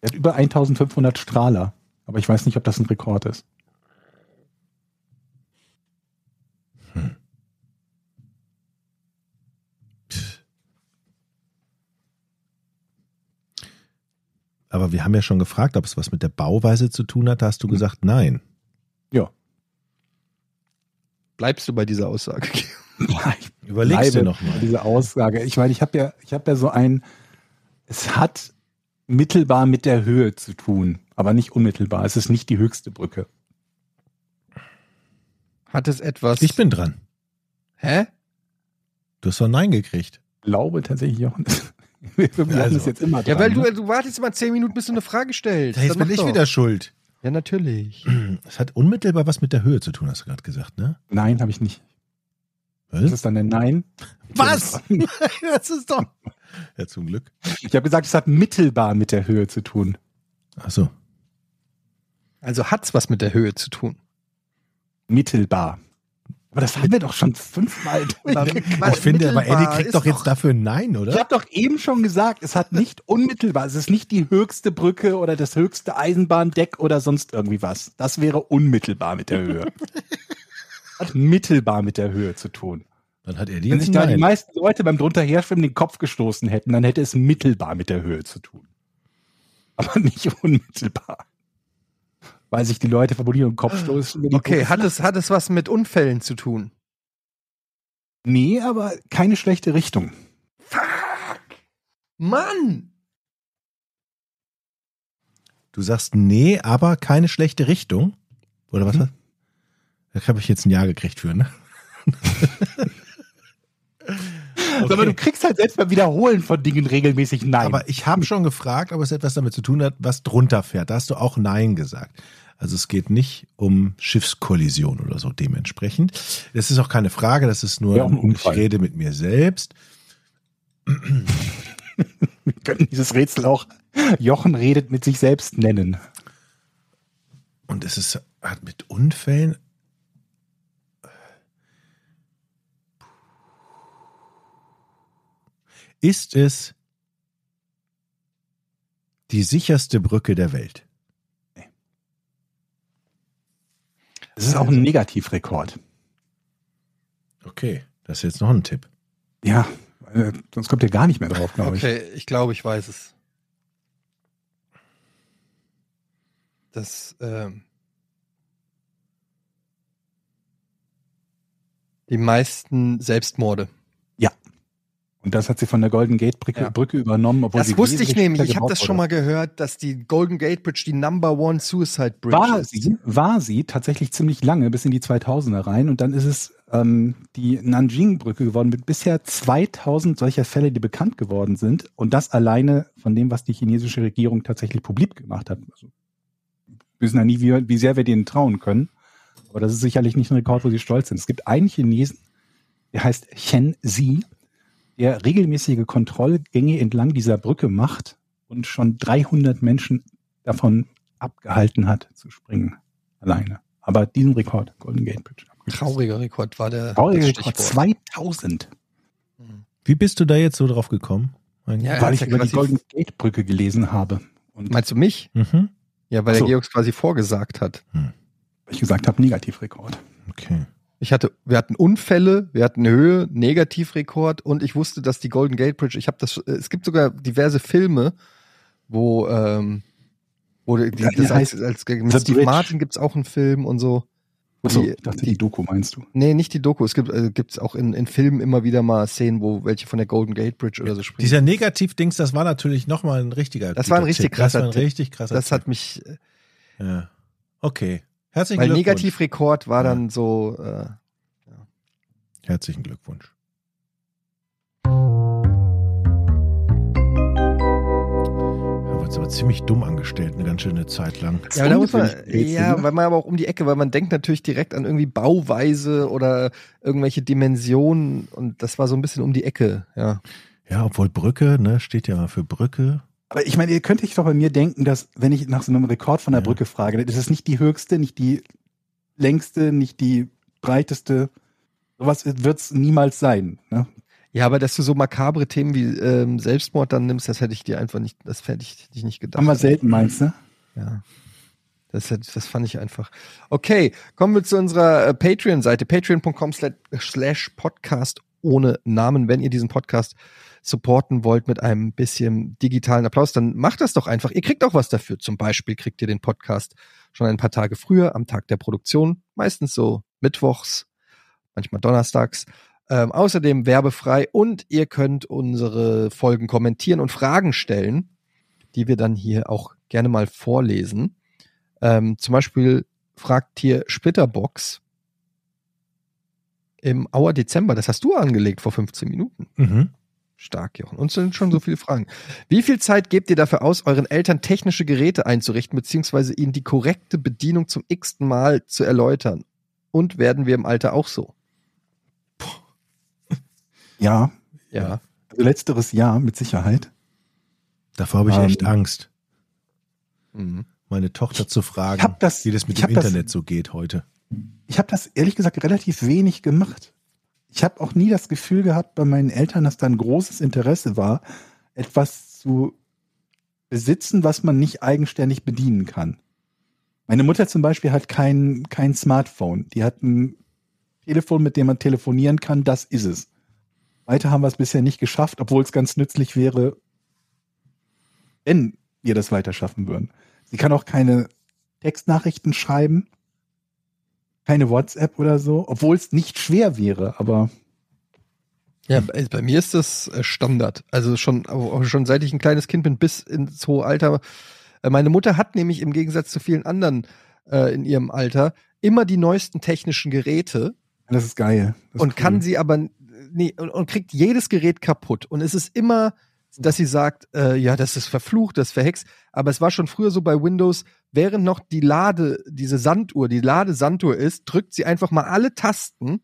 S4: Er hat über 1500 Strahler. Aber ich weiß nicht, ob das ein Rekord ist.
S3: Aber wir haben ja schon gefragt, ob es was mit der Bauweise zu tun hat. Da hast du gesagt, nein.
S4: Ja.
S2: Bleibst du bei dieser Aussage?
S3: Überlegst du
S4: bleibe
S3: noch mal.
S4: bei Diese Aussage. Ich meine, ich habe ja, ich habe ja so ein, es hat mittelbar mit der Höhe zu tun, aber nicht unmittelbar. Es ist nicht die höchste Brücke.
S2: Hat es etwas.
S3: Ich bin dran.
S2: Hä?
S3: Du hast doch Nein gekriegt.
S4: Ich glaube tatsächlich auch. Wir bleiben
S3: Also.
S4: jetzt immer
S2: Ja,
S4: dran,
S2: weil du,
S4: ne?
S2: du wartest immer zehn Minuten, bis du eine Frage stellst.
S3: Jetzt
S2: Dann
S3: bin ich
S2: doch.
S3: wieder schuld.
S2: Ja, natürlich.
S3: Es hat unmittelbar was mit der Höhe zu tun, hast du gerade gesagt, ne?
S4: Nein, habe ich nicht. Das
S3: Was?
S4: ist dann ein Nein.
S3: Was? das ist doch. Ja, zum Glück.
S4: Ich habe gesagt, es hat mittelbar mit der Höhe zu tun.
S3: Ach so.
S2: Also hat's was mit der Höhe zu tun.
S4: Mittelbar. Aber das haben wir doch schon fünfmal.
S3: ich finde, aber Eddie kriegt doch jetzt dafür ein Nein,
S4: Ich
S3: oder?
S4: habe doch eben schon gesagt, es hat nicht unmittelbar, es ist nicht die höchste Brücke oder das höchste Eisenbahndeck oder sonst irgendwie was. Das wäre unmittelbar mit der Höhe. hat mittelbar mit der Höhe zu tun.
S3: Dann hat Eddie
S4: Wenn sich da die
S3: Nein.
S4: meisten Leute beim drunterherschwimmen den Kopf gestoßen hätten, dann hätte es mittelbar mit der Höhe zu tun. Aber nicht unmittelbar. Weil sich die Leute vermutlich um den Kopf stoßen. wenn die
S2: Okay, hat es, hat es was mit Unfällen zu tun?
S4: Nee, aber keine schlechte Richtung.
S2: Mann!
S3: Du sagst nee, aber keine schlechte Richtung. Oder was?
S4: Mhm.
S3: Da habe ich jetzt ein Ja gekriegt für, ne?
S4: Aber du kriegst halt selbst beim Wiederholen von Dingen regelmäßig Nein.
S3: Aber ich habe schon gefragt, ob es etwas damit zu tun hat, was drunter fährt. Da hast du auch Nein gesagt. Also es geht nicht um Schiffskollision oder so dementsprechend. Das ist auch keine Frage, das ist nur,
S4: Ja, um
S3: ich rede mit mir selbst.
S4: Wir können dieses Rätsel auch Jochen redet mit sich selbst nennen.
S3: Und es ist hat mit Unfällen. Ist es die sicherste Brücke der Welt?
S4: Es ist auch ein Negativrekord.
S3: Okay, das ist jetzt noch ein Tipp.
S4: Ja, äh, sonst kommt ihr gar nicht mehr drauf, glaube ich.
S2: Okay, ich glaube, ich weiß es. Das, ähm, die meisten Selbstmorde.
S4: Und das hat sie von der Golden Gate Brücke,
S2: Ja.
S4: Brücke übernommen, obwohl
S2: Das
S4: sie
S2: wusste ich nämlich. Ich habe das schon mal gehört, dass die Golden Gate Bridge die Number One Suicide Bridge
S4: War
S2: ist.
S4: sie, war sie tatsächlich ziemlich lange, bis in die 2000er rein. Und dann ist es ähm, die Nanjing-Brücke geworden mit bisher 2000 solcher Fälle, die bekannt geworden sind. Und das alleine von dem, was die chinesische Regierung tatsächlich publik gemacht hat. Also, wir wissen ja nie, wie, wie sehr wir denen trauen können. Aber das ist sicherlich nicht ein Rekord, wo sie stolz sind. Es gibt einen Chinesen, der heißt Chen Zi, der regelmäßige Kontrollgänge entlang dieser Brücke macht und schon 300 Menschen davon abgehalten hat zu springen. Alleine. Aber diesen Rekord, Golden Gate Bridge.
S2: Trauriger Rekord war der
S4: Trauriger Rekord,
S2: Stichwort.
S4: 2000.
S3: Wie bist du da jetzt so drauf gekommen?
S2: Ja,
S4: weil ich
S2: ja
S4: über die Golden Gate Brücke gelesen habe. Und
S2: Meinst du mich?
S3: Mhm.
S2: Ja, weil
S4: so.
S2: der Georg quasi vorgesagt hat.
S4: ich gesagt habe, Negativrekord.
S3: Okay.
S2: Ich hatte, wir hatten Unfälle, wir hatten Höhe, Negativrekord und ich wusste, dass die Golden Gate Bridge, ich habe das, äh, es gibt sogar diverse Filme, wo, ähm, wo die, die,
S4: Ja,
S2: das als,
S4: heißt
S2: als, mit
S4: The
S2: Steve
S4: Bridge.
S2: Martin gibt's auch einen Film und so. Wo
S4: Achso,
S2: die,
S4: ich dachte,
S2: die,
S4: die Doku meinst du.
S2: nee, nicht die Doku. Es gibt äh, gibt's auch in, in Filmen immer wieder mal Szenen, wo welche von der Golden Gate Bridge oder so springen.
S3: Dieser Negativ-Dings, das war natürlich nochmal ein richtiger
S2: Das war ein richtig
S3: Tipp. Das war
S2: krasser
S3: ein richtig krasser
S2: das hat mich, äh,
S3: Ja. Okay. Herzlichen
S2: weil
S3: Glückwunsch.
S2: Negativrekord war
S3: Ja.
S2: dann so, äh,
S3: Herzlichen Glückwunsch. Uns aber ziemlich dumm angestellt, eine ganz schöne Zeit lang.
S2: Ja, da muss man, ja,
S4: ne?
S2: weil man aber auch um die Ecke, weil man denkt natürlich direkt an irgendwie Bauweise oder irgendwelche Dimensionen und das war so ein bisschen um die Ecke, ja.
S3: Ja, obwohl Brücke, ne, steht ja für Brücke.
S4: Aber ich meine, ihr könnt euch doch bei mir denken, dass wenn ich nach so einem Rekord von der
S3: Ja.
S4: Brücke frage, dann ist es nicht die höchste, nicht die längste, nicht die breiteste. Sowas wird's niemals sein. Ne?
S2: Ja, aber dass du so makabre Themen wie ähm, Selbstmord dann nimmst, das hätte ich dir einfach nicht, das hätte ich dich nicht gedacht.
S4: Haben wir selten, meinst du?
S2: Ja. Das, das fand ich einfach. Okay, kommen wir zu unserer äh, Patreon-Seite, patreon.com slash podcast ohne Namen. Wenn ihr diesen Podcast supporten wollt mit einem bisschen digitalen Applaus, dann macht das doch einfach. Ihr kriegt auch was dafür. Zum Beispiel kriegt ihr den Podcast schon ein paar Tage früher, am Tag der Produktion, meistens so mittwochs, manchmal donnerstags. Ähm, außerdem werbefrei und ihr könnt unsere Folgen kommentieren und Fragen stellen, die wir dann hier auch gerne mal vorlesen. Ähm, zum Beispiel fragt hier Splitterbox im Auer Dezember, das hast du angelegt vor 15 Minuten.
S3: Mhm.
S2: Stark, Jochen. Uns sind schon so viele Fragen. Wie viel Zeit gebt ihr dafür aus, euren Eltern technische Geräte einzurichten, beziehungsweise ihnen die korrekte Bedienung zum x-ten Mal zu erläutern? Und werden wir im Alter auch so?
S4: Ja,
S2: Ja.
S4: also letzteres Jahr mit Sicherheit.
S3: Davor habe ich
S4: Ähm,
S3: echt Angst,
S2: Mhm.
S3: meine Tochter zu fragen,
S4: das-
S3: wie das mit dem
S4: hab das-
S3: Internet so geht heute.
S4: Ich habe das ehrlich gesagt relativ wenig gemacht. Ich habe auch nie das Gefühl gehabt bei meinen Eltern, dass da ein großes Interesse war, etwas zu besitzen, was man nicht eigenständig bedienen kann. Meine Mutter zum Beispiel hat kein, kein Smartphone. Die hat ein Telefon, mit dem man telefonieren kann. Das ist es. Weiter haben wir es bisher nicht geschafft, obwohl es ganz nützlich wäre, wenn wir das weiter schaffen würden. Sie kann auch keine Textnachrichten schreiben keine WhatsApp oder so, obwohl es nicht schwer wäre, aber
S2: Ja, bei, bei mir ist das äh, Standard. Also schon, schon seit ich ein kleines Kind bin, bis ins hohe Alter. Äh, Meine Mutter hat nämlich im Gegensatz zu vielen anderen äh, in ihrem Alter immer die neuesten technischen Geräte
S4: das ist geil. Das ist
S2: und
S4: cool.
S2: kann sie aber nee, und, und kriegt jedes Gerät kaputt. Und es ist immer, dass sie sagt, äh, ja, das ist verflucht, das ist verhext. Aber es war schon früher so bei Windows, während noch die Lade, diese Sanduhr, die Ladesanduhr ist, drückt sie einfach mal alle Tasten,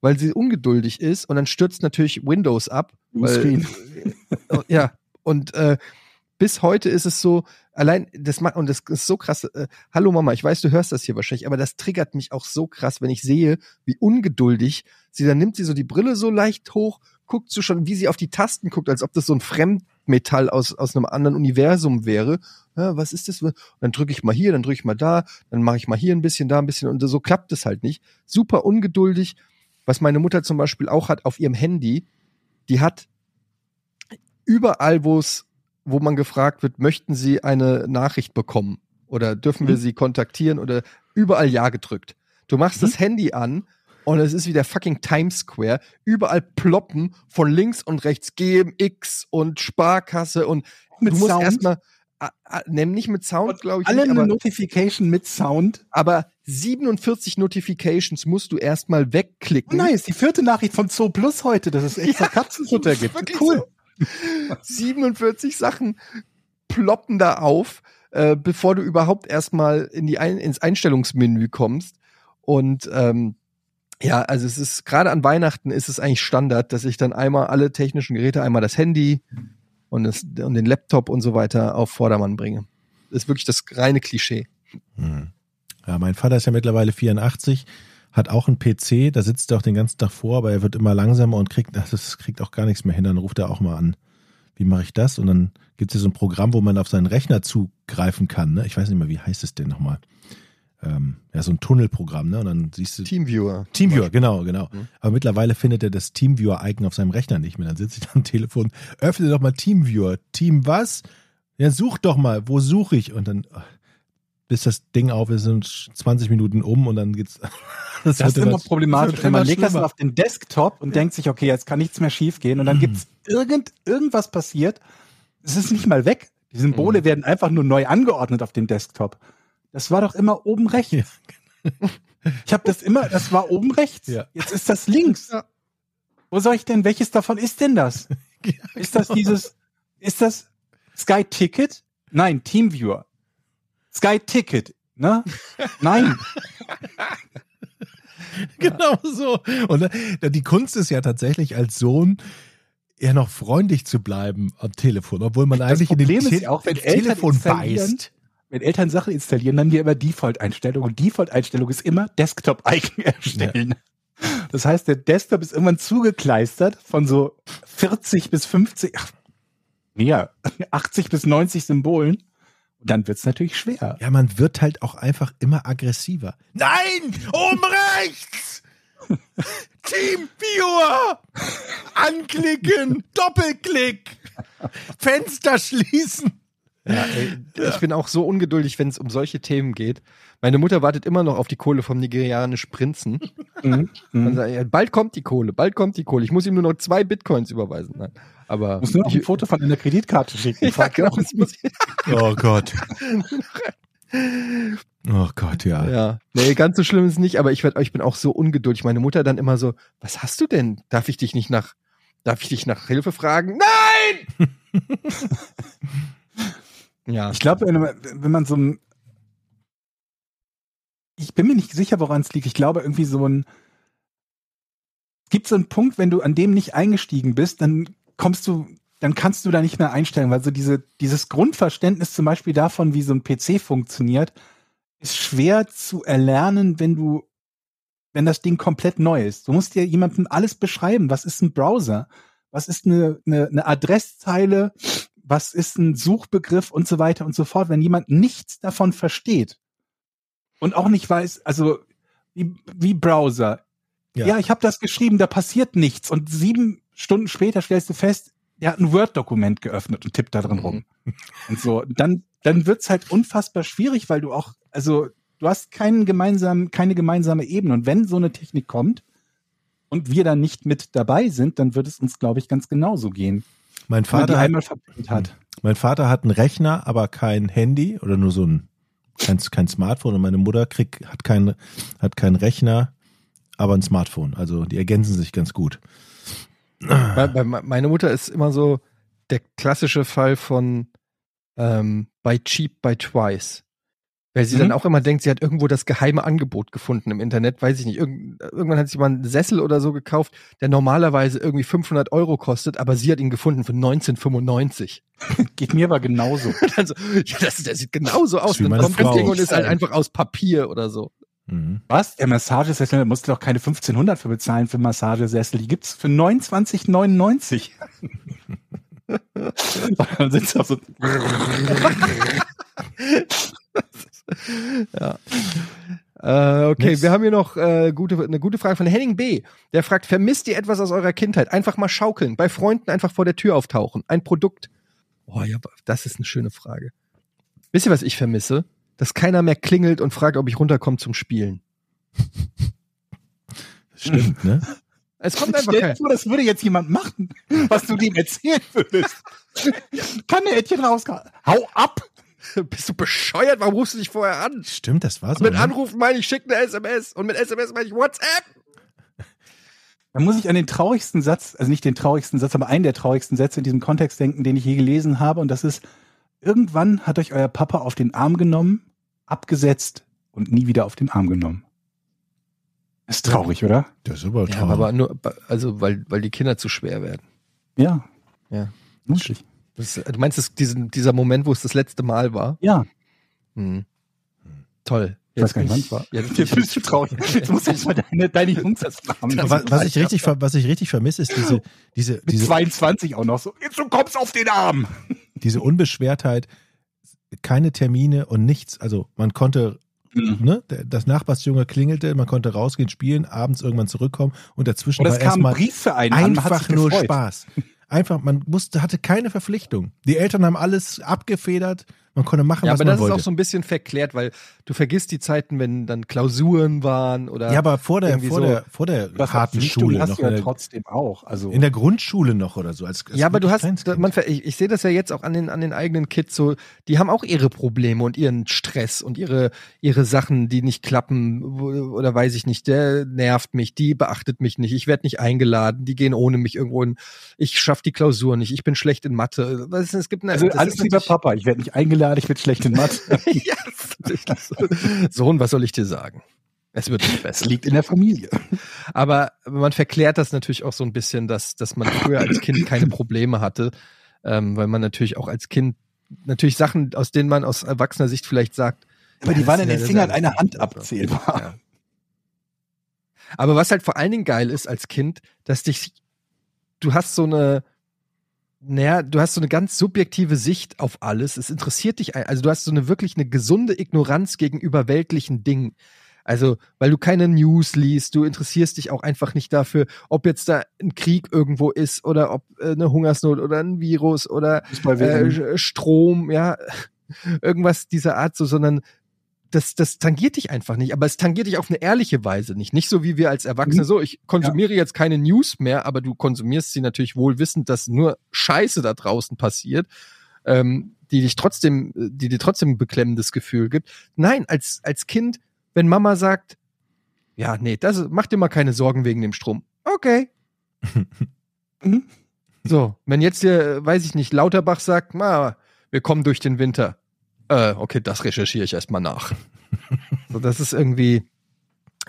S2: weil sie ungeduldig ist und dann stürzt natürlich Windows ab. Weil,
S4: Screen.
S2: ja, und äh, bis heute ist es so, allein, das macht, und das ist so krass, äh, hallo Mama, ich weiß, du hörst das hier wahrscheinlich, aber das triggert mich auch so krass, wenn ich sehe, wie ungeduldig sie, dann nimmt sie so die Brille so leicht hoch, guckt so schon, wie sie auf die Tasten guckt, als ob das so ein Fremdmetall aus, aus einem anderen Universum wäre. Ja, was ist das? Und dann drücke ich mal hier, dann drücke ich mal da, dann mache ich mal hier ein bisschen, da ein bisschen und so klappt es halt nicht. Super ungeduldig. Was meine Mutter zum Beispiel auch hat auf ihrem Handy, die hat überall, wo es, wo man gefragt wird, möchten Sie eine Nachricht bekommen oder dürfen wir
S4: Mhm.
S2: Sie kontaktieren oder überall Ja gedrückt. Du machst
S4: Mhm.
S2: das Handy an und es ist wie der fucking Times Square. Überall ploppen von links und rechts GMX und Sparkasse und
S4: mit
S2: du musst
S4: Sound.
S2: erstmal, nimm nicht mit Sound, glaube ich,
S4: alle
S2: nicht,
S4: eine
S2: aber,
S4: Notification mit Sound.
S2: aber 47 Notifications musst du erstmal
S4: Oh
S2: wegklicken.
S4: nice, die vierte Nachricht von Zoo Plus heute, dass es extra
S2: Ja,
S4: Katzenfutter gibt. Cool.
S2: so. 47 Sachen ploppen da auf, äh, bevor du überhaupt erstmal in die Ein ins Einstellungsmenü kommst. Und ähm, ja, also es ist gerade an Weihnachten ist es eigentlich Standard, dass ich dann einmal alle technischen Geräte, einmal das Handy und, das, und den Laptop und so weiter auf Vordermann bringe. Das ist wirklich das reine Klischee.
S3: Hm. Ja, mein Vater ist ja mittlerweile 84, hat auch einen PC, da sitzt er auch den ganzen Tag vor, aber er wird immer langsamer und kriegt, das kriegt auch gar nichts mehr hin. Dann ruft er auch mal an, wie mache ich das? Und dann gibt es hier so ein Programm, wo man auf seinen Rechner zugreifen kann. Ne? Ich weiß nicht mehr, wie heißt es denn nochmal? Ähm, ja, so ein Tunnelprogramm, ne? Und dann siehst du.
S2: Teamviewer.
S3: Teamviewer, genau, genau.
S2: Mhm.
S3: Aber mittlerweile findet er das Teamviewer-Icon auf seinem Rechner nicht mehr. Dann sitze ich am Telefon, öffne doch mal Teamviewer. Team was? Ja, such doch mal, wo suche ich? Und dann, ach, bis das Ding auf ist, sind 20 Minuten um und dann geht's.
S4: Das ist
S3: wird
S4: immer problematisch,
S3: das
S4: wenn man legt das auf den Desktop und denkt sich, okay, jetzt kann nichts mehr schiefgehen und dann
S3: Mhm.
S4: gibt's irgend, irgendwas passiert. Es ist nicht mal weg. Die Symbole
S3: Mhm.
S4: werden einfach nur neu angeordnet auf dem Desktop. Das war doch immer oben rechts.
S3: Ja.
S4: Ich habe das immer, das war oben rechts.
S3: Ja.
S4: Jetzt ist das links.
S2: Ja.
S4: Wo soll ich denn, welches davon ist denn das? Ist das dieses, ist das Sky Ticket? Nein, Teamviewer. Sky Ticket, ne? Nein.
S3: Genau so. Und äh, die Kunst ist ja tatsächlich als Sohn eher noch freundlich zu bleiben am Telefon, obwohl man
S4: Das
S3: eigentlich in
S4: Problem
S3: dem
S4: ist ja auch, wenn
S3: ins
S4: Eltern
S3: Telefon beißt.
S4: Wenn Eltern Sachen installieren, dann wir immer Default-Einstellung. Und Default-Einstellung ist immer Desktop-Icon erstellen. Das heißt, der Desktop ist irgendwann zugekleistert von so 40 bis 50, ach, mehr, 80 bis 90 Symbolen. Und dann wird's natürlich schwer.
S3: Ja, man wird halt auch einfach immer aggressiver. Nein! Oben rechts! Teamviewer! Anklicken! Doppelklick! Fenster schließen!
S2: Ja, ey, ich bin auch so ungeduldig, wenn es um solche Themen geht. Meine Mutter wartet immer noch auf die Kohle vom nigerianischen Prinzen.
S4: Mhm.
S2: Dann
S4: Mhm.
S2: sagt bald kommt die Kohle, bald kommt die Kohle. Ich muss ihm nur noch zwei Bitcoins überweisen. Nein, aber
S4: Muss nur noch ein Foto von einer Kreditkarte schicken.
S2: ja, genau,
S3: Oh Gott. Oh Gott, ja.
S2: ja. Nee, ganz so schlimm ist es nicht, aber ich, werd, ich bin auch so ungeduldig. Meine Mutter dann immer so, was hast du denn? Darf ich dich nicht nach, darf ich dich nach Hilfe fragen? Nein! Ja.
S4: Ich glaube, wenn, man- so ein. Ich bin mir nicht sicher, woran es liegt. Ich glaube, irgendwie so ein. Es gibt so einen Punkt, wenn du an dem nicht eingestiegen bist, dann kommst du, dann kannst du da nicht mehr einsteigen, weil so diese, dieses Grundverständnis zum Beispiel davon, wie so ein PC funktioniert, ist schwer zu erlernen, wenn du, wenn das Ding komplett neu ist. Du musst dir jemandem alles beschreiben. Was ist ein Browser? Was ist eine, eine, eine Adresszeile? Was ist ein Suchbegriff und so weiter und so fort? Wenn jemand nichts davon versteht und auch nicht weiß, also wie, wie Browser.
S3: Ja.
S4: Ja, ich habe das geschrieben, da passiert nichts. Und sieben Stunden später stellst du fest, der hat ein Word-Dokument geöffnet und tippt da drin rum. Und so, dann, dann wird's halt unfassbar schwierig, weil du auch, also du hast keinen gemeinsamen, keine gemeinsame Ebene. Und wenn so eine Technik kommt und wir dann nicht mit dabei sind, dann wird es uns, glaube ich, ganz genauso gehen.
S3: Mein Vater, hat,
S4: einmal verbindet hat.
S3: mein Vater hat einen Rechner, aber kein Handy oder nur so ein kein, kein Smartphone und meine Mutter kriegt, hat keinen hat keinen Rechner, aber ein Smartphone. Also die ergänzen sich ganz gut.
S2: Meine Mutter ist immer so der klassische Fall von ähm, by cheap, by twice. Weil sie
S4: Mhm.
S2: dann auch immer denkt, sie hat irgendwo das geheime Angebot gefunden im Internet, weiß ich nicht. Irgend, irgendwann hat sie mal einen Sessel oder so gekauft, der normalerweise irgendwie 500 Euro kostet, aber sie hat ihn gefunden für 1995.
S4: Geht mir aber genauso.
S2: Dann so, ja, das, der sieht genauso aus. Dann kommt das. Ding und ist halt einfach aus Papier oder so.
S3: Mhm.
S4: Was? Der Massagesessel, da musst du doch keine 1500 für bezahlen für Massagesessel. Die gibt's für 29,99. Dann sitzt du auf so,
S2: ja. Äh, okay,
S3: Nix.
S2: wir haben hier noch äh, gute, eine gute Frage von Henning B. Der fragt, vermisst ihr etwas aus eurer Kindheit? Einfach mal schaukeln, bei Freunden einfach vor der Tür auftauchen. Ein Produkt. Oh ja, das ist eine schöne Frage. Wisst ihr, was ich vermisse? Dass keiner mehr klingelt und fragt, ob ich runterkomme zum Spielen.
S3: Stimmt, ne?
S2: Es kommt einfach
S4: Stell dir vor, das würde jetzt jemand machen, was du dem erzählen würdest. Kann der Ädchen rauskommen? Hau ab!
S2: Bist du bescheuert? Warum rufst du dich vorher an?
S3: Stimmt, das war so.
S2: Mit
S3: ne?
S2: Anrufen meine ich, schick eine SMS. Und mit SMS meine ich WhatsApp.
S4: Da muss ich an den traurigsten Satz, also nicht den traurigsten Satz, aber einen der traurigsten Sätze in diesem Kontext denken, den ich je gelesen habe. Und das ist, irgendwann hat euch euer Papa auf den Arm genommen, abgesetzt und nie wieder auf den Arm genommen. Ist traurig, oder?
S3: Das ist aber
S2: Ja,
S3: traurig.
S2: aber nur, also, weil, weil die Kinder zu schwer werden.
S4: Ja.
S2: Ja.
S4: Mutig.
S2: Das, du meinst, das, diesen, dieser Moment, wo es das letzte Mal war?
S4: Ja.
S2: Hm. Toll.
S4: Ich weiß gar nicht, wann es war.
S2: Jetzt ich,
S4: bist du traurig. Jetzt musst du mal deine, deine Jungs haben.
S3: was, was ich richtig, was ich richtig vermisse, ist diese, diese,
S4: Mit
S3: diese,
S4: 22 auch noch so. Jetzt du kommst auf den Arm.
S3: diese Unbeschwertheit, keine Termine und nichts. Also man konnte, ne, der- das Nachbarsjunge klingelte, man konnte rausgehen, spielen, abends irgendwann zurückkommen und dazwischen
S4: Und
S3: war erstmal einfach nur. Spaß. Einfach, man musste, hatte keine Verpflichtung. Die Eltern haben alles abgefedert, man konnte machen,
S2: ja,
S3: was
S2: aber
S3: man
S2: das ist
S3: wollte.
S2: auch so ein bisschen verklärt, weil du vergisst die Zeiten, wenn dann Klausuren waren oder.
S3: ja, aber vor der, vor
S2: so-
S3: der, vor der harten Schule
S4: hast
S3: noch.
S4: du ja
S3: der,
S4: trotzdem auch. Also
S3: in der Grundschule noch oder so. Als, als
S2: ja, aber du hast, man, ich, ich sehe das ja jetzt auch an den, an den eigenen Kids so, die haben auch ihre Probleme und ihren Stress und ihre, ihre Sachen, die nicht klappen oder weiß ich nicht, der nervt mich, die beachtet mich nicht, ich werde nicht eingeladen, die gehen ohne mich irgendwo hin, ich schaff die Klausur nicht, ich bin schlecht in Mathe. Was ist, es gibt eine,
S4: Also
S2: das
S4: alles
S2: ist
S4: lieber Papa, ich werde nicht eingeladen, ich bin schlecht in Mathe.
S2: so. Sohn, was soll ich dir sagen? Es wird nicht
S4: Es
S2: besser.
S4: liegt in der Familie.
S2: Aber man verklärt das natürlich auch so ein bisschen, dass, dass man früher als Kind keine Probleme hatte, ähm, weil man natürlich auch als Kind natürlich Sachen, aus denen man aus erwachsener Sicht vielleicht sagt,
S4: Aber die
S2: ja,
S4: waren in den Fingern einer Hand abzählbar.
S2: Ja. Aber was halt vor allen Dingen geil ist als Kind, dass dich, du hast so eine, naja, du hast so eine ganz subjektive Sicht auf alles. Es interessiert dich, also du hast so eine wirklich eine gesunde Ignoranz gegenüber weltlichen Dingen. Also, weil du keine News liest, du interessierst dich auch einfach nicht dafür, ob jetzt da ein Krieg irgendwo ist oder ob äh, eine Hungersnot oder ein Virus oder äh, Strom, ja, irgendwas dieser Art, so, sondern das, das tangiert dich einfach nicht, aber es tangiert dich auf eine ehrliche Weise nicht. Nicht so wie wir als Erwachsene,
S4: Mhm.
S2: so, ich konsumiere jetzt keine News mehr, aber du konsumierst sie natürlich wohl wissend, dass nur Scheiße da draußen passiert, ähm, die dich trotzdem, die dir trotzdem ein beklemmendes Gefühl gibt. Nein, als, als Kind, wenn Mama sagt, ja, nee, das, mach dir mal keine Sorgen wegen dem Strom. Okay.
S4: Mhm.
S2: So, wenn jetzt dir, weiß ich nicht, Lauterbach sagt, na, wir kommen durch den Winter. Äh, okay, das recherchiere ich erstmal nach. so, das ist irgendwie,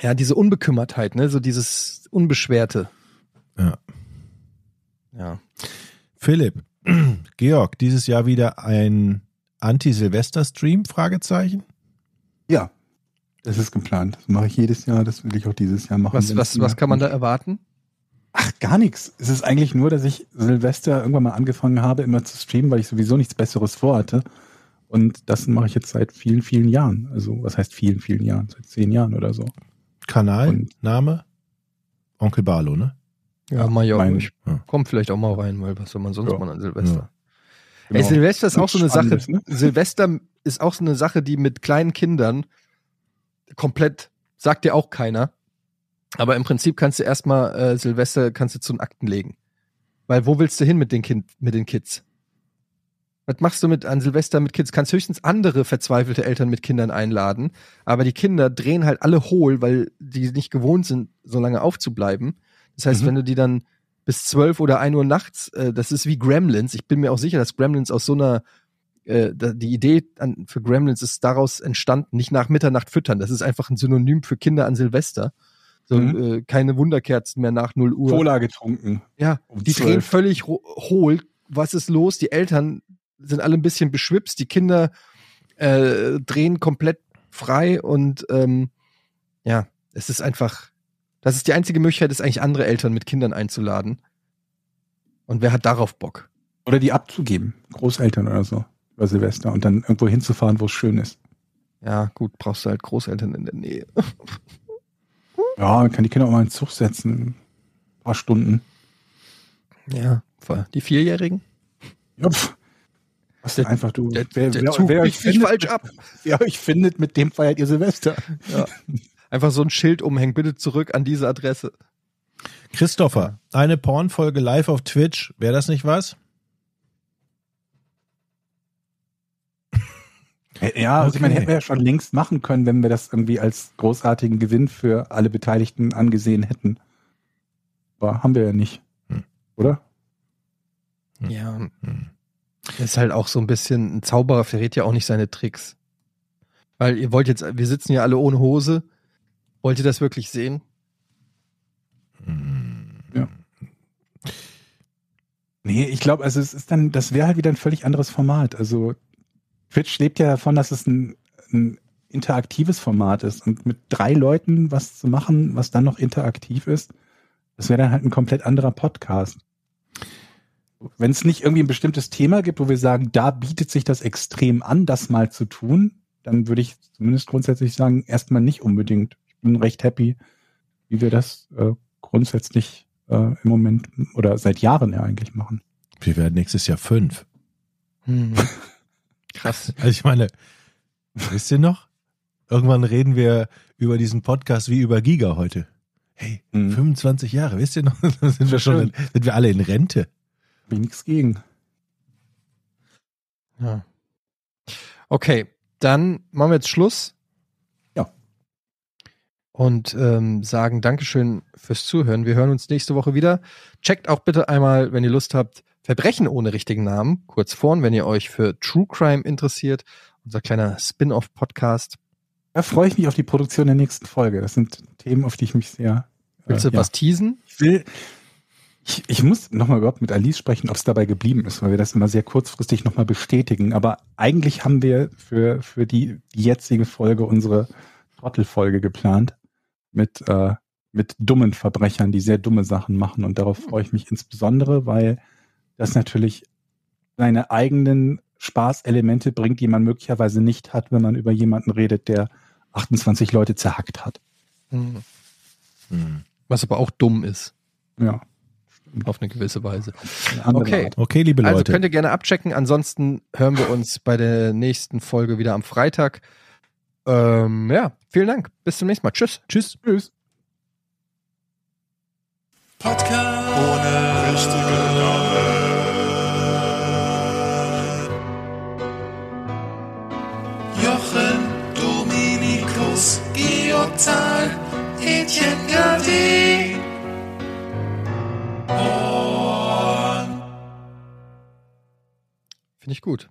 S2: ja, diese Unbekümmertheit, ne, so dieses Unbeschwerte.
S3: Ja.
S2: Ja.
S3: Philipp, Georg, dieses Jahr wieder ein Anti-Silvester-Stream? Fragezeichen.
S4: Ja, das ist geplant. Das mache ich jedes Jahr, das will ich auch dieses Jahr machen.
S2: Was, was, was kann man da erwarten?
S4: Ach, gar nichts. Es ist eigentlich nur, dass ich Silvester irgendwann mal angefangen habe, immer zu streamen, weil ich sowieso nichts Besseres vorhatte. Und das mache ich jetzt seit vielen, vielen Jahren. Also, was heißt vielen, vielen Jahren? Seit zehn Jahren oder so.
S3: Kanal,
S4: Und-
S3: Name? Onkel Barlo, ne?
S2: Ja, mal ja,
S4: mein-
S2: ich
S3: Ja.
S2: komm vielleicht auch mal rein, weil was soll man sonst
S4: Ja.
S2: mal an Silvester?
S3: Ja.
S2: Ey, Silvester ist auch so eine Sache.
S4: Ne?
S2: Silvester ist auch so eine Sache, die mit kleinen Kindern komplett, sagt dir auch keiner. Aber im Prinzip kannst du erstmal äh, Silvester kannst du zu den Akten legen. Weil wo willst du hin mit den Kind, mit den Kids? Was machst du mit an Silvester mit Kids? Kannst höchstens andere verzweifelte Eltern mit Kindern einladen, aber die Kinder drehen halt alle hohl, weil die nicht gewohnt sind, so lange aufzubleiben. Das heißt,
S4: Mhm.
S2: wenn du die dann bis zwölf oder ein Uhr nachts, äh, das ist wie Gremlins. Ich bin mir auch sicher, dass Gremlins aus so einer äh, die Idee an, für Gremlins ist daraus entstanden, nicht nach Mitternacht füttern. Das ist einfach ein Synonym für Kinder an Silvester. So
S4: Mhm.
S2: äh, keine Wunderkerzen mehr nach 0 Uhr.
S4: Cola getrunken.
S2: Ja,
S4: um
S2: die
S4: 12.
S2: drehen völlig hohl. Was ist los? Die Eltern sind alle ein bisschen beschwipst, die Kinder äh, drehen komplett frei und ähm, ja, es ist einfach, das ist die einzige Möglichkeit, ist eigentlich andere Eltern mit Kindern einzuladen. Und wer hat darauf Bock?
S4: Oder die abzugeben. Großeltern oder so. Über Silvester. Und dann irgendwo hinzufahren, wo es schön ist.
S2: Ja, gut, brauchst du halt Großeltern in der Nähe.
S4: Ja, man kann die Kinder auch mal in den Zug setzen. Ein paar Stunden.
S2: Ja, die Vierjährigen?
S4: Ja, pff. Was
S2: Der-
S4: denn einfach du?
S2: Der,
S4: wer,
S2: der
S4: wer,
S2: Zug
S4: wer, euch
S2: sich
S4: findet,
S2: falsch ab.
S4: wer euch findet, mit dem feiert ihr Silvester.
S2: Einfach so ein Schild umhängen, bitte zurück an diese Adresse.
S3: Christopher, eine Pornfolge live auf Twitch, wäre das nicht was?
S4: Ja, also ich meine, hätten wir ja schon längst machen können, wenn wir das irgendwie als großartigen Gewinn für alle Beteiligten angesehen hätten. Aber haben wir ja nicht.
S3: Hm.
S4: Oder?
S2: Ja,
S3: Hm.
S2: Ist halt auch so ein bisschen, ein Zauberer verrät ja auch nicht seine Tricks. Weil ihr wollt jetzt, wir sitzen ja alle ohne Hose. Wollt ihr das wirklich sehen?
S3: Hm.
S4: Ja. Nee, ich glaube, also es ist dann, das wäre halt wieder ein völlig anderes Format. Also Twitch lebt ja davon, dass es ein, ein interaktives Format ist. Und mit drei Leuten was zu machen, was dann noch interaktiv ist, das wäre dann halt ein komplett anderer Podcast. Wenn es nicht irgendwie ein bestimmtes Thema gibt, wo wir sagen, da bietet sich das extrem an, das mal zu tun, dann würde ich zumindest grundsätzlich sagen, erstmal nicht unbedingt. Ich bin recht happy, wie wir das äh, grundsätzlich äh, im Moment oder seit Jahren ja eigentlich machen.
S3: Wir werden nächstes Jahr fünf.
S2: Hm. Krass.
S3: Also ich meine, wisst ihr noch? Irgendwann reden wir über diesen Podcast wie über Giga heute. Hey,
S4: Mhm.
S3: 25 Jahre, wisst ihr noch? Dann sind wir schon, in, sind wir alle in Rente.
S4: Hab ich nichts gegen.
S2: Ja. Okay, dann machen wir jetzt Schluss.
S4: Ja.
S2: Und ähm, sagen Dankeschön fürs Zuhören. Wir hören uns nächste Woche wieder. Checkt auch bitte einmal, wenn ihr Lust habt, Verbrechen ohne richtigen Namen, kurz vorn, wenn ihr euch für True Crime interessiert. Unser kleiner Spin-off-Podcast.
S4: Da freue ich mich auf die Produktion der nächsten Folge. Das sind Themen, auf die ich mich sehr.
S2: Willst du
S4: äh, ja.
S2: was teasen?
S4: Ich will. Ich, ich muss nochmal überhaupt mit Alice sprechen, ob es dabei geblieben ist, weil wir das immer sehr kurzfristig nochmal bestätigen. Aber eigentlich haben wir für, für die, jetzige Folge unsere Trottelfolge geplant mit, äh, mit dummen Verbrechern, die sehr dumme Sachen machen. Und darauf freue ich mich insbesondere, weil das natürlich seine eigenen Spaßelemente bringt, die man möglicherweise nicht hat, wenn man über jemanden redet, der 28 Leute zerhackt hat.
S2: Mhm.
S3: Hm.
S2: Was aber auch dumm ist,
S4: Ja.
S2: Auf eine gewisse Weise. Okay.
S3: Okay, liebe
S2: Also
S3: Leute.
S2: könnt ihr gerne abchecken. Ansonsten hören wir uns bei der nächsten Folge wieder am Freitag. Ähm, ja, vielen Dank. Bis zum nächsten Mal. Tschüss.
S3: Tschüss.
S4: Tschüss.
S1: Podcast ohne richtige Namen. Jochen, Dominikus, Georg Zahl, Etienne Gade.
S2: Finde ich gut.